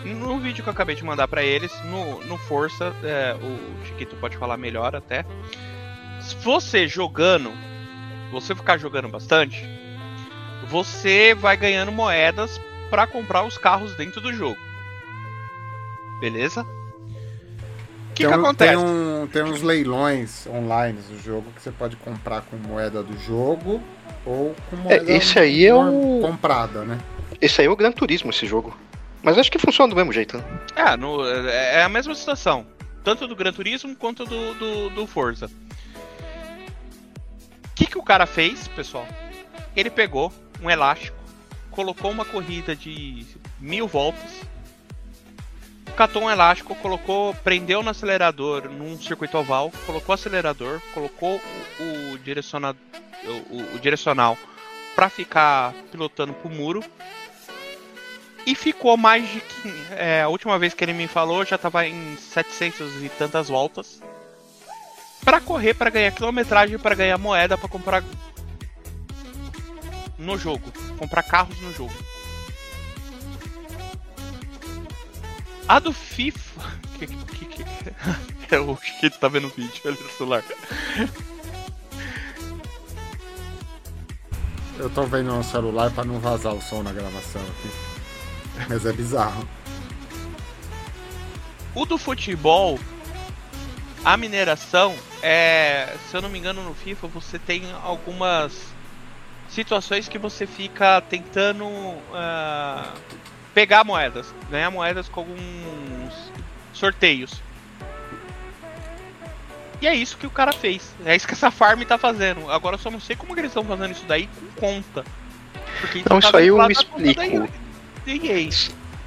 No vídeo que eu acabei de mandar para eles, no, no Força, é, o Chiquito pode falar melhor até. Se você jogando, você ficar jogando bastante, você vai ganhando moedas para comprar os carros dentro do jogo. Beleza? O que, que acontece? Tem, um, tem uns leilões online do jogo que você pode comprar com moeda do jogo ou com é, moeda é, esse aí é o... comprada, né? Esse aí é o Gran Turismo, esse jogo. Mas acho que funciona do mesmo jeito, né? É, no, é, é a mesma situação. Tanto do Gran Turismo quanto do, do, do Forza. O que, que o cara fez, pessoal? Ele pegou um elástico, colocou uma corrida de mil voltas catou um elástico, colocou, prendeu no acelerador num circuito oval, colocou o acelerador, colocou o, o direcionado, o, o direcional para ficar pilotando pro muro. E ficou mais de. É, a última vez que ele me falou já tava em 700 e tantas voltas. para correr, para ganhar quilometragem, para ganhar moeda, para comprar. No jogo. Comprar carros no jogo. A do FIFA. Que, que, que, é o que tá vendo o vídeo, olha no celular. Eu tô vendo no celular pra não vazar o som na gravação aqui. Mas é bizarro. O do futebol, a mineração, é. Se eu não me engano, no FIFA você tem algumas situações que você fica tentando. Uh, pegar moedas, ganhar moedas com alguns sorteios. E é isso que o cara fez. É isso que essa farm tá fazendo. Agora eu só não sei como eles estão fazendo isso daí com conta. Porque não, isso aí eu me explico.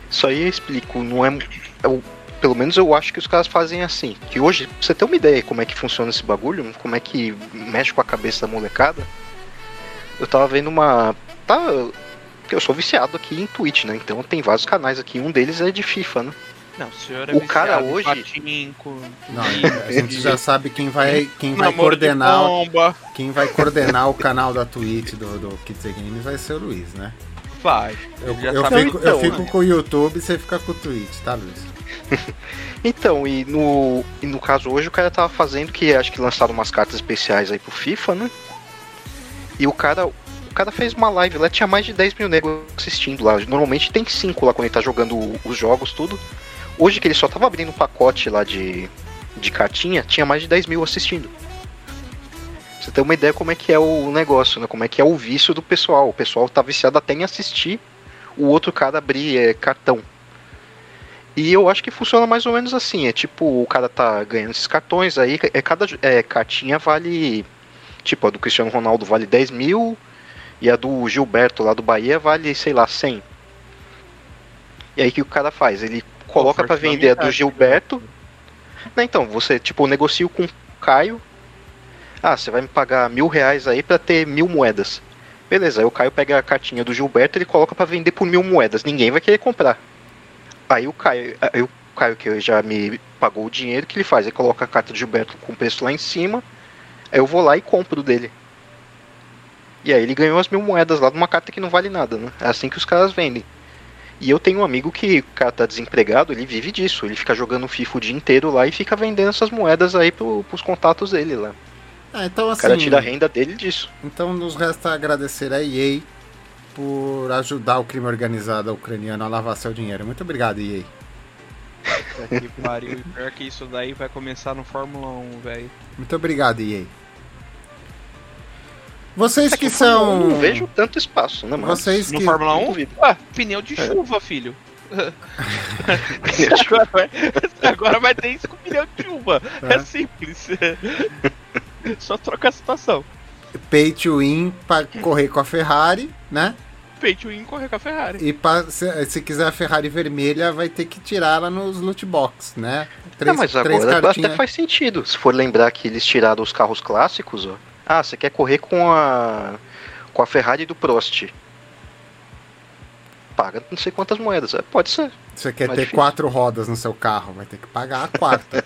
Isso aí eu explico. Não é. Eu, pelo menos eu acho que os caras fazem assim. Que hoje, pra você ter uma ideia como é que funciona esse bagulho, como é que mexe com a cabeça da molecada, eu tava vendo uma. Tá, porque eu sou viciado aqui em Twitch, né? Então tem vários canais aqui, um deles é de FIFA, né? Não, o senhor é o cara hoje. Patinco, não, a gente já sabe quem vai, quem vai coordenar. Quem vai coordenar o canal da Twitch do, do Kids Games vai ser o Luiz, né? Vai. Eu, eu fico, então, eu fico né? com o YouTube e você fica com o Twitch, tá, Luiz? então, e no, e no caso hoje o cara tava fazendo que acho que lançaram umas cartas especiais aí pro FIFA, né? E o cara, cara fez uma live lá, tinha mais de 10 mil negros assistindo lá. Normalmente tem 5 lá quando ele tá jogando os jogos, tudo. Hoje que ele só tava abrindo um pacote lá de, de cartinha, tinha mais de 10 mil assistindo. Você tem uma ideia como é que é o negócio, né? Como é que é o vício do pessoal. O pessoal tá viciado até em assistir o outro cara abrir é, cartão. E eu acho que funciona mais ou menos assim. É tipo, o cara tá ganhando esses cartões aí, é cada é, cartinha vale. Tipo, a do Cristiano Ronaldo vale 10 mil e a do Gilberto lá do Bahia vale, sei lá, 100. E aí o que o cara faz? Ele coloca para vender a do Gilberto. Não, então, você tipo negocia com o Caio. Ah, você vai me pagar mil reais aí para ter mil moedas. Beleza, aí o Caio pega a cartinha do Gilberto e ele coloca para vender por mil moedas. Ninguém vai querer comprar. Aí o Caio, aí o Caio que já me pagou o dinheiro, o que ele faz? Ele coloca a carta do Gilberto com o preço lá em cima. Aí eu vou lá e compro dele. E aí ele ganhou as mil moedas lá de uma carta que não vale nada, né? É assim que os caras vendem. E eu tenho um amigo que o cara tá desempregado, ele vive disso. Ele fica jogando FIFA o dia inteiro lá e fica vendendo essas moedas aí pro, pros contatos dele lá. Ah, então assim. O cara assim, tira a renda dele disso. Então nos resta agradecer a EA por ajudar o crime organizado ucraniano a lavar seu dinheiro. Muito obrigado, EA. Que pariu. E pior que isso daí vai começar no Fórmula 1, velho. Muito obrigado, EA. Vocês é que, que são. Eu não vejo tanto espaço, né, mano? Vocês no que... Fórmula 1? Ah, pneu de chuva, é. filho. agora, vai, agora vai ter isso com pneu de chuva. É, é simples. Só troca a situação. Pay to win pra correr com a Ferrari, né? Pay to win correr com a Ferrari. E pra, se, se, quiser a Ferrari vermelha, vai ter que tirar ela nos loot box, né? Três, não, mas agora até faz sentido. Se for lembrar que eles tiraram os carros clássicos, ó. Ah, você quer correr com a com a Ferrari do Prost. Paga não sei quantas moedas. É, pode ser. Você quer ter difícil. quatro rodas no seu carro, vai ter que pagar a quarta.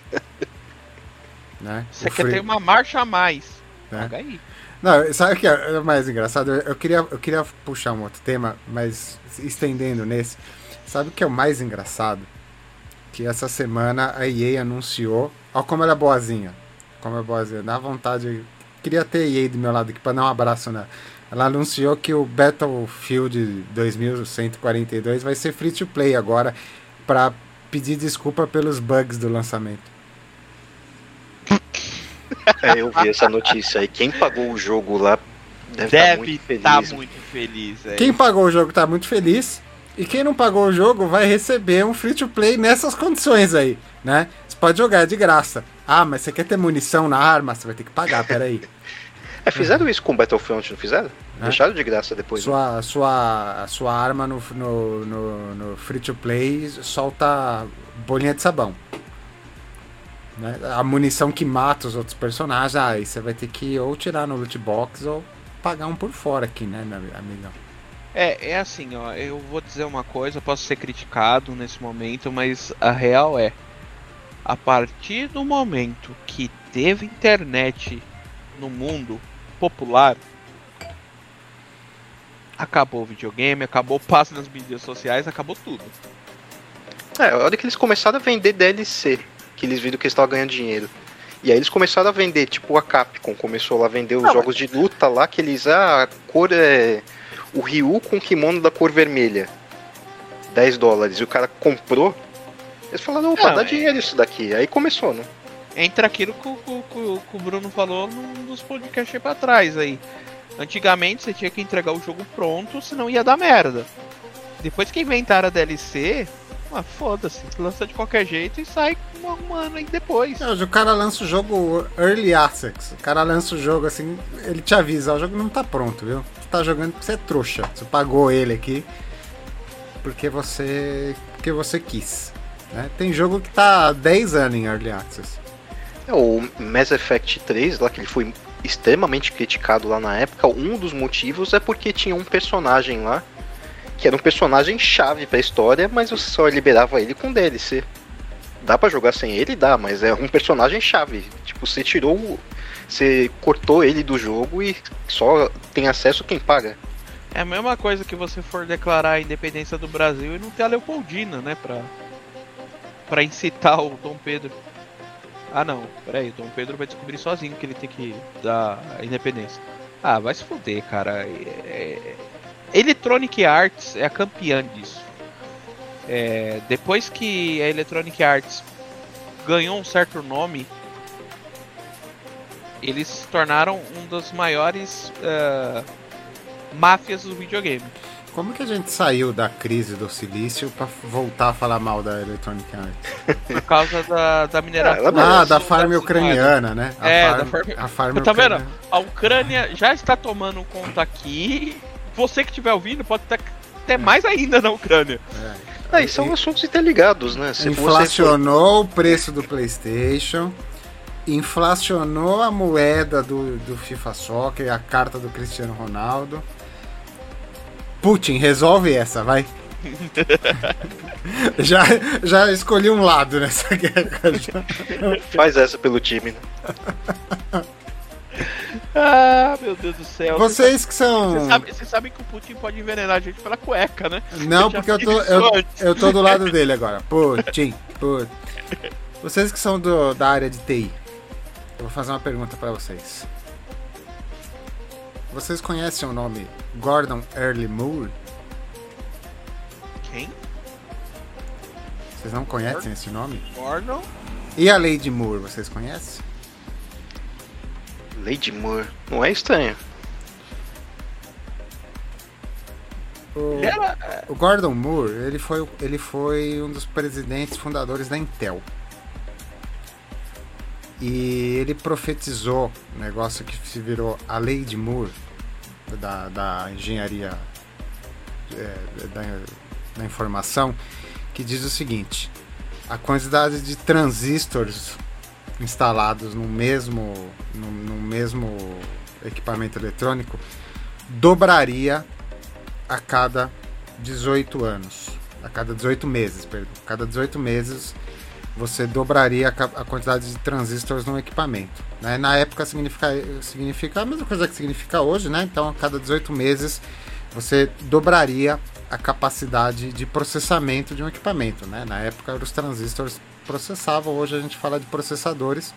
né? Você o quer free... ter uma marcha a mais. Né? Paga aí. Não, sabe o que é mais engraçado? Eu queria, eu queria puxar um outro tema, mas estendendo nesse. Sabe o que é o mais engraçado? Que essa semana a EA anunciou. Olha como ela é boazinha. Como é boazinha. Dá vontade queria ter EA do meu lado aqui para dar um abraço né? Ela anunciou que o Battlefield 2142 vai ser free to play agora para pedir desculpa pelos bugs do lançamento. É, eu vi essa notícia aí. Quem pagou o jogo lá deve, deve estar tá muito feliz. Tá muito feliz é. Quem pagou o jogo tá muito feliz. E quem não pagou o jogo vai receber um free to play nessas condições aí, né? Você pode jogar de graça. Ah, mas você quer ter munição na arma? Você vai ter que pagar, peraí. é, fizeram isso com Battlefront, não fizeram? É? Deixaram de graça depois. Sua, né? sua, sua arma no, no, no, no free to play solta bolinha de sabão. Né? A munição que mata os outros personagens, aí você vai ter que ou tirar no loot box ou pagar um por fora aqui, né, meu amigão? É, é assim, ó, eu vou dizer uma coisa, posso ser criticado nesse momento, mas a real é a partir do momento que teve internet no mundo popular, acabou o videogame, acabou o passe nas mídias sociais, acabou tudo. É, a hora que eles começaram a vender DLC, que eles viram que eles estavam ganhando dinheiro. E aí eles começaram a vender, tipo a Capcom começou lá a vender os Não, jogos mas... de luta lá, que eles, ah, a cor é o Ryu com kimono da cor vermelha. 10 dólares. E o cara comprou, eles falaram, opa, não, dá é... dinheiro isso daqui. Aí começou, né? Entra aquilo que o, que, que o Bruno falou num dos podcasts aí pra trás aí. Antigamente você tinha que entregar o jogo pronto, senão ia dar merda. Depois que inventaram a DLC, ah, foda-se, lança de qualquer jeito e sai um ano aí depois. Não, o cara lança o jogo Early Access. O cara lança o jogo assim, ele te avisa, o jogo não tá pronto, viu? Você tá jogando porque você é trouxa. Você pagou ele aqui porque você. porque você quis. Né? Tem jogo que tá há 10 anos em Early Access. É, o Mass Effect 3, lá que ele foi extremamente criticado lá na época, um dos motivos é porque tinha um personagem lá que era um personagem chave para a história, mas você só liberava ele com DLC. Dá para jogar sem ele? Dá, mas é um personagem chave. Tipo, você tirou. Você cortou ele do jogo e só tem acesso quem paga. É a mesma coisa que você for declarar a independência do Brasil e não ter a Leopoldina, né? Pra, para incitar o Dom Pedro. Ah não, peraí, o Dom Pedro vai descobrir sozinho que ele tem que dar a independência. Ah, vai se fuder, cara. É... é Electronic Arts é a campeã disso. É... depois que a Electronic Arts ganhou um certo nome, eles se tornaram um dos maiores uh, máfias do videogame. Como que a gente saiu da crise do silício pra voltar a falar mal da Electronic Arts? Por causa da, da mineração. Ah, da farm ucraniana, né? A é, farm, da farm... A farm tá ucraniana. vendo? A Ucrânia já está tomando conta aqui. Você que estiver ouvindo pode ter até mais ainda na Ucrânia. É. Ah, e são assuntos interligados, né? Se inflacionou for... o preço do PlayStation, inflacionou a moeda do, do FIFA Soccer, a carta do Cristiano Ronaldo. Putin, resolve essa, vai. já, já escolhi um lado nessa guerra. Faz essa pelo time, né? Ah, meu Deus do céu. Vocês que são. Vocês sabem, sabe que o Putin pode envenenar a gente pela cueca, né? Não, eu porque eu tô, eu, eu tô do lado dele agora. Putin, Putin. Vocês que são do, da área de TI, eu vou fazer uma pergunta para vocês. Vocês conhecem o nome Gordon Early Moore? Quem? Vocês não conhecem Gordon? esse nome? Gordon? E a Lady Moore, vocês conhecem? Lady Moore. Não é estranho. O, o, Gordon Moore, ele foi, ele foi um dos presidentes fundadores da Intel. E ele profetizou um negócio que se virou a lei de Moore, da, da engenharia é, da, da informação, que diz o seguinte: a quantidade de transistores instalados no mesmo, no, no mesmo equipamento eletrônico dobraria a cada 18 anos. A cada 18 meses, perdão. A cada 18 meses você dobraria a quantidade de transistores no equipamento. Né? Na época significa, significa a mesma coisa que significa hoje, né? Então a cada 18 meses você dobraria a capacidade de processamento de um equipamento. Né? Na época os transistores processavam, hoje a gente fala de processadores.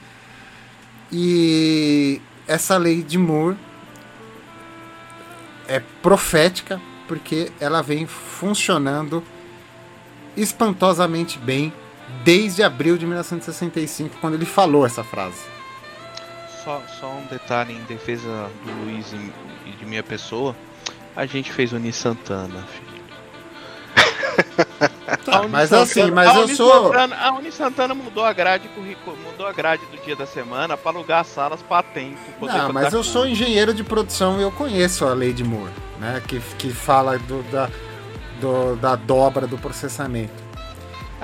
E essa lei de Moore é profética porque ela vem funcionando espantosamente bem desde abril de 1965, quando ele falou essa frase. Só, só um detalhe em defesa do Luiz e de minha pessoa: a gente fez o Santana, filho. Tá, mas assim, mas eu sou. a Unisantana mudou a grade mudou a grade do dia da semana para alugar salas para tempo. Não, mas eu sou engenheiro de produção e eu conheço a Lady Moore, né? Que, que fala do, da, do, da dobra do processamento.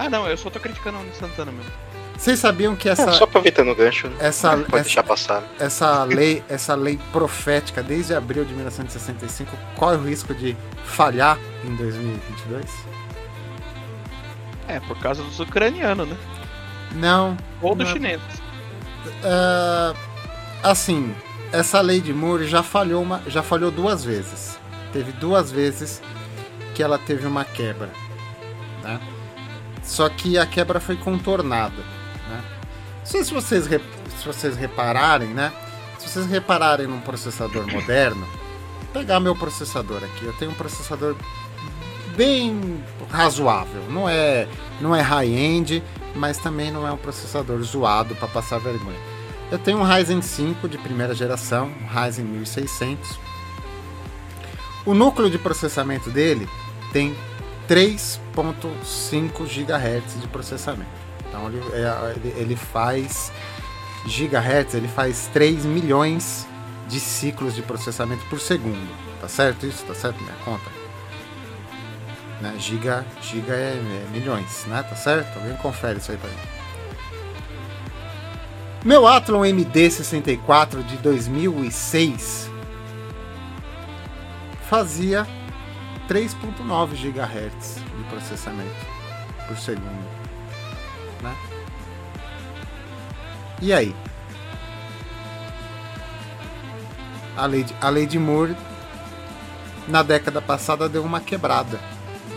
Ah, não, eu só tô criticando a Unisantana mesmo. Vocês sabiam que essa. É, só aproveitando o gancho, né? Essa, Pode essa, deixar passar. Essa lei, essa lei profética desde abril de 1965 corre o risco de falhar em 2022? É, por causa dos ucranianos, né? Não. Ou dos chineses. Uh, assim, essa lei de Moore já falhou, uma, já falhou duas vezes. Teve duas vezes que ela teve uma quebra. Né? Só que a quebra foi contornada. Né? Não sei se vocês, se vocês repararem, né? Se vocês repararem num processador moderno, pegar meu processador aqui. Eu tenho um processador bem razoável. Não é, não é high-end, mas também não é um processador zoado para passar vergonha. Eu tenho um Ryzen 5 de primeira geração, um Ryzen 1600. O núcleo de processamento dele tem 3.5 GHz de processamento. Então ele, é, ele, ele faz gigahertz, ele faz 3 milhões de ciclos de processamento por segundo. Tá certo isso? Tá certo minha conta? Né? Giga, giga é, é, milhões, né? Tá certo? Alguém confere isso aí pra mim. Meu Athlon MD64 de 2006 fazia 3.9 GHz de processamento por segundo, né? E aí? A lei de, a lei de Moore na década passada deu uma quebrada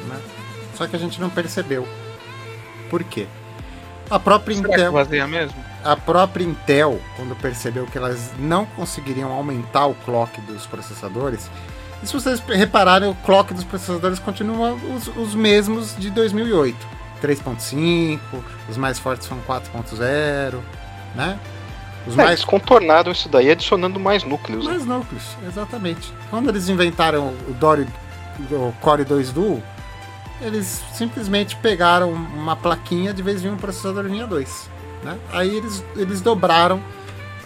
né? Só que a gente não percebeu. Por quê? A própria Será Intel. Que mesmo? A própria Intel, quando percebeu que elas não conseguiriam aumentar o clock dos processadores, e se vocês repararem, o clock dos processadores continua os, os mesmos de 2008. 3.5, os mais fortes são 4.0, né? Os é, mais eles contornaram isso daí adicionando mais núcleos. Né? Mais né? núcleos, exatamente. Quando eles inventaram o Dory, o Core 2 Duo, eles simplesmente pegaram uma plaquinha de vez em um processador linha 2. Né? Aí eles, eles dobraram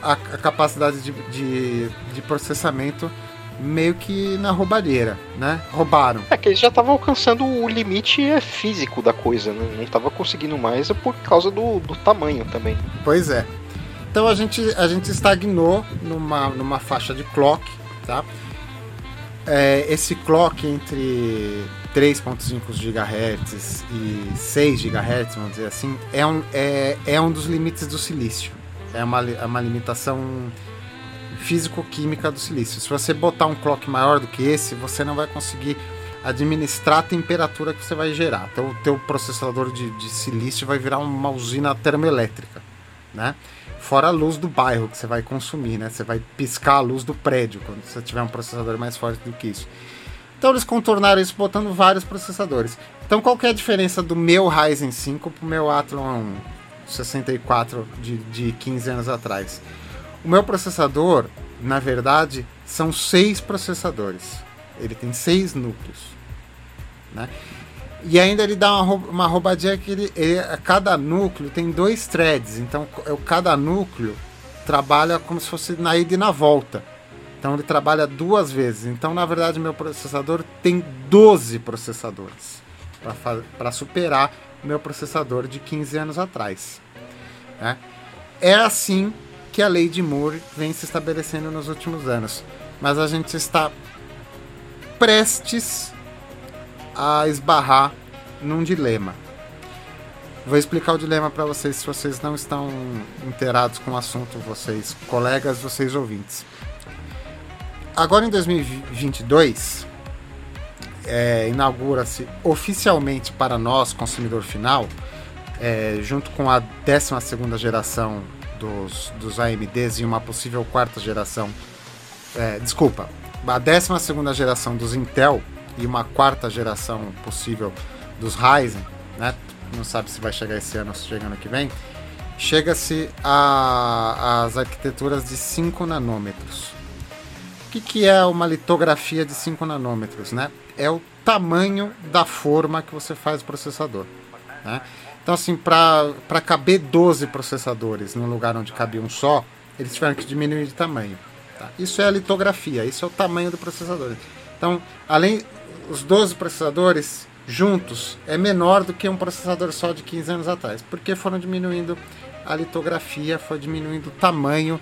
a, a capacidade de, de, de, processamento meio que na roubalheira, né? Roubaram. É que eles já estavam alcançando o limite físico da coisa, né? Não estava conseguindo mais por causa do, do tamanho também. Pois é. Então a gente, a gente estagnou numa, numa faixa de clock, tá? É, esse clock entre 3.5 GHz e 6 GHz, vamos dizer assim, é um, é, é um dos limites do silício. É uma, é uma limitação físico-química do silício. Se você botar um clock maior do que esse, você não vai conseguir administrar a temperatura que você vai gerar. Então o teu processador de, de silício vai virar uma usina termoelétrica, né? Fora a luz do bairro que você vai consumir, né? Você vai piscar a luz do prédio quando você tiver um processador mais forte do que isso. Então eles contornaram isso botando vários processadores. Então qual é a diferença do meu Ryzen 5 para o meu Athlon 64 de, de 15 anos atrás? O meu processador, na verdade, são seis processadores. Ele tem seis núcleos. Né? E ainda ele dá uma, uma roubadinha que ele, ele, cada núcleo tem dois threads. Então cada núcleo trabalha como se fosse na ida e na volta. Então ele trabalha duas vezes. Então, na verdade, meu processador tem 12 processadores para superar meu processador de 15 anos atrás. Né? É assim que a lei de Moore vem se estabelecendo nos últimos anos. Mas a gente está prestes a esbarrar num dilema. Vou explicar o dilema para vocês se vocês não estão inteirados com o assunto, vocês colegas, vocês ouvintes. Agora em 2022 é, inaugura-se oficialmente para nós, consumidor final, é, junto com a 12 segunda geração dos, dos AMDs e uma possível quarta geração, é, desculpa, a 12 segunda geração dos Intel e uma quarta geração possível dos Ryzen, né? Não sabe se vai chegar esse ano ou se chega ano que vem. Chega-se às arquiteturas de 5 nanômetros. O que, que é uma litografia de 5 nanômetros, né? É o tamanho da forma que você faz o processador. Né? Então, assim, para caber 12 processadores no lugar onde cabia um só, eles tiveram que diminuir de tamanho. Tá? Isso é a litografia, isso é o tamanho do processador. Então, além os 12 processadores juntos é menor do que um processador só de 15 anos atrás, porque foram diminuindo a litografia, foi diminuindo o tamanho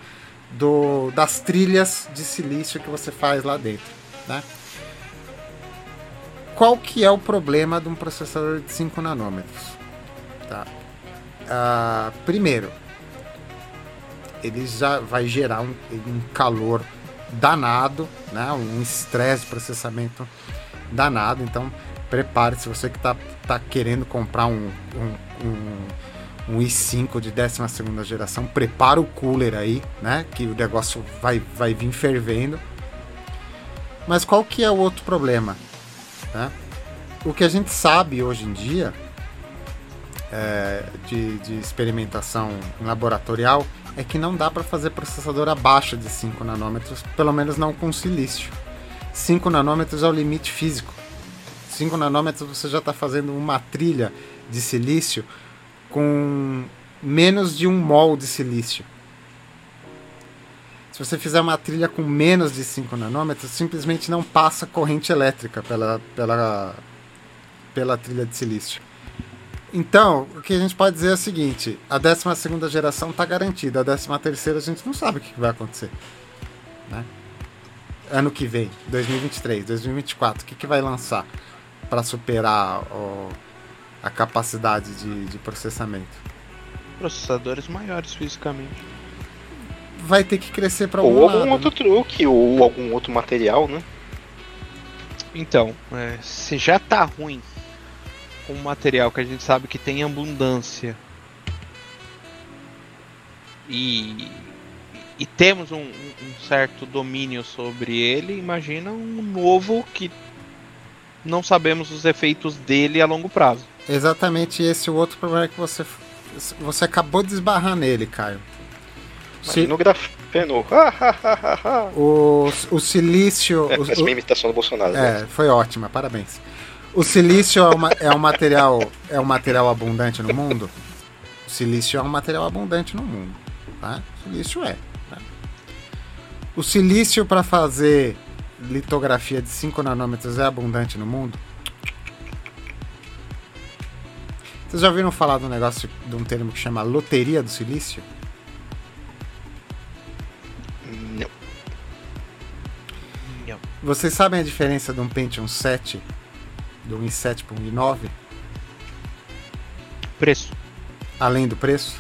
do, das trilhas de silício que você faz lá dentro. Né? Qual que é o problema de um processador de 5 nanômetros? Tá? Ah, primeiro, ele já vai gerar um, um calor danado, né? um estresse de processamento danado. Então, prepare-se, você que está tá querendo comprar um, um, um, um i5 de 12 geração, prepara o cooler aí, né? Que o negócio vai, vai vir fervendo. Mas qual que é o outro problema? Né? O que a gente sabe hoje em dia é, de, de experimentação laboratorial é que não dá para fazer processador abaixo de 5 nanômetros, pelo menos não com silício. 5 nanômetros é o limite físico. 5 nanômetros você já está fazendo uma trilha de silício com menos de um mol de silício. Se você fizer uma trilha com menos de 5 nanômetros, simplesmente não passa corrente elétrica pela, pela, pela trilha de silício. Então, o que a gente pode dizer é o seguinte: a 12 geração está garantida, a 13 a gente não sabe o que vai acontecer. Né? ano que vem, 2023, 2024, o que, que vai lançar para superar o, a capacidade de, de processamento? Processadores maiores fisicamente. Vai ter que crescer para algum Ou algum lado, outro né? truque, ou algum outro material, né? Então, é, se já tá ruim com um material que a gente sabe que tem abundância e e temos um, um, certo domínio sobre ele, imagina um novo que não sabemos os efeitos dele a longo prazo. exatamente esse o outro problema que você você acabou de esbarrar nele, Caio. Se... No grafeno. o, o silício. É, essa o, minha imitação do Bolsonaro. É, né? foi ótima, parabéns. O silício é, uma, é um material é um material abundante no mundo. O silício é um material abundante no mundo, tá? O silício é. Tá? O silício para fazer litografia de 5 nanômetros é abundante no mundo? Vocês já ouviram falar do negócio de um termo que chama loteria do silício? Não. Não. Vocês sabem a diferença de um Pentium 7 do i7 para um i9? Preço. Além do preço?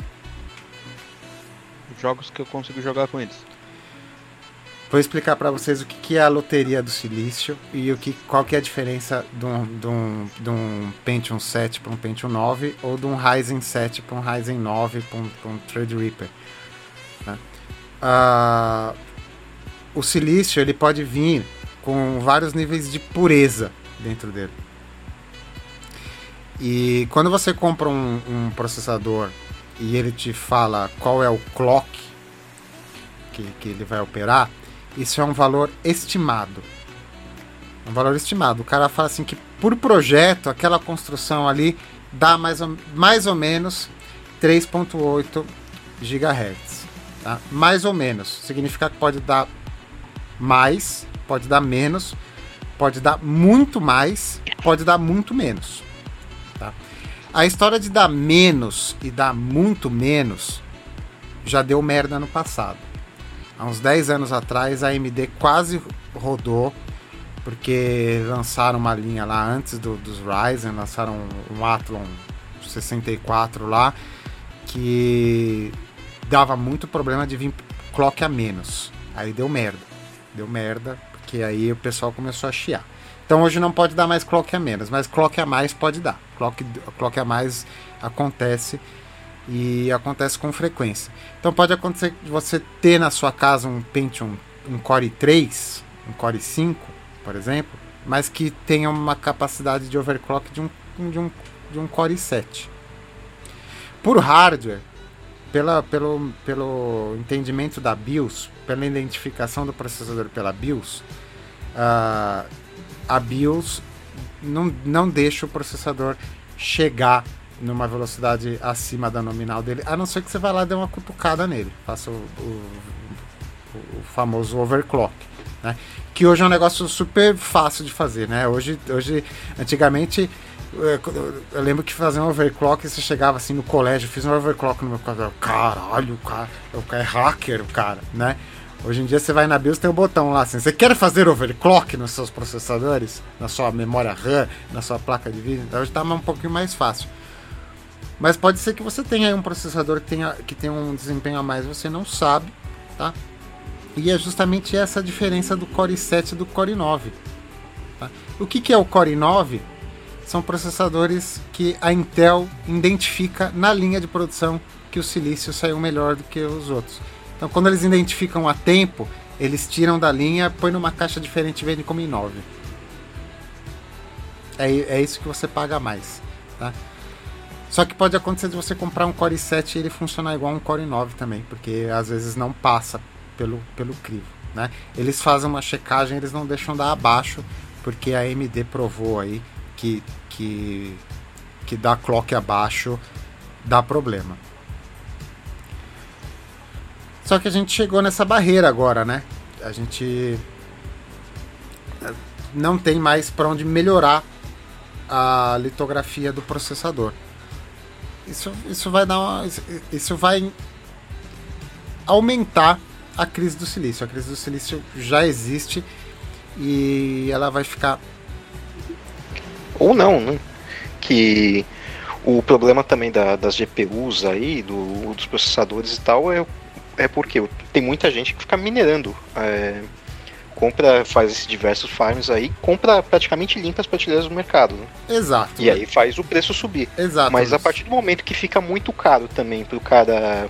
Jogos que eu consigo jogar com eles. Vou explicar para vocês o que é a loteria do silício e o que, qual que é a diferença de um, de um, de um Pentium 7 para um Pentium 9 ou de um Ryzen 7 para um Ryzen 9 para um, um Threadripper. Né? Uh, o silício ele pode vir com vários níveis de pureza dentro dele. E quando você compra um, um processador e ele te fala qual é o clock que, que ele vai operar, isso é um valor estimado. Um valor estimado. O cara fala assim que por projeto, aquela construção ali dá mais ou, mais ou menos 3.8 GHz. Tá? Mais ou menos. Significa que pode dar mais, pode dar menos, pode dar muito mais, pode dar muito menos. A história de dar menos e dar muito menos já deu merda no passado. Há uns 10 anos atrás a AMD quase rodou, porque lançaram uma linha lá antes do, dos Ryzen, lançaram um Athlon 64 lá, que dava muito problema de vir clock a menos. Aí deu merda. Deu merda, porque aí o pessoal começou a chiar. Então hoje não pode dar mais clock a menos, mas clock a mais pode dar. Clock, clock a mais acontece e acontece com frequência. Então pode acontecer de você ter na sua casa um Pentium, um Core 3, um Core 5, por exemplo, mas que tenha uma capacidade de overclock de um, de um, de um Core 7. Por hardware, pela, pelo, pelo entendimento da BIOS, pela identificação do processador pela BIOS, uh, a BIOS não, não deixa o processador chegar numa velocidade acima da nominal dele, a não ser que você vá lá e dê uma cutucada nele, faça o, o, o famoso overclock, né? Que hoje é um negócio super fácil de fazer, né? Hoje, hoje antigamente eh, eu lembro que fazer um overclock, você chegava assim no colégio, fiz um overclock no meu computador, caralho, cara, o cara é hacker, o cara, né? Hoje em dia você vai na BIOS tem um botão lá assim, você quer fazer overclock nos seus processadores, na sua memória RAM, na sua placa de vídeo, então hoje tá um pouquinho mais fácil. Mas pode ser que você tenha aí um processador que tenha, que tenha um desempenho a mais, você não sabe, tá? E é justamente essa a diferença do Core 7 e do Core 9. Tá? O que, que é o Core 9? São processadores que a Intel identifica na linha de produção que o silício saiu melhor do que os outros. Então, quando eles identificam a tempo, eles tiram da linha, põe numa caixa diferente e vendem como i9. É, é isso que você paga mais. Tá? Só que pode acontecer de você comprar um Core 7 e ele funcionar igual um Core 9 também, porque às vezes não passa pelo, pelo crivo. Né? Eles fazem uma checagem, eles não deixam dar abaixo, porque a AMD provou aí que, que, que dar clock abaixo dá problema. Só que a gente chegou nessa barreira agora, né? A gente não tem mais para onde melhorar a litografia do processador isso, isso vai dar uma, isso vai aumentar a crise do silício. A crise do silício já existe e ela vai ficar ou não, né? Que o problema também da, das GPUs aí, do, dos processadores e tal, é, é porque tem muita gente que fica minerando é, compra, faz esses diversos farms aí, compra praticamente limpa as prateleiras do mercado. Né? Exato. E aí faz o preço subir. Exato. Mas a partir do momento que fica muito caro também pro cara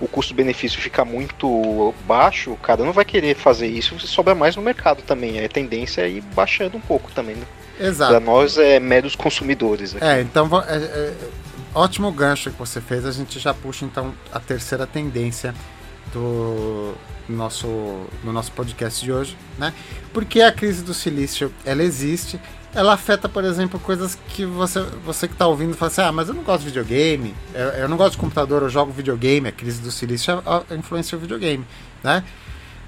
o custo-benefício fica muito baixo, o cara não vai querer fazer isso, sobra mais no mercado também. A tendência é ir baixando um pouco também. Né? Exato. Para nós é meros consumidores. Aqui. É, então é, é, ótimo gancho que você fez. A gente já puxa então a terceira tendência do nosso, no nosso podcast de hoje, né? Porque a crise do silício ela existe, ela afeta, por exemplo, coisas que você, você que está ouvindo fala assim: ah, mas eu não gosto de videogame, eu, eu não gosto de computador, eu jogo videogame. A crise do silício influencia o videogame, né?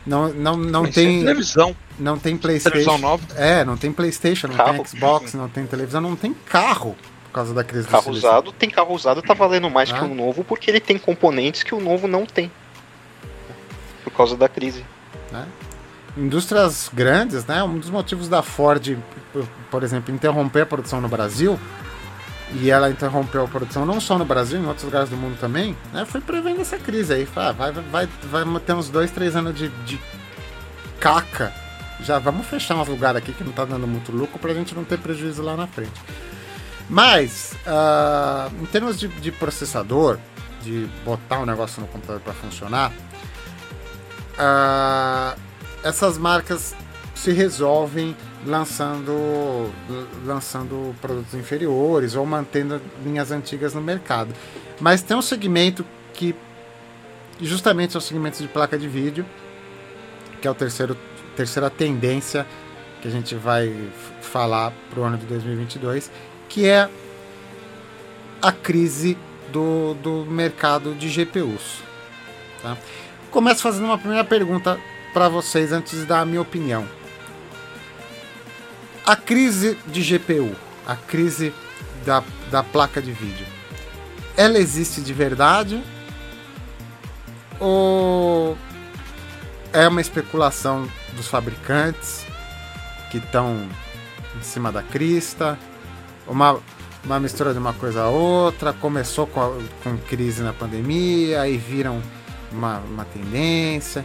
Não, não, não tem. televisão. Não tem PlayStation. Televisão nova. É, não tem PlayStation, não carro. tem Xbox, não tem televisão, não tem carro causa da crise carro usado, tem carro usado, tá valendo mais ah. que o um novo porque ele tem componentes que o novo não tem. Por causa da crise. Né? Indústrias grandes, né? Um dos motivos da Ford por exemplo, interromper a produção no Brasil, e ela interrompeu a produção não só no Brasil, em outros lugares do mundo também, né, foi prevendo essa crise aí. Ah, vai, vai, vai, vai ter uns dois, três anos de, de caca. Já vamos fechar uns lugares aqui que não tá dando muito lucro pra gente não ter prejuízo lá na frente. Mas, uh, em termos de, de, processador, de botar o um negócio no computador para funcionar, uh, essas marcas se resolvem lançando, lançando produtos inferiores ou mantendo linhas antigas no mercado. Mas tem um segmento que justamente é o segmento de placa de vídeo, que é a terceira tendência que a gente vai falar para o ano de 2022, que é a crise do, do mercado de GPUs. Tá? Começo fazendo uma primeira pergunta para vocês antes de dar a minha opinião. A crise de GPU, a crise da, da placa de vídeo, ela existe de verdade? Ou é uma especulação dos fabricantes que estão em cima da crista? Uma, uma mistura de uma coisa a outra? Começou com, a, com crise na pandemia, aí viram uma, uma tendência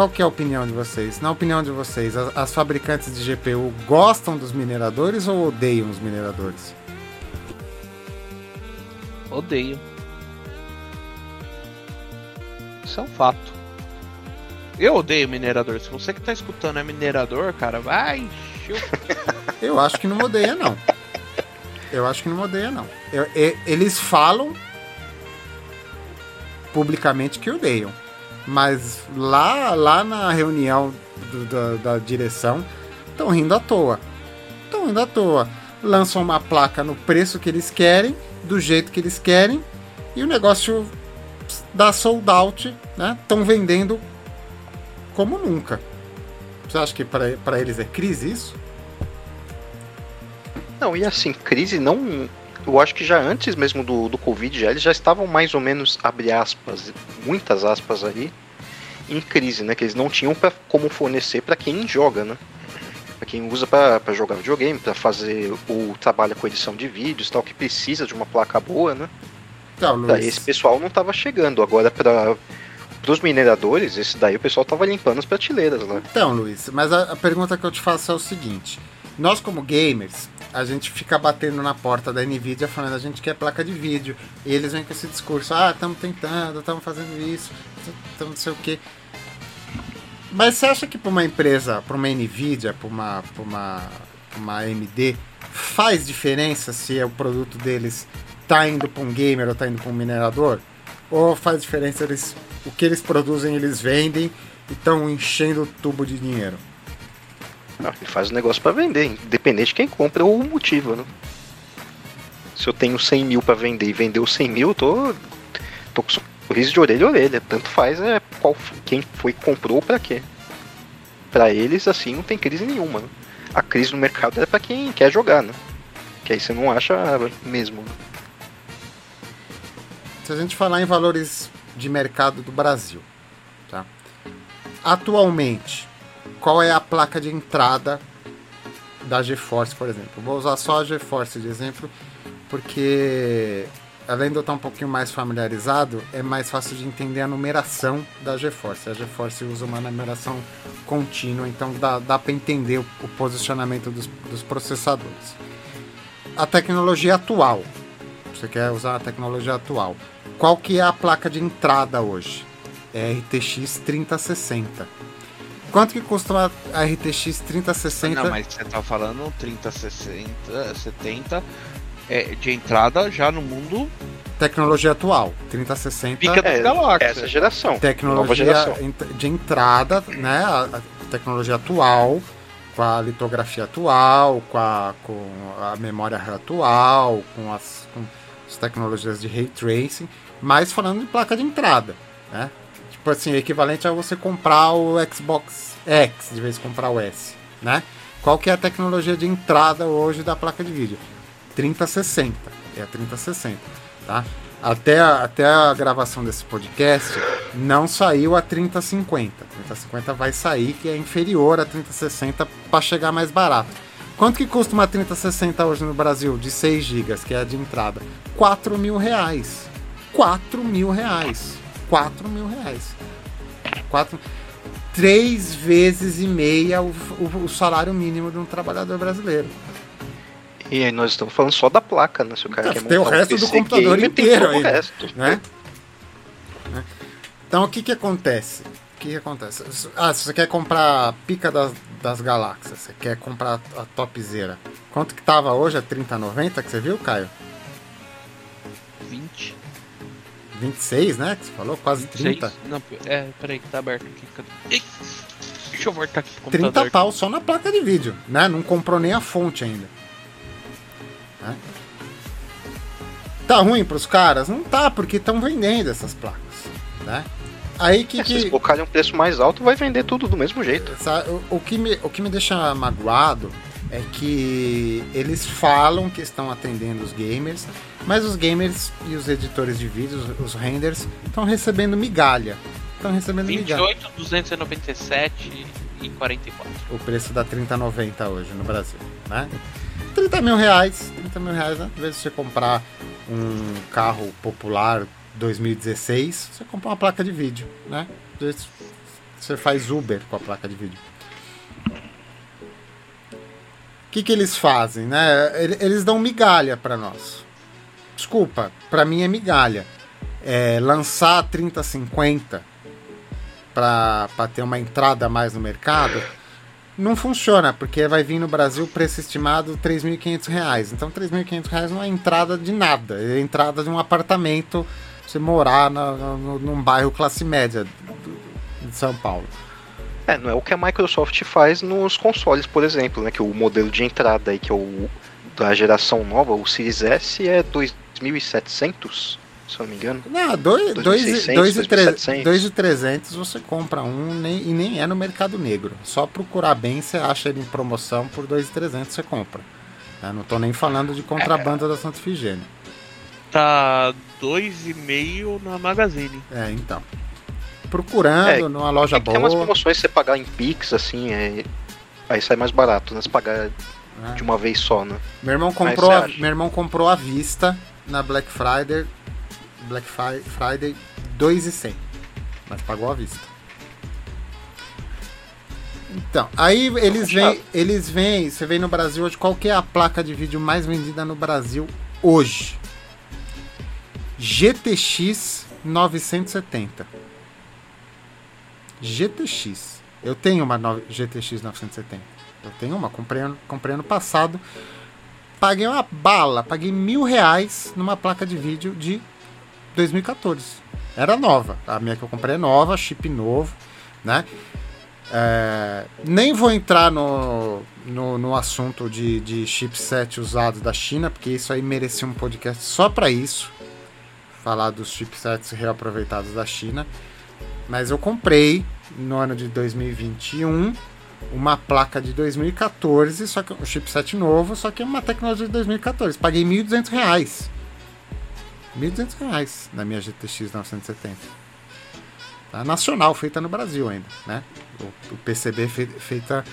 qual que é a opinião de vocês? Na opinião de vocês, as, as fabricantes de GPU gostam dos mineradores ou odeiam os mineradores? Odeio. Isso é um fato. Eu odeio minerador. Se você que tá escutando é minerador, cara, vai. Eu acho que não odeia, não. Eu acho que não odeia, não. Eu, eu, eles falam publicamente que odeiam. Mas lá, lá na reunião do, da, da direção, estão rindo à toa. Estão rindo à toa. Lançam uma placa no preço que eles querem, do jeito que eles querem, e o negócio dá sold out, né? Estão vendendo como nunca. Você acha que para eles é crise isso? Não, e assim, crise não. Eu acho que já antes mesmo do, do Covid, já, eles já estavam mais ou menos, abre aspas, muitas aspas aí, em crise, né? Que eles não tinham pra, como fornecer para quem joga, né? Pra quem usa para jogar videogame, para fazer o trabalho com edição de vídeos tal, que precisa de uma placa boa, né? Então, Luiz... Esse pessoal não tava chegando. Agora, para os mineradores, esse daí o pessoal tava limpando as prateleiras lá. Então, Luiz, mas a, a pergunta que eu te faço é o seguinte: nós, como gamers, a gente fica batendo na porta da Nvidia falando a gente quer placa de vídeo. E eles vêm com esse discurso: ah, estamos tentando, estamos fazendo isso, estamos não sei o que. Mas você acha que para uma empresa, para uma Nvidia, para uma, uma, uma AMD, faz diferença se o produto deles tá indo para um gamer ou tá indo para um minerador? Ou faz diferença eles, o que eles produzem eles vendem e estão enchendo o tubo de dinheiro? Não, ele faz o negócio para vender, independente de quem compra ou o motivo, né? Se eu tenho 100 mil para vender e vender os 100 mil, eu tô, tô com sorriso de orelha a orelha. Tanto faz é qual, quem foi comprou para quê. Para eles, assim, não tem crise nenhuma. Né? A crise no mercado é para quem quer jogar, né? Que aí você não acha mesmo. Né? Se a gente falar em valores de mercado do Brasil, tá? Atualmente, qual é a placa de entrada da GeForce, por exemplo? Vou usar só a GeForce de exemplo, porque além de eu estar um pouquinho mais familiarizado, é mais fácil de entender a numeração da GeForce. A GeForce usa uma numeração contínua, então dá, dá para entender o, posicionamento dos, dos, processadores. A tecnologia atual, você quer usar a tecnologia atual, qual que é a placa de entrada hoje? É RTX 3060. Quanto que custa a RTX 3060? Não, mas você tá falando 3060, 70 é, de entrada já no mundo. Tecnologia atual, 3060. Pica É, galáxias. essa geração. Tecnologia geração. de entrada, né? A, a tecnologia atual, com a litografia atual, com a, com a memória atual, com as, com as tecnologias de ray tracing, mas falando de placa de entrada, né? Tipo assim, equivalente a você comprar o Xbox X de vez comprar o S, né? Qual que é a tecnologia de entrada hoje da placa de vídeo? 3060. É a 3060, tá? Até a, até a gravação desse podcast não saiu a 3050. 3050 vai sair, que é inferior a 3060 para chegar mais barato. Quanto que custa uma 3060 hoje no Brasil de 6 GB, que é a de entrada? 4 mil reais. 4 mil reais. 4 mil reais. 4... Três vezes e meia o, o- o salário mínimo de um trabalhador brasileiro. E aí nós estamos falando só da placa, né? Se o cara Tem quer o montar um resto do computador gamer, tem inteiro ainda. resto. né? Né? Então o que que acontece? O que, que acontece? Ah, se você quer comprar a pica das, das galáxias, você quer comprar a topzera. Quanto que tava hoje? É 30,90 que você viu, Caio? 26, né? Que você falou? Quase 30. 26. Não, é, peraí, que tá aberto aqui. Cadê? Deixa eu voltar aqui pro 30 computador. pau só na placa de vídeo, né? Não comprou nem a fonte ainda. Né? Tá ruim pros caras? Não tá, porque estão vendendo essas placas, né? Aí que, É, se que colocarem um preço mais alto, vai vender tudo do mesmo jeito. O, o que me, o que me deixa magoado é que eles falam que estão atendendo os gamers, mas os gamers e os editores de vídeos, os renders, estão recebendo migalha. Estão recebendo migalha. 28, 297 e 44. O preço da 3090 hoje no Brasil, né? 30 mil reais, 30 mil reais, né? Às vezes você comprar um carro popular 2016, você compra uma placa de vídeo, né? Às vezes você faz Uber com a placa de vídeo. Que, que eles fazem, né? Ele- Eles dão migalha para nós. Desculpa, para mim é migalha. É, lançar a 3050 para ter uma entrada mais no mercado não funciona, porque vai vir no Brasil preço estimado 3.500 reais. Então 3.500 reais não é entrada de nada, é entrada de um apartamento você morar na, num bairro classe média de São Paulo. É, não é o que a Microsoft faz nos consoles, por exemplo, né? Que o modelo de entrada aí, que é o da geração nova, o Series S, é 2700, se eu não me engano. Não, 2,300 2.600, 2.300 você compra um nem, e nem é no mercado negro. Só procurar bem, você acha ele em promoção por 2.300 você compra. Eu não tô nem falando de contrabando da Santa Efigênia. Tá 2,5 na Magazine. É, então. Procurando É, numa loja É que tem umas boa. promoções você pagar em Pix, assim, é... aí sai mais barato, né? Se pagar né? de uma vez só, né? Meu irmão comprou, você a, meu irmão comprou à vista na Black Friday, Black Friday 2,100, mas pagou à vista. Então, aí eles vêm, eles vêm, você vem no Brasil hoje, qual que é a placa de vídeo mais vendida no Brasil hoje? GTX 970. GTX. Eu tenho uma GTX 970. Eu tenho uma, comprei, comprei ano passado. Paguei uma bala, paguei mil reais numa placa de vídeo de 2014. Era nova. A minha que eu comprei é nova, chip novo, né? É, nem vou entrar no, no, no assunto de, de chipset usados da China, porque isso aí merecia um podcast só para isso. Falar dos chipsets reaproveitados da China. Mas eu comprei no ano de 2021 uma placa de 2014, só que um chipset novo, só que uma tecnologia de 2014. Paguei 1.200 reais. 1.200 reais na minha GTX 970. Tá? Nacional, feita no Brasil ainda, né? O, PCB fe- feita,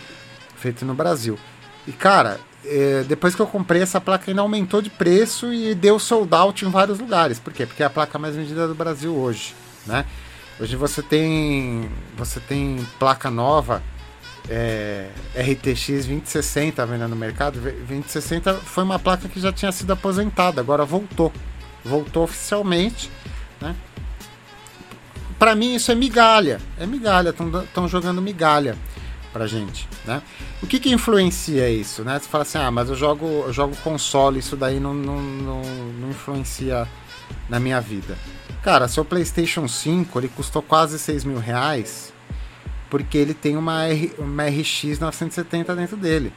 feito no Brasil. E cara, eh, depois que eu comprei essa placa ainda aumentou de preço e deu sold out em vários lugares. Por quê? Porque é a placa mais vendida do Brasil hoje, né? Hoje você tem você tem placa nova é, RTX 2060 vendendo no mercado. 2060 foi uma placa que já tinha sido aposentada, agora voltou. Voltou oficialmente, né? para mim isso é migalha. É migalha, estão jogando migalha pra gente, né? O que que influencia isso, né? Você fala assim, ah, mas eu jogo, eu jogo console, isso daí não, não, não, não influencia na minha vida. Cara, seu PlayStation 5 ele custou quase 6 mil reais porque ele tem uma, R, uma RX 970 dentro dele,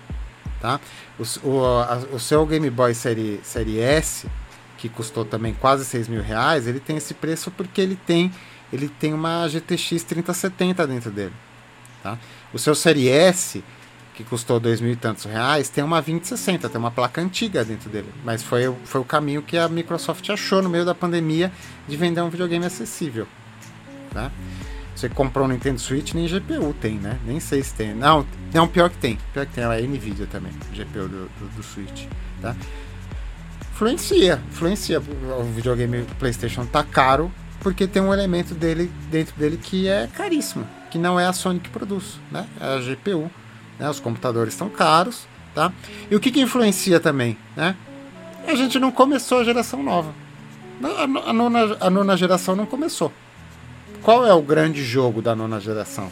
tá? O, o, a, o seu Game Boy série, série S, que custou também quase 6 mil reais, ele tem esse preço porque ele tem, ele tem uma GTX 3070 dentro dele, tá? O seu série S, que custou dois mil e tantos reais, tem uma 2060, tem uma placa antiga dentro dele. Mas foi, foi o caminho que a Microsoft achou no meio da pandemia de vender um videogame acessível. Tá? Você comprou um Nintendo Switch, nem GPU tem, né? Nem sei se tem. Não, não pior que tem. Pior que tem, ela é Nvidia também, GPU do, do, do Switch. Tá? Influencia, influencia. O videogame PlayStation tá caro porque tem um elemento dele dentro dele que é caríssimo, que não é a Sony que produz, né? É a GPU. Né? Os computadores estão caros, tá? E o que, que influencia também, né? A gente não começou a geração nova. A, a, nona, a nona geração não começou. Qual é o grande jogo da nona geração?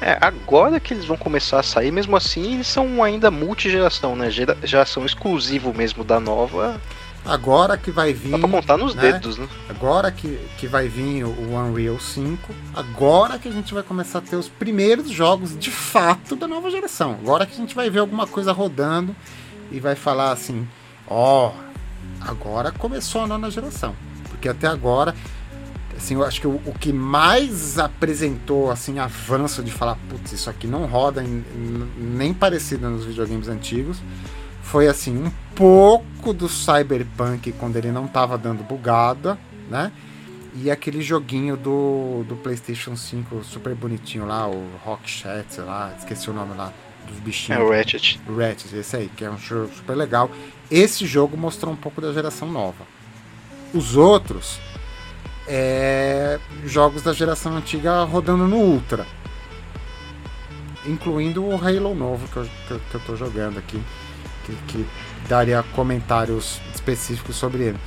É, agora que eles vão começar a sair, mesmo assim, eles são ainda multigeração, né? Gera, geração exclusivo mesmo da nova. Agora que vai vir. Dá pra contar nos né? dedos, né? Agora que, que vai vir o Unreal 5. Agora que a gente vai começar a ter os primeiros jogos de fato da nova geração. Agora que a gente vai ver alguma coisa rodando e vai falar assim: ó, oh, agora começou a nona geração. Porque até agora assim, eu acho que o, o, que mais apresentou assim avanço de falar, putz, isso aqui não roda em, nem parecido nos videogames antigos, foi assim um pouco do Cyberpunk quando ele não estava dando bugada, né? E aquele joguinho do, do PlayStation 5 super bonitinho lá, o Rock Chat, sei lá, esqueci o nome lá dos bichinhos. É o Ratchet. Ratchet, esse aí, que é um jogo super legal. Esse jogo mostrou um pouco da geração nova. Os outros é, jogos da geração antiga rodando no Ultra. Incluindo o Halo novo que eu, que, que eu tô jogando aqui. Que, que, daria comentários específicos sobre ele.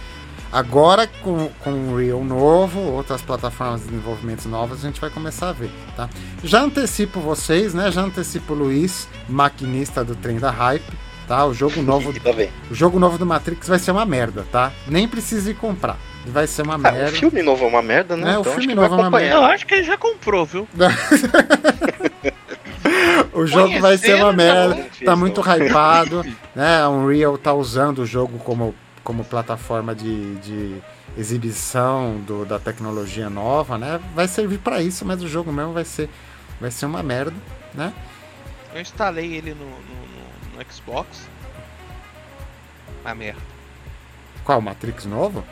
Agora, com, com o Real novo, outras plataformas de desenvolvimento novas, a gente vai começar a ver, tá? Já antecipo vocês, né? Já antecipo o Luiz, maquinista do trem da hype, tá? O jogo novo, tá o jogo novo do Matrix vai ser uma merda, tá? Nem precisa ir comprar. Vai ser uma merda. Ah, o filme novo é uma merda, né? É, então o filme novo é uma merda. Eu acho que ele já comprou, viu? o jogo vai ser uma merda. Tá, tá muito hypado, né? A Unreal tá usando o jogo como, como plataforma de, de exibição do, da tecnologia nova, né? Vai servir para isso, mas o jogo mesmo vai ser, vai ser uma merda, né? Eu instalei ele no, no, no Xbox. Uma merda. Qual? Matrix novo?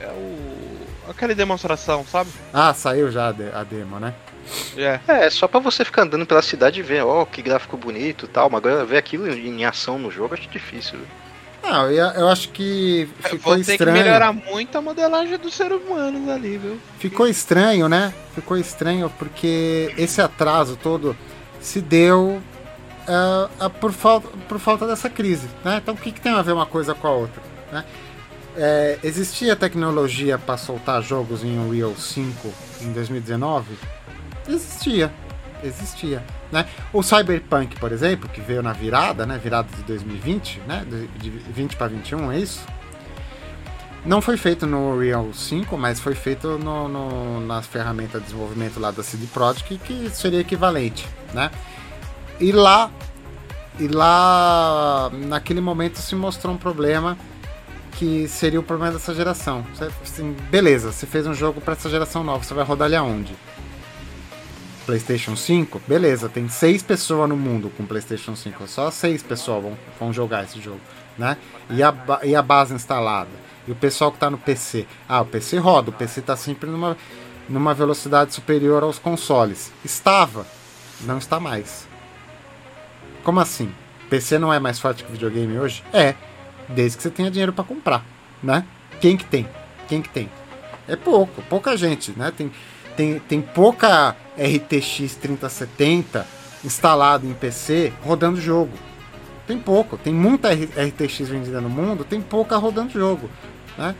É o. aquela demonstração, sabe? Ah, saiu já a demo, né? É. é, só pra você ficar andando pela cidade e ver, ó, oh, que gráfico bonito e tal, mas agora ver aquilo em ação no jogo acho difícil. Viu? Não, eu, eu acho que ficou Vou ter estranho. que melhorar muito a modelagem dos seres humanos ali, viu? Ficou estranho, né? Ficou estranho porque esse atraso todo se deu uh, uh, por, falta, por falta dessa crise, né? Então o que, que tem a ver uma coisa com a outra, né? É, existia tecnologia para soltar jogos em Unreal 5 em 2019? Existia, existia. Né? O Cyberpunk, por exemplo, que veio na virada, né? Virada de 2020, né? De 20 para 21, é isso? Não foi feito no Unreal 5, mas foi feito no, no, nas ferramentas de desenvolvimento lá da CD Projekt, que seria equivalente, né? E lá, e lá, naquele momento se mostrou um problema que seria o problema dessa geração. Você, assim, beleza, você fez um jogo para essa geração nova, você vai rodar ele aonde? PlayStation 5? Beleza, tem seis pessoas no mundo com PlayStation 5, só seis pessoas vão, vão jogar esse jogo, né? E a, e a base instalada? E o pessoal que está no PC? Ah, o PC roda, o PC está sempre numa, numa velocidade superior aos consoles. Estava, não está mais. Como assim? PC não é mais forte que videogame hoje? É, Desde que você tenha dinheiro para comprar, né? Quem que tem? Quem que tem? É pouco, pouca gente, né? Tem, tem, tem pouca RTX 3070 instalada em PC rodando jogo. Tem pouco, tem muita RTX vendida no mundo, tem pouca rodando jogo, né?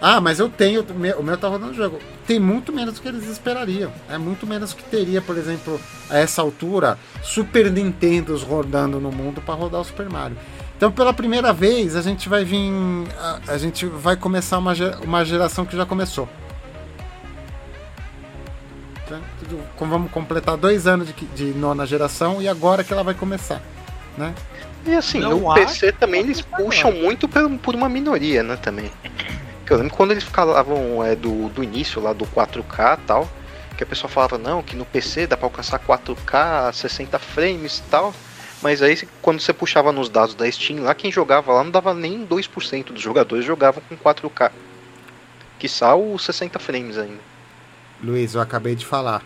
Ah, mas eu tenho, o meu, tá rodando jogo. Tem muito menos do que eles esperariam. É muito menos que teria, por exemplo, a essa altura, Super Nintendos rodando no mundo para rodar o Super Mario. Então, pela primeira vez, a gente vai vir. A, a gente vai começar uma, uma geração que já começou. Vamos completar dois anos de, de nona geração e agora que ela vai começar. Né? E assim, Não no PC também eles puxam muito por, por uma minoria, né? Também. Eu lembro quando eles falavam é, do, do início lá do 4K e tal, que a pessoa falava, não, que no PC dá pra alcançar 4K, 60 frames e tal. Mas aí quando você puxava nos dados da Steam lá, quem jogava lá não dava nem 2% dos jogadores jogavam com 4K. Que os 60 frames ainda. Luiz, eu acabei de falar.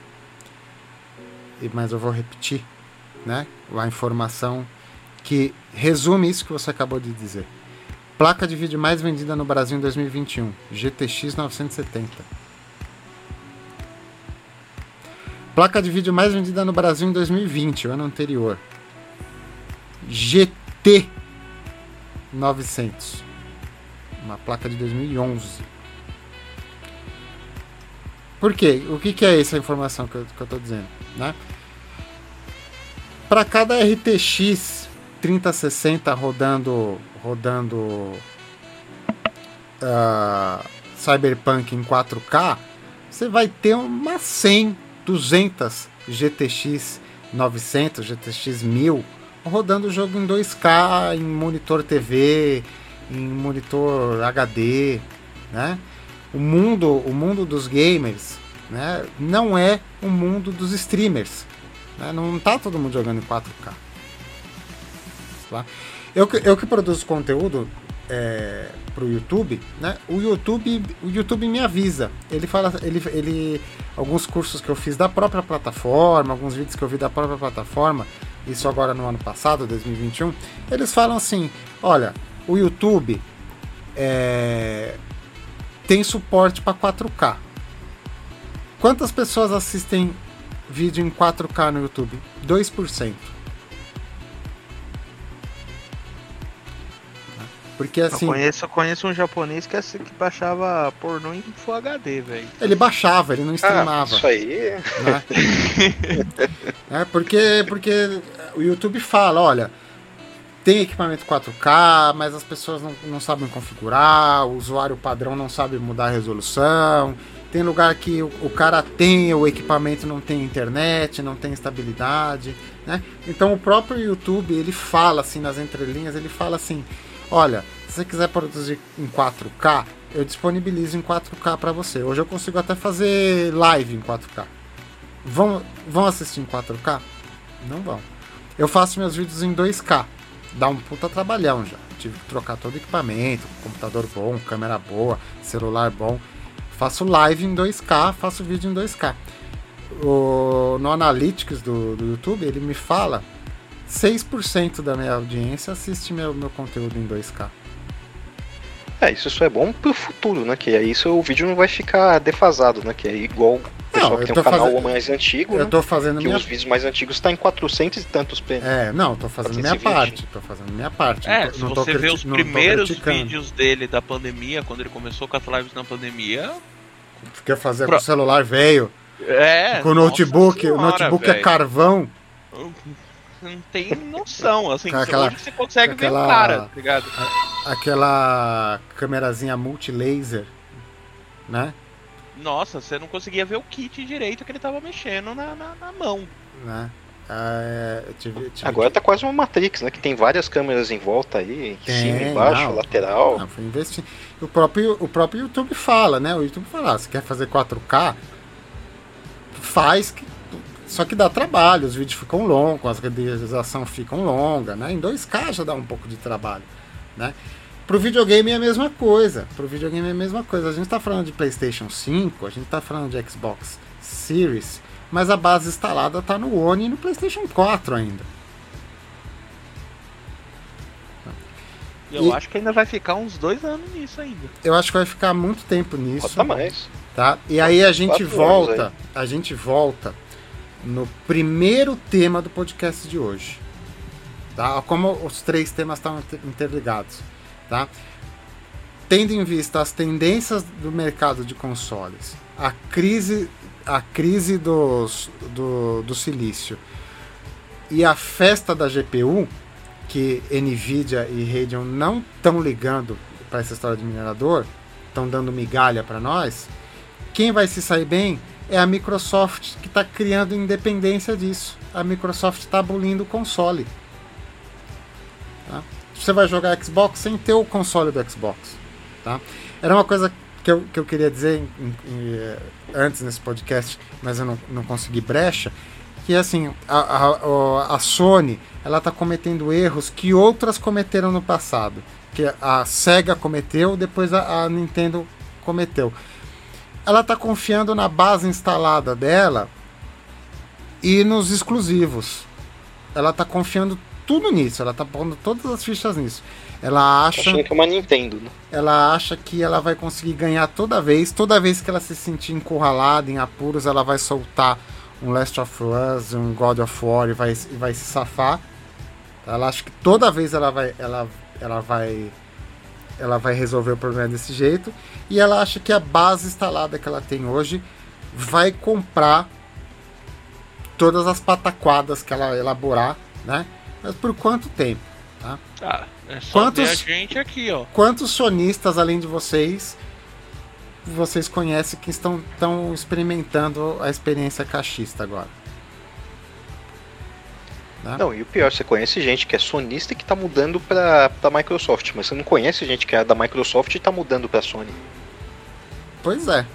Mas eu vou repetir, né? A informação que resume isso que você acabou de dizer. Placa de vídeo mais vendida no Brasil em 2021, GTX 970. Placa de vídeo mais vendida no Brasil em 2020, o ano anterior. GT 900. Uma placa de 2011. Por quê? O que, que é essa informação que eu, tô dizendo? Né? Para cada RTX 3060 rodando rodando uh, Cyberpunk em 4K, você vai ter uma 100, 200 GTX 900, GTX 1000 rodando o jogo em 2K, em monitor TV, em monitor HD, né? O mundo, o mundo dos gamers, né, não é o mundo dos streamers. Né? Não tá todo mundo jogando em 4K. Tá? Eu, eu que produzo conteúdo é, pro YouTube, né? O YouTube, o YouTube me avisa. Ele fala, ele, ele, alguns cursos que eu fiz da própria plataforma, alguns vídeos que eu vi da própria plataforma, isso agora no ano passado, 2021, eles falam assim: olha, o YouTube é, tem suporte para 4K. Quantas pessoas assistem vídeo em 4K no YouTube? 2%. Porque assim. Eu conheço, eu conheço um japonês que, assim, que baixava pornô em Full HD, velho. Ele baixava, ele não streamava. Ah, isso aí. Né? é, porque, porque o YouTube fala, olha. Tem equipamento 4K, mas as pessoas não, não sabem configurar, o usuário padrão não sabe mudar a resolução. Tem lugar que o, o cara tem o equipamento não tem internet, não tem estabilidade, né? Então o próprio YouTube, ele fala assim nas entrelinhas, ele fala assim: Olha, se você quiser produzir em 4K, eu disponibilizo em 4K para você. Hoje eu consigo até fazer live em 4K. Vão, vão assistir em 4K? Não vão. Eu faço meus vídeos em 2K. Dá um puta trabalhão já. Tive que trocar todo o equipamento, computador bom, câmera boa, celular bom. Faço live em 2K, faço vídeo em 2K. O, no Analytics do, do YouTube, ele me fala 6% da minha audiência assiste meu, meu conteúdo em 2K. É, isso só é bom pro futuro, né? Que aí isso, o vídeo não vai ficar defasado, né? Que é igual o pessoal não, que tem um canal fazendo... mais antigo, eu né? tô fazendo que minha... os vídeos mais antigos estão tá em 400 e tantos p. É, não, tô fazendo minha parte, tô fazendo minha parte. É, tô, se você vê os primeiros vídeos dele da pandemia, quando ele começou com as lives na pandemia... Quer fazer Pro... com o celular velho. É, com o notebook, senhora, o notebook véio. é carvão não tem noção, assim, aquela, hoje você consegue aquela, ver o cara, tá ligado? aquela câmerazinha multi-laser, né? Nossa, você não conseguia ver o kit direito que ele tava mexendo na, na, na mão. Né? Ah, é, tive, tive Agora tá quase uma Matrix, né? Que tem várias câmeras em volta aí, em cima, embaixo, não, lateral. Não, foi investir. O próprio, o próprio YouTube fala, né? O YouTube fala, ah, se quer fazer 4K, faz que só que dá trabalho, os vídeos ficam longos, as renderizações ficam longas, né? Em 2K já dá um pouco de trabalho, né? Pro videogame é a mesma coisa. Pro videogame é a mesma coisa. A gente tá falando de PlayStation 5, a gente tá falando de Xbox Series, mas a base instalada tá no One e no PlayStation 4 ainda. Eu e... acho que ainda vai ficar uns dois anos nisso ainda. Eu acho que vai ficar muito tempo nisso. Bota mais. Tá? E aí a gente volta, a gente volta no primeiro tema do podcast de hoje. Tá? Como os três temas estão interligados. Tá? tendo em vista as tendências do mercado de consoles, a crise, a crise dos, do, do silício e a festa da GPU, que Nvidia e Radeon não estão ligando para essa história de minerador, estão dando migalha para nós, quem vai se sair bem é a Microsoft que está criando independência disso. A Microsoft está abolindo o console. Tá? Você vai jogar Xbox sem ter o console do Xbox. Tá? Era uma coisa que eu, que eu queria dizer em, em, eh, antes nesse podcast, mas eu não, não consegui brecha, que assim, a, a, a Sony ela está cometendo erros que outras cometeram no passado. Que a Sega cometeu, depois a, a Nintendo cometeu. Ela está confiando na base instalada dela e nos exclusivos. Ela está confiando tudo nisso, ela está pondo todas as fichas nisso. Ela acha. Achando que é uma Nintendo, né? Ela acha que ela vai conseguir ganhar toda vez. Toda vez que ela se sentir encurralada, em apuros, ela vai soltar um Last of Us, um God of War e vai, e vai se safar. Ela acha que toda vez ela vai, ela, ela vai, ela vai resolver o problema desse jeito. E ela acha que a base instalada que ela tem hoje vai comprar todas as pataquadas que ela elaborar, né? Mas por quanto tempo? Tá? Ah, é só quantos, a gente aqui, ó. Quantos sonistas além de vocês vocês conhecem que estão, estão experimentando a experiência caixista agora? Né? Não, e o pior, você conhece gente que é sonista e que está mudando para a Microsoft, mas você não conhece gente que é da Microsoft e está mudando para a Sony. Pois é.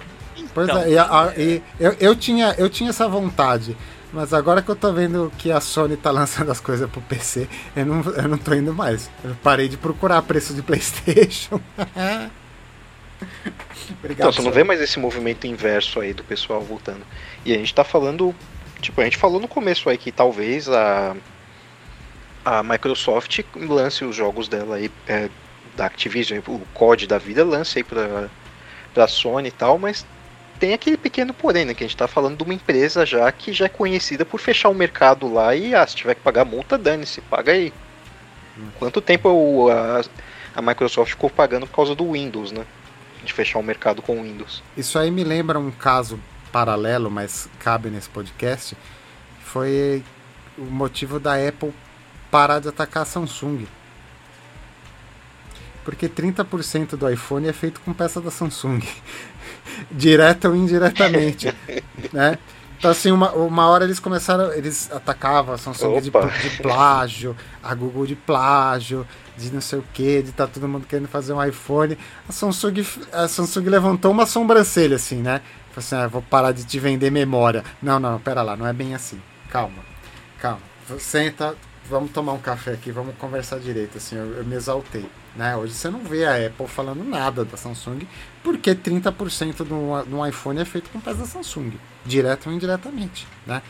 Pois então, é. E, a, e eu, eu, tinha, eu tinha essa vontade. Mas agora que eu tô vendo que a Sony tá lançando as coisas pro PC, eu não, eu não tô indo mais. Eu parei de procurar preço de Playstation. Obrigado. Então, você não vê mais esse movimento inverso aí do pessoal voltando. E a gente tá falando. Tipo, a gente falou no começo aí que talvez a. A Microsoft lance os jogos dela aí. É, da Activision, o COD da vida, lance aí pra, pra Sony e tal, mas tem aquele pequeno porém, né? Que a gente tá falando de uma empresa já que já é conhecida por fechar o mercado lá e ah, se tiver que pagar multa, dane-se, paga aí. Quanto tempo a, a Microsoft ficou pagando por causa do Windows, né? De fechar o mercado com o Windows. Isso aí me lembra um caso paralelo, mas cabe nesse podcast. Foi o motivo da Apple parar de atacar a Samsung. Porque 30% do iPhone é feito com peça da Samsung direta ou indiretamente, né? Então, assim, uma, uma hora eles começaram, eles atacavam a Samsung de, de, plágio, a Google de plágio, de não sei o que, de tá todo mundo querendo fazer um iPhone. A Samsung, a Samsung levantou uma sobrancelha, assim, né? Assim, ah, vou parar de te vender memória. Não, não, pera lá, não é bem assim. Calma, calma. Senta, vamos tomar um café aqui, vamos conversar direito, assim, eu, eu me exaltei. Né? Hoje você não vê a Apple falando nada da Samsung, porque 30% do, do iPhone é feito com peça da Samsung, direto ou indiretamente. Né?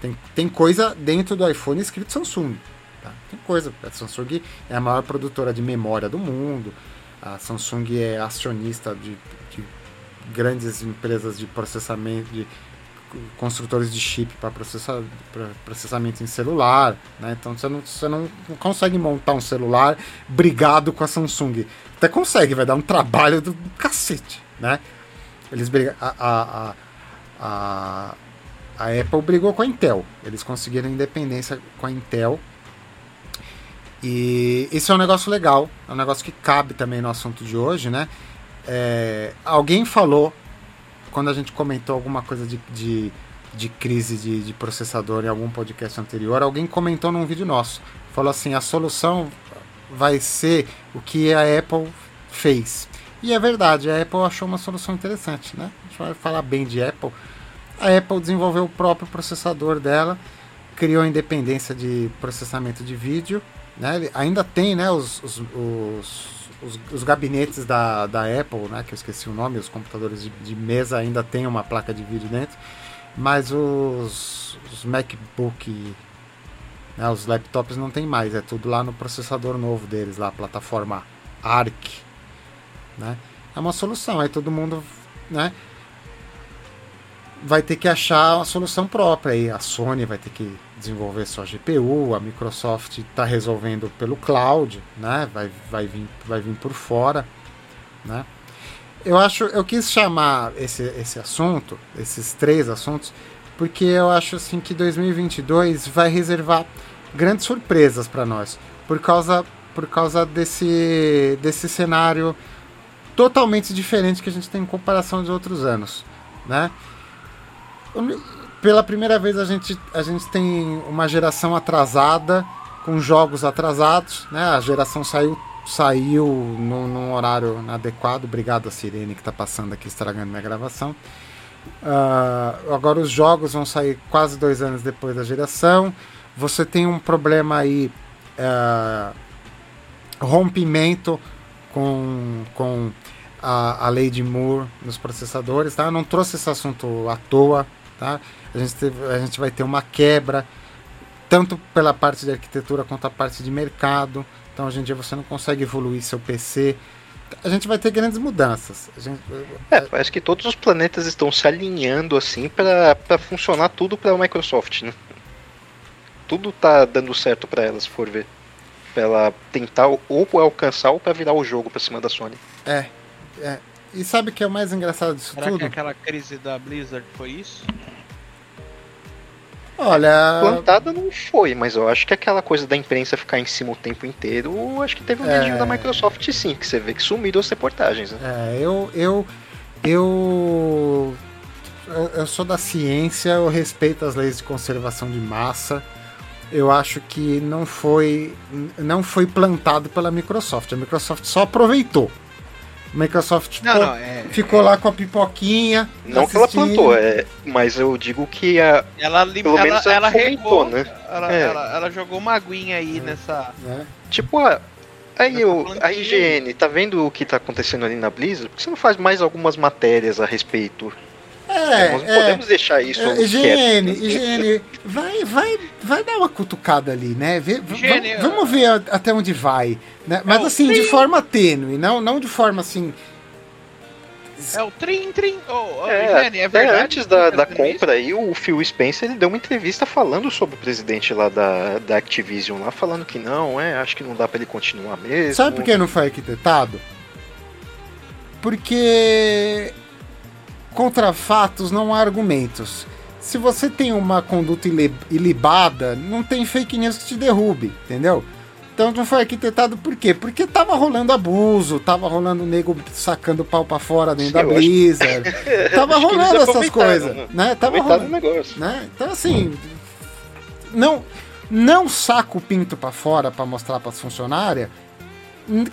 Tem, tem coisa dentro do iPhone escrito Samsung. Tá? Tem coisa. A Samsung é a maior produtora de memória do mundo. A Samsung é acionista de grandes empresas de processamento, de construtores de chip para processar, processamento em celular, né? Então você não, você não consegue montar um celular brigado com a Samsung. Até consegue, vai dar um trabalho do cacete, né? Eles brigam, a, a, a, a Apple brigou com a Intel. Eles conseguiram independência com a Intel. E isso é um negócio legal, é um negócio que cabe também no assunto de hoje, né? É, alguém falou quando a gente comentou alguma coisa de, de, de crise de, de, processador em algum podcast anterior, alguém comentou num vídeo nosso. Falou assim: a solução vai ser o que a Apple fez. E é verdade, a Apple achou uma solução interessante, né? A gente vai falar bem de Apple. A Apple desenvolveu o próprio processador dela, criou independência de processamento de vídeo, né? Ainda tem, né, os, os, os os, os, gabinetes da, da Apple, né, que eu esqueci o nome, os computadores de, de mesa ainda tem uma placa de vídeo dentro, mas os, os MacBook, né, os laptops não tem mais, é tudo lá no processador novo deles, lá, a plataforma ARC. Né? É uma solução, aí todo mundo né, vai ter que achar a solução própria. Aí a Sony vai ter que desenvolver sua GPU, a Microsoft está resolvendo pelo cloud, né? vai, vai, vir, vai vir por fora. né? Eu acho, eu quis chamar esse, esse assunto, esses três assuntos, porque eu acho assim que 2022 vai reservar grandes surpresas para nós, por causa, por causa desse, desse cenário totalmente diferente que a gente tem em comparação de outros anos, né? Pela primeira vez a gente, a gente tem uma geração atrasada com jogos atrasados, né? A geração saiu saiu num, num horário adequado. Obrigado a Sirene que está passando aqui estragando minha gravação. Uh, agora os jogos vão sair quase dois anos depois da geração. Você tem um problema aí, uh, rompimento com, com a, a lei de Moore nos processadores. Tá? Eu não trouxe esse assunto à toa. Tá? A, gente teve, a gente vai ter uma quebra, tanto pela parte de arquitetura quanto a parte de mercado. Então hoje em dia você não consegue evoluir seu PC. A gente vai ter grandes mudanças. Gente... É, parece que todos os planetas estão se alinhando assim para funcionar tudo para a Microsoft, né? Tudo tá dando certo para ela, se for ver. Pra ela tentar ou alcançar ou para virar o jogo para cima da Sony. É, é. E sabe o que é o mais engraçado disso Será tudo? Que aquela crise da Blizzard foi isso? Olha. Plantada não foi, mas eu acho que aquela coisa da imprensa ficar em cima o tempo inteiro, acho que teve um é... vídeo da Microsoft sim, que você vê que sumiram as reportagens. Né? É, eu. Eu. Eu. Eu sou da ciência, eu respeito as leis de conservação de massa. Eu acho que não foi não foi plantado pela Microsoft. A Microsoft só aproveitou. Microsoft não, não, é, ficou é, lá com a pipoquinha. Não assistindo. que ela plantou, é, mas eu digo que a. Ela, pelo ela, menos ela, ela regou, né? Ela, é. ela, ela, jogou uma aguinha aí é. nessa. É. Tipo, a, aí eu, a IGN, tá vendo o que tá acontecendo ali na Blizzard? Por que você não faz mais algumas matérias a respeito? É, Nós é, podemos deixar isso. É, IGN, IGN, vai, vai, vai dar uma cutucada ali, né? Vê, IGN, vamos ver até onde vai. Né? Mas é assim, de forma tênue, não, não de forma assim. É o trim, trim. Oh, oh, é, IGN, é verdade, antes da, da compra aí, o Phil Spencer ele deu uma entrevista falando sobre o presidente lá da, da Activision lá, falando que não, é, acho que não dá para ele continuar mesmo. Sabe por que não foi arquitetado? Porque Contra fatos não há argumentos. Se você tem uma conduta ilibada, não tem fake news que te derrube, entendeu? Então não foi arquitetado por quê? Porque tava rolando abuso, tava rolando nego sacando pau pra fora dentro Sim, da Blizzard. Acho... tava rolando essas coisas, né? né? Tava rolando, negócio. Né? Então assim, não não saca o pinto para fora para mostrar para as funcionárias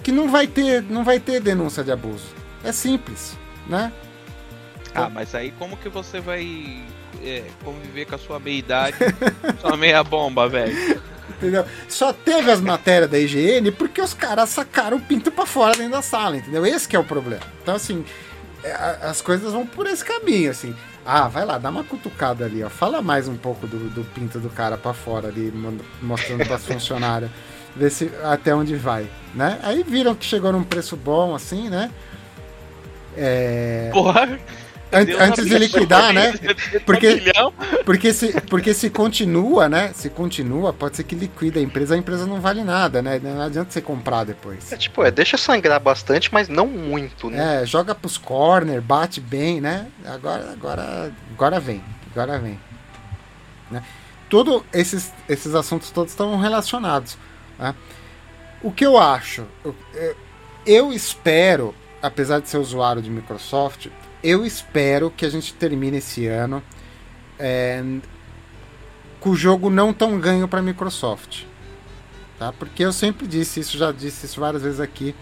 que não vai ter, não vai ter denúncia de abuso. É simples, né? Ah, mas aí como que você vai é, conviver com a sua meia-idade, sua meia bomba, velho? Entendeu? Só teve as matérias da IGN porque os caras sacaram o pinto para fora dentro da sala, entendeu? Esse é o problema. Então, assim, é, as coisas vão por esse caminho, assim. Ah, vai lá, dá uma cutucada ali, ó. Fala mais um pouco do, do pinto do cara para fora ali, mostrando para as funcionárias, ver se até onde vai, né? Aí viram que chegou num preço bom, assim, né? É... Porra! Antes de liquidar, né? Porque, porque, se, porque se continua, né? Se continua, pode ser que liquida a empresa, a empresa não vale nada, né? Não adianta você comprar depois. É tipo, é, deixa sangrar bastante, mas não muito, né? É, joga pros corner, bate bem, né? Agora, agora, agora vem, agora vem. Né? Todos esses, esses assuntos todos estão relacionados. Né? O que eu acho, eu, eu espero, apesar de ser usuário de Microsoft, eu espero que a gente termine esse ano é, com o jogo não tão ganho para a Microsoft. Tá? Porque eu sempre disse isso, já disse isso várias vezes aqui.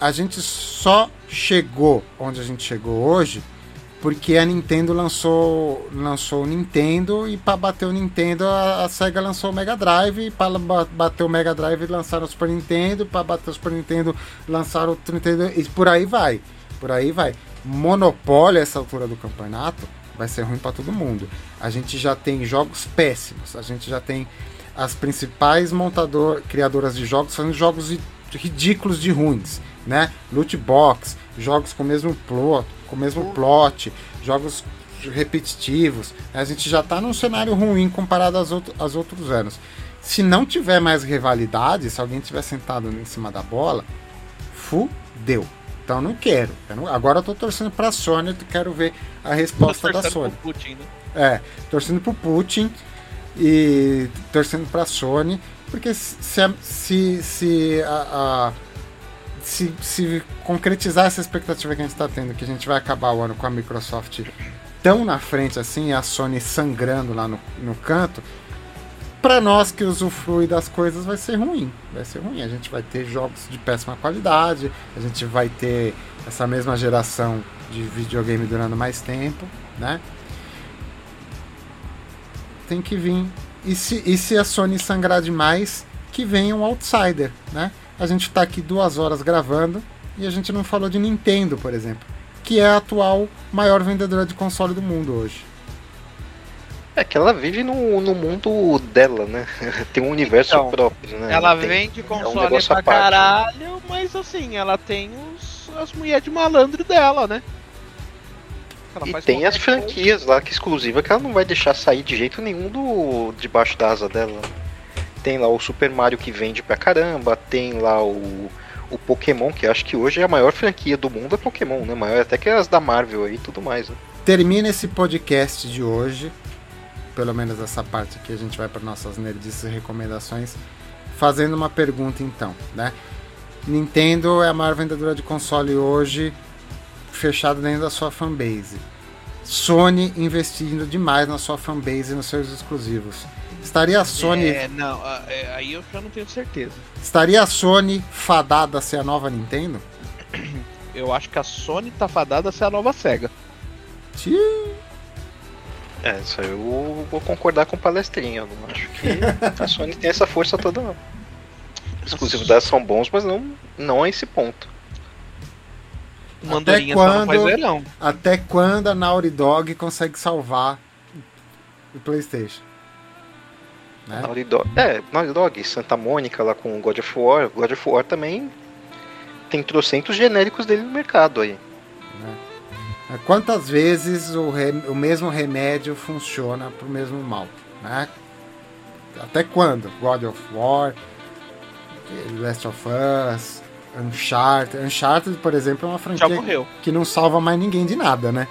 A gente só chegou onde a gente chegou hoje porque a Nintendo lançou lançou o Nintendo e para bater o Nintendo a, a, Sega lançou o Mega Drive e para bater o Mega Drive lançaram o Super Nintendo, para bater o Super Nintendo lançaram o Nintendo e por aí vai. Por aí vai monopólio a essa altura do campeonato vai ser ruim para todo mundo. A gente já tem jogos péssimos, a gente já tem as principais montador, criadoras de jogos fazendo jogos ridículos de ruins, né? Loot box, jogos com o mesmo plot, com o mesmo plot, jogos repetitivos. A gente já está num cenário ruim comparado aos, outro, aos outros anos. Se não tiver mais rivalidade, se alguém tiver sentado em cima da bola, fudeu Então não quero. Eu não- agora eu tô torcendo pra Sony, eu quero ver a resposta da Torcendo Sony. pro Putin, né? É, torcendo pro Putin e torcendo pra Sony, porque se, se, se, a, a- se, se concretizar essa expectativa que a gente está tendo, que a gente vai acabar o ano com a Microsoft tão na frente assim, e a Sony sangrando lá no, no canto, para nós que usufrui das coisas vai ser ruim. Vai ser ruim. A gente vai ter jogos de péssima qualidade, a gente vai ter essa mesma geração de videogame durando mais tempo, né? tem que vir. E se, e se a Sony sangrar demais, que venha um outsider, né? A gente tá aqui duas horas gravando e a gente não falou de Nintendo, por exemplo, que é a atual maior vendedora de console do mundo hoje. É que ela vive no, no mundo dela, né? Tem um universo Então, próprio, né? Ela tem- vende console negócio pra à parte, caralho, mas assim, ela tem os, as mulheres de malandro dela, né? Ela E tem as franquias lá que é exclusiva que ela não vai deixar sair de jeito nenhum do debaixo da asa dela. Tem lá o Super Mario que vende pra caramba, tem lá o, o Pokémon, que acho que hoje é a maior franquia do mundo é Pokémon, né? Maior até que as da Marvel aí e tudo mais. Né? Termina esse podcast de hoje, pelo menos essa parte aqui, a gente vai para nossas nerdices e recomendações, fazendo uma pergunta então, né? Nintendo é a maior vendedora de console hoje, fechado dentro da sua fanbase. Sony investindo demais na sua fanbase e nos seus exclusivos. Estaria a Sony, É, não, é, aí eu já não tenho certeza. estaria a Sony fadada a ser a nova Nintendo? Eu acho que a Sony tá fadada a ser a nova SEGA. Tchii. É, isso aí eu vou concordar com o palestrinha. Eu não acho que a Sony tem essa força toda, não. Exclusividades são bons, mas não, não a esse ponto. O Mandorinha só não quando-. Até quando a Naughty Dog consegue salvar o PlayStation? Né? Naughty Dog, é, Naughty Dog, Santa Mônica lá com God of War. God of War também tem trocentos genéricos dele no mercado aí. Quantas vezes o, re- o mesmo remédio funciona pro mesmo mal? Né? Até quando? God of War, Last of Us, Uncharted. Uncharted, por exemplo, é uma franquia que não salva mais ninguém de nada, né?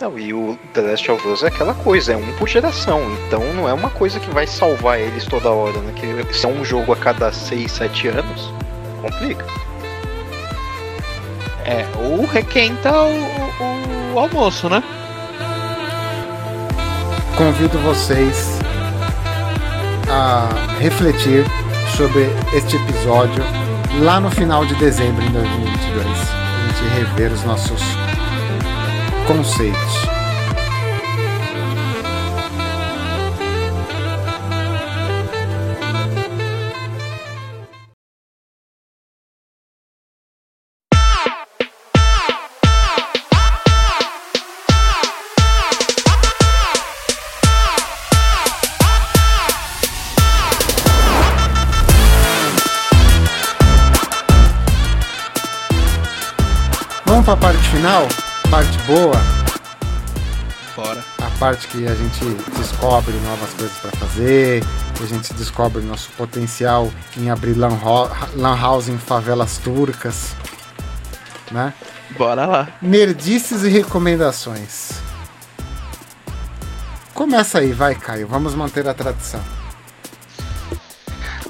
Não, e o The Last of Us é aquela coisa, é um por geração, então não é uma coisa que vai salvar eles toda hora, né? Que se é um jogo a cada 6, 7 anos, complica. É, ou requenta o, o- o almoço, né? Convido vocês a refletir sobre este episódio lá no final de dezembro de 2022. A gente rever os nossos conceitos. Boa, Bora. a parte que a gente descobre novas coisas para fazer, que a gente descobre nosso potencial em abrir lan, lan house em favelas turcas, né? Bora lá. Nerdices e recomendações. Começa aí, vai, Caio. Vamos manter a tradição.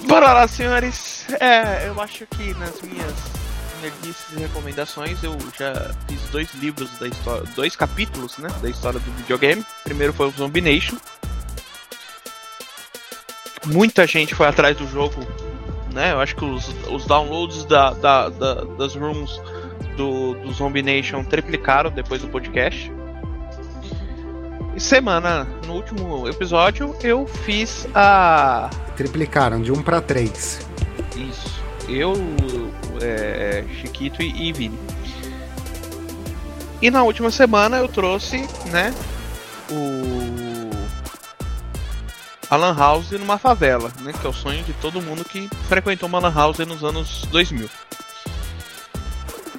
Bora lá, senhores. É, eu acho que nas minhas nerdices e recomendações eu já fiz dois livros da história, dois capítulos, né, da história do videogame. Primeiro foi o Zombie Nation. Muita gente foi atrás do jogo, né? Eu acho que os, os downloads da, da- da- das rooms do, do Zombie Nation triplicaram depois do podcast. E semana, no último episódio, eu fiz a Triplicaram de 1 para 3. isso. Eu, é, Chiquito e, e Vini. E na última semana eu trouxe, né, o a Lan House numa favela, né, que é o sonho de todo mundo que frequentou uma Lan House nos anos 2000.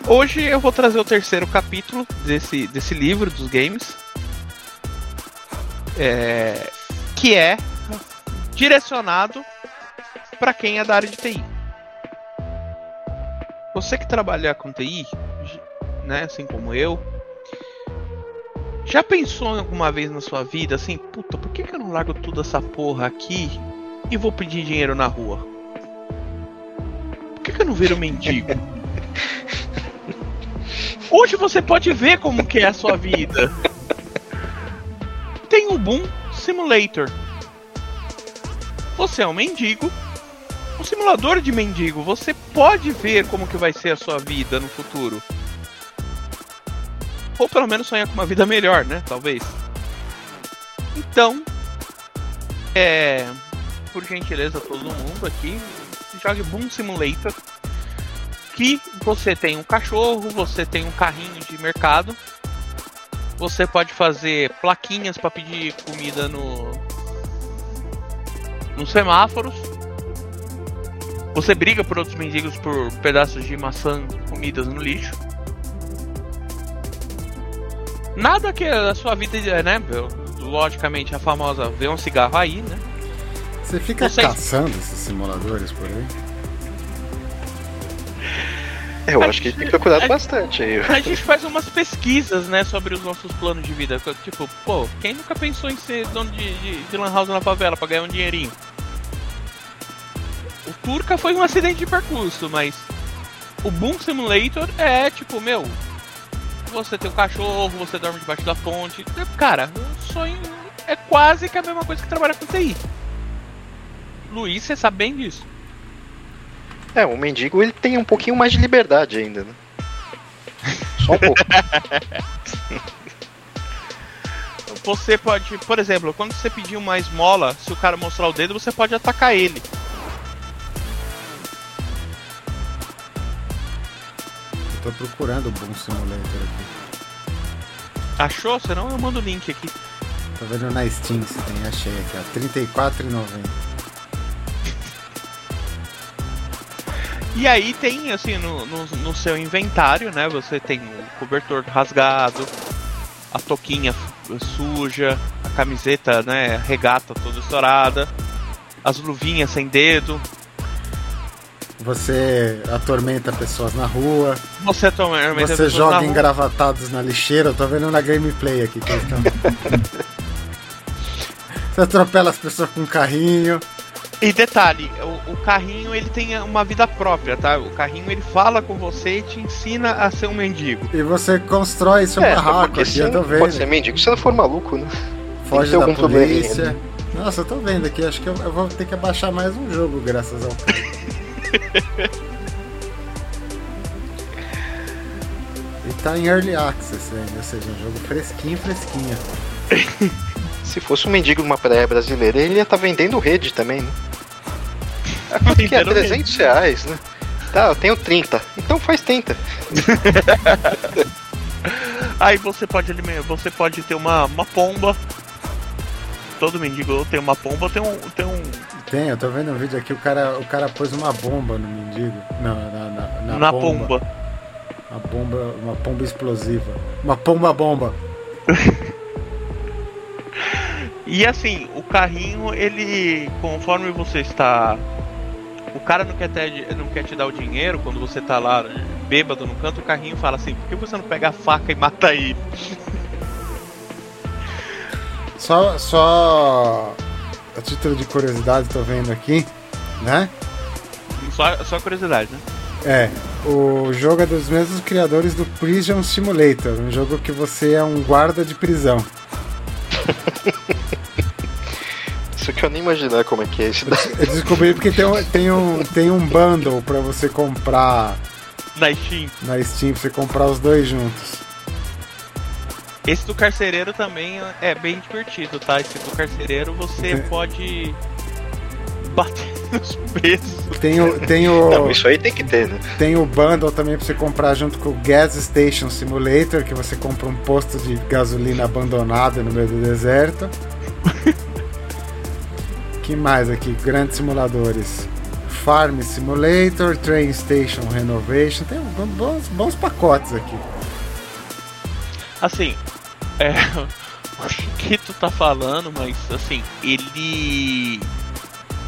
Hoje eu vou trazer o terceiro capítulo desse, desse livro dos games, é, que é direcionado para quem é da área de TI. Você que trabalha com TI, né, assim como eu, já pensou alguma vez na sua vida assim, puta, por que, que eu não largo tudo essa porra aqui e vou pedir dinheiro na rua? Por que, que eu não viro mendigo? Hoje você pode ver como que é a sua vida. Tem o Boom Simulator. Você é um mendigo. Um simulador de mendigo. Você pode ver como que vai ser a sua vida no futuro. Ou pelo menos sonhar com uma vida melhor, né? Talvez. Então, é, por gentileza todo mundo aqui, jogue Boom Simulator que você tem um cachorro, você tem um carrinho de mercado, você pode fazer plaquinhas para pedir comida no nos semáforos. Você briga por outros mendigos por pedaços de maçã comidas no lixo. Nada que a sua vida, né? Logicamente, a famosa ver um cigarro aí, né? Você fica Vocês... caçando esses simuladores por aí? Eu a acho gente, que a gente tem que procurar bastante aí. A gente faz umas pesquisas, né, sobre os nossos planos de vida. Tipo, pô, quem nunca pensou em ser dono de, de, de lan house na favela pra ganhar um dinheirinho? O Turca foi um acidente de percurso, mas o Boom Simulator é tipo, meu, você tem um cachorro, você dorme debaixo da ponte. Cara, um sonho é quase que a mesma coisa que trabalhar com TI. Luiz, você sabe bem disso. É, o mendigo ele tem um pouquinho mais de liberdade ainda, né? Só um pouco. você pode, por exemplo, quando você pedir uma esmola, se o cara mostrar o dedo, você pode atacar ele. Tô procurando o Boom Simulator aqui. Achou? Senão eu mando o link aqui. Tô vendo na Steam se tem, achei aqui, ó. R$34,90. E aí tem, assim, no, no, no, seu inventário, né? Você tem o cobertor rasgado, a toquinha suja, a camiseta, né? Regata toda estourada, as luvinhas sem dedo. Você atormenta pessoas na rua. Você atormenta Você joga na engravatados na lixeira. Eu tô vendo na gameplay aqui. Você atropela as pessoas com um carrinho. E detalhe, o, o, carrinho ele tem uma vida própria, tá? O carrinho ele fala com você e te ensina a ser um mendigo. E você constrói seu é, barraco aqui, eu tô vendo. Pode ser mendigo se não for maluco, né? Foge da polícia. Né? Nossa, eu tô vendo aqui, acho que eu, eu, vou ter que abaixar mais um jogo graças ao E tá em Early Access ainda, ou seja, um jogo fresquinho, fresquinho. Se fosse um mendigo numa praia brasileira, ele ia estar tá vendendo rede também, né? Aqui é 300 reais, né? Tá, eu tenho 30. Então faz 30. Aí você pode você pode ter uma, uma pomba. Todo mendigo tem uma pomba, tem um. Tem, um... tem eu tô vendo um vídeo aqui, o cara, o cara pôs uma bomba no mendigo. Não, na, na, na, na pomba. pomba. Uma bomba. Uma pomba explosiva. Uma pomba bomba. e assim, o carrinho, ele. Conforme você está o cara não quer, ter, não quer te dar o dinheiro quando você tá lá bêbado no canto, o carrinho fala assim, por que você não pega a faca e mata ele? Só, só a título de curiosidade, tô vendo aqui, né? Só, só curiosidade, né? É, o jogo é dos mesmos criadores do Prison Simulator, um jogo que você é um guarda de prisão. Isso que eu nem imaginar como é que é esse daí. Eu descobri porque tem um, tem um, tem um bundle pra você comprar. Na Steam. Na Steam, pra você comprar os dois juntos. Esse do carcereiro também é bem divertido, tá? Esse do carcereiro você tem... pode bater nos presos. Tem o, tem o. Não, isso aí tem que ter, né? Tem o bundle também pra você comprar junto com o Gas Station Simulator, que você compra um posto de gasolina abandonado no meio do deserto. que mais aqui? Grandes simuladores. Farm Simulator, Train Station Renovation. Tem bons, bons pacotes aqui. Assim, é. O que tu tá falando, mas assim, ele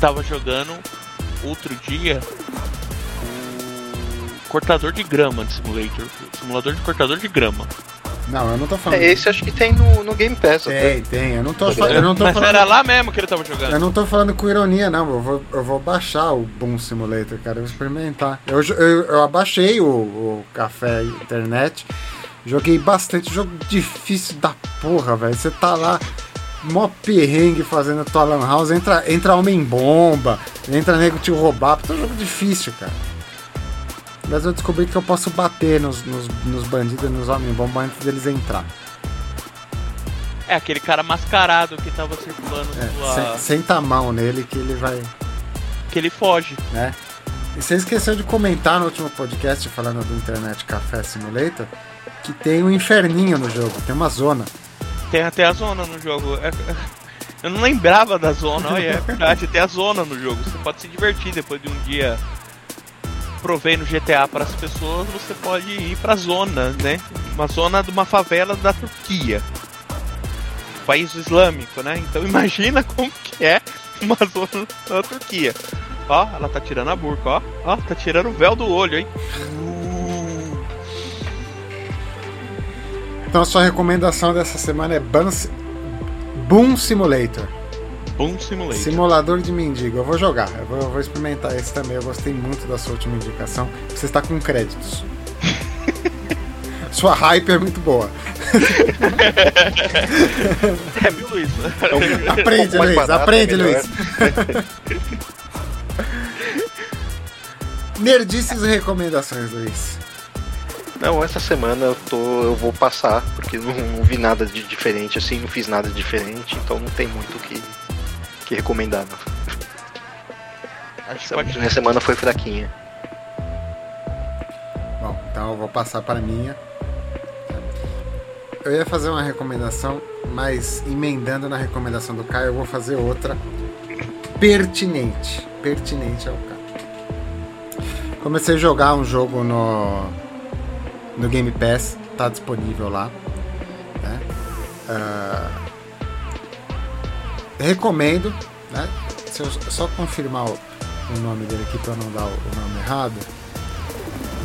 tava jogando outro dia o cortador de grama de simulator. Simulador de cortador de grama. Não, eu não tô falando. É, esse acho que tem no, no Game Pass. até. Tem, tem. Eu não tô, fa- eu não tô Mas falando. era lá mesmo que ele tava jogando. Eu não tô falando com ironia, não. Eu vou, eu vou baixar o Boom Simulator, cara. Eu vou experimentar. Eu, eu, eu abaixei o, o café internet. Joguei bastante. Jogo difícil da porra, velho. Você tá lá, mó perrengue fazendo a tua lan house. Entra, entra homem-bomba, entra nego te roubar. Puta, é um jogo difícil, cara. Mas eu descobri que eu posso bater nos, nos, nos bandidos e nos homem-bomba antes deles entrar. É aquele cara mascarado que tava circulando É, sua... sen- senta a mão nele que ele vai. que ele foge. né? E você esqueceu de comentar no último podcast falando do Internet Café Simulator que tem um inferninho no jogo, tem uma zona. Tem até a zona no jogo. É- Eu não lembrava da zona, olha, é verdade, tem a zona no jogo. Você pode se divertir depois de um dia provei no GTA para as pessoas, você pode ir pra zona, né? Uma zona de uma favela da Turquia. País islâmico, né? Então imagina como que é uma zona da Turquia. Ó, ela tá tirando a burca, ó. Ó, tá tirando o véu do olho, hein? Então a sua recomendação dessa semana é Bun- Boom Simulator. Boom Simulator. Simulador de mendigo. Eu vou jogar, eu vou, eu vou experimentar esse também. Eu gostei muito da sua última indicação. Você está com créditos. sua hype é muito boa. É, viu, Luiz? Aprende, pouco mais Luiz, barato, aprende, é. Luiz. Nerdices e recomendações, Luiz. Não, essa semana eu tô. eu vou passar, porque não, não vi nada de diferente assim, não fiz nada de diferente, então não tem muito o que, que recomendar. Não. Acho que Essa pode minha semana foi fraquinha. Bom, então eu vou passar para a minha. Eu ia fazer uma recomendação, mas emendando na recomendação do Caio, eu vou fazer outra pertinente. Pertinente ao Caio. Comecei a jogar um jogo no, no Game Pass, tá disponível lá. né? Ah, recomendo, né? Se eu só confirmar o, o nome dele aqui para não dar o, o nome errado.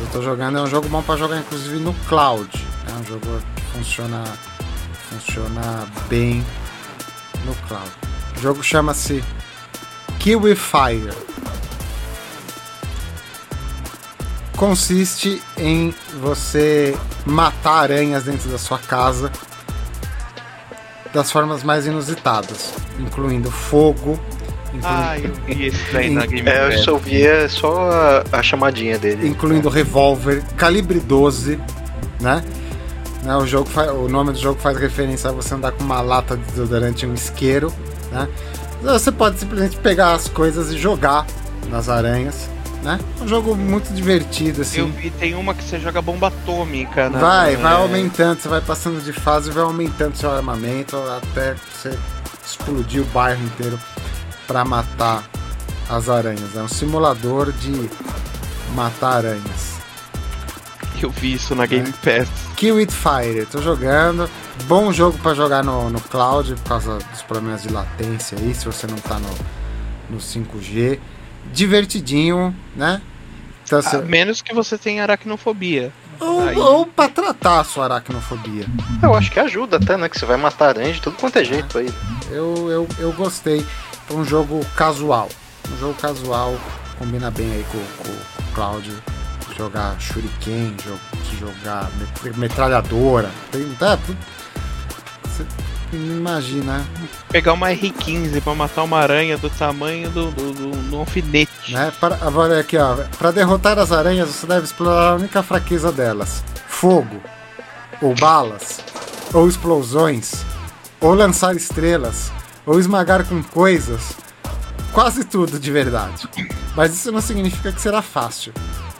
Eu tô jogando, é um jogo bom para jogar inclusive no cloud. É um jogo que funciona, funciona bem no cloud. O jogo chama-se Kiwi Fire. Consiste em você matar aranhas dentro da sua casa das formas mais inusitadas, incluindo fogo, incluindo Ah, eu vi esse daí na Game É, eu só via só a, a chamadinha dele. incluindo revólver, calibre 12, né? Né, O, jogo fa- o nome do jogo faz referência a você andar com uma lata de desodorante e um isqueiro, né? Você pode simplesmente pegar as coisas e jogar nas aranhas, né? Um jogo muito divertido, assim. Eu vi, tem uma que você joga bomba atômica, né? Vai, vai É, aumentando, você vai passando de fase e vai aumentando seu armamento até você explodir o bairro inteiro pra matar as aranhas. É um simulador de matar aranhas. Eu vi isso na Game Pass. Kill It Fire, tô jogando. Bom jogo pra jogar no, no cloud por causa dos problemas de latência aí, se você não tá no, no 5G. Divertidinho, né? Então, A você- menos que você tenha aracnofobia. ou, aí- ou pra tratar a sua aracnofobia. Eu acho que ajuda até, né? Que você vai matar aranha de tudo quanto é jeito aí. Eu, eu, eu gostei. Foi um jogo casual. Um jogo casual, combina bem aí com, com, com o Cloud. Jogar shuriken, jo- jogar met- metralhadora. Tem, tá, tudo- imagina? Pegar uma R15 pra matar uma aranha do tamanho do, do, do, do alfinete. né? Para, agora aqui, ó. Para derrotar as aranhas, você deve explorar a única fraqueza delas: fogo, ou balas, ou explosões, ou lançar estrelas, ou esmagar com coisas. Quase tudo de verdade. Mas isso não significa que será fácil.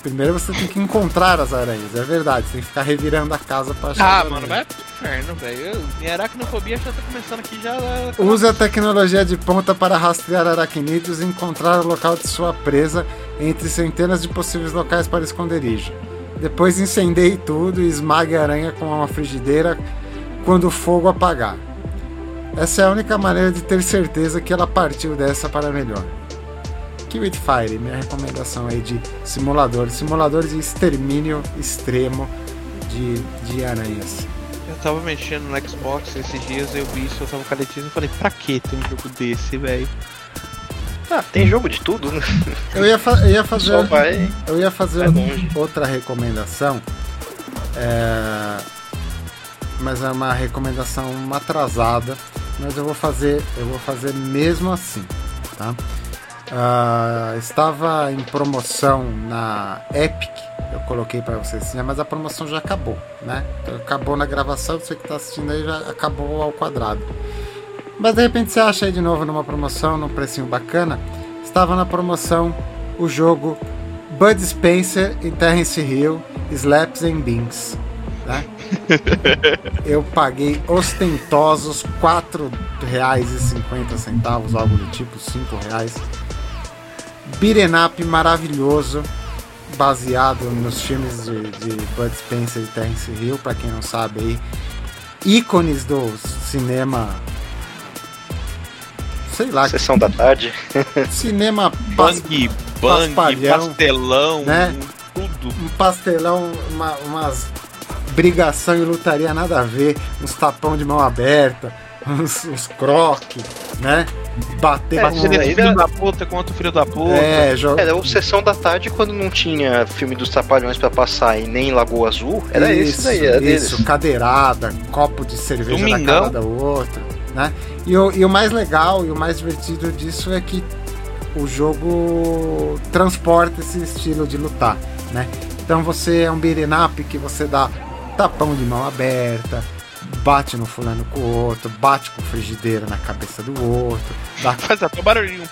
Primeiro você tem que encontrar as aranhas, é verdade. Você tem que ficar revirando a casa pra achar. Ah, mano, vai pro inferno, velho. Minha aracnofobia já tá começando aqui já. Use a tecnologia de ponta para rastrear aracnídeos e encontrar o local de sua presa entre centenas de possíveis locais para esconderijo. Depois incendeie tudo e esmague a aranha com uma frigideira quando o fogo apagar. Essa é a única maneira de ter certeza que ela partiu dessa para melhor. Kill It Fire, minha recomendação aí de simuladores, simuladores de extermínio extremo de, de aranhas. Eu tava mexendo no Xbox esses dias, eu vi isso, eu tava caletizo e falei, pra que ter um jogo desse, velho? Ah, tem jogo de tudo, né? Eu ia, fa eu ia fazer, eu ia fazer outra recomendação, é, mas é uma recomendação atrasada, mas eu vou fazer, eu vou fazer mesmo assim, tá? Ah, estava em promoção na Epic, eu coloquei para vocês, assim, mas a promoção já acabou, né? Então, acabou na gravação, você que está assistindo aí já acabou ao quadrado. Mas de repente você acha aí de novo numa promoção, num precinho bacana. Estava na promoção o jogo Bud Spencer em Terrence Hill, Slaps and Beans. Né? Eu paguei ostentosos R$ 4,50, algo do tipo, R$ reais. Beat'em up maravilhoso, baseado nos filmes de, de Bud Spencer e Terence Hill, para quem não sabe aí. Ícones do cinema sei lá, Sessão da tarde. cinema pas- Bang, bang, pastelão, né? tudo. um pastelão, uma, umas brigação e lutaria nada a ver, uns tapão de mão aberta, uns, uns croque, né? Bater É, com isso Bater daí filho era- da puta contra o filho da puta. é, jo- Era o Sessão da Tarde quando não tinha filme dos Trapalhões pra passar e nem Lagoa Azul. Era esse daí, era isso, deles. cadeirada, copo de cerveja na Domingão. cara da outra, né? E o, e o mais legal e o mais divertido disso é que o jogo transporta esse estilo de lutar, né? Então você é um beat'em up que você dá tapão de mão aberta, bate no fulano com o outro, bate com frigideira na cabeça do outro, dá Faz até barulhinho.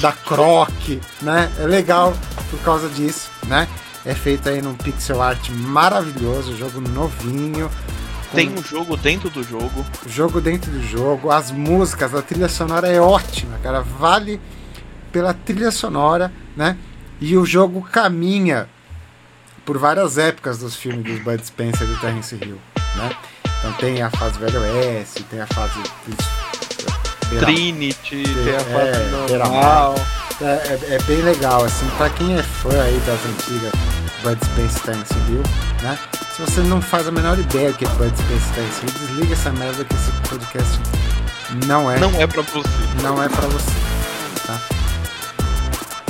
da croque, né? É legal por causa disso, né? É feito aí num pixel art maravilhoso, jogo novinho, Tem um jogo dentro do jogo. jogo dentro do jogo, as músicas, a trilha sonora é ótima, cara, vale pela trilha sonora, né? E o jogo caminha por várias épocas dos filmes dos Bud Spencer e do Terence Hill, né? Então tem a fase Velho Oeste, tem a fase Beira- Trinity, tem a é, fase Beira normal. É, é- é bem legal, assim, pra quem é fã aí das antigas Bud Spencer Hill, né? Se você não faz a menor ideia que é Bud Spencer Hill, desliga essa merda que esse podcast não é, não, Não é pra você. é pra você, tá?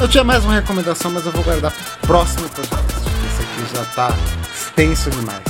Eu tinha mais uma recomendação, mas eu vou guardar pro próximo podcast. porque Esse aqui já tá extenso demais.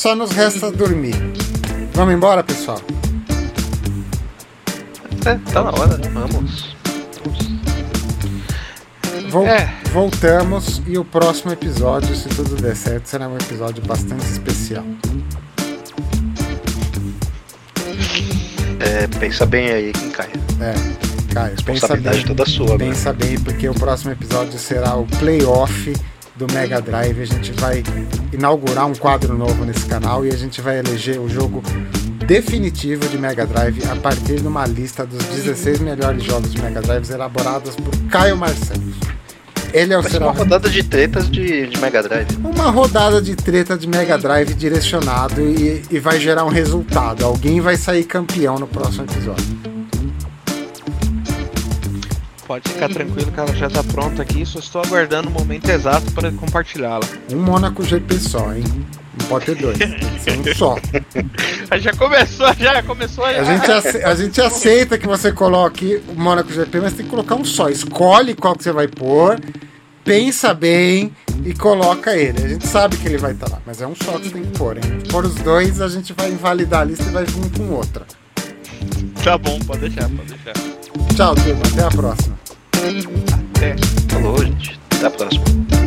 Só nos resta dormir. Vamos embora, pessoal? É, tá na hora, né? Vamos. Vol- É. Voltamos e o próximo episódio, se tudo der certo, será um episódio bastante especial. É, pensa bem aí, quem cai. É, Caio, pensa Responsabilidade bem, toda sua, né? pensa bem, porque o próximo episódio será o playoff do Mega Drive. A gente vai inaugurar um quadro novo nesse canal e a gente vai eleger o jogo definitivo de Mega Drive a partir de uma lista dos 16 melhores jogos de Mega Drive elaborados por Caio Marcelo. Ele é o será uma rodada de tretas de, de Mega Drive. uma rodada de treta de Mega Drive direcionado e, e vai gerar um resultado. Alguém vai sair campeão no próximo episódio. Pode ficar tranquilo que ela já tá pronta aqui. Só estou aguardando o momento exato para compartilhá-la. Um Mônaco GP só, hein? Não pode ter dois, ser um só. Já começou, já começou. A gente, ace- a gente aceita que você coloque o Mônaco GP, mas tem que colocar um só. Escolhe qual que você vai pôr, pensa bem e coloca ele. A gente sabe que ele vai estar lá, mas é um só que você tem que pôr, hein? Por os dois, a gente vai invalidar a lista e vai vir um com outra. Tá bom, pode deixar, pode deixar. Tchau, turma. Até a próxima. Até. Falou, gente. Até a próxima.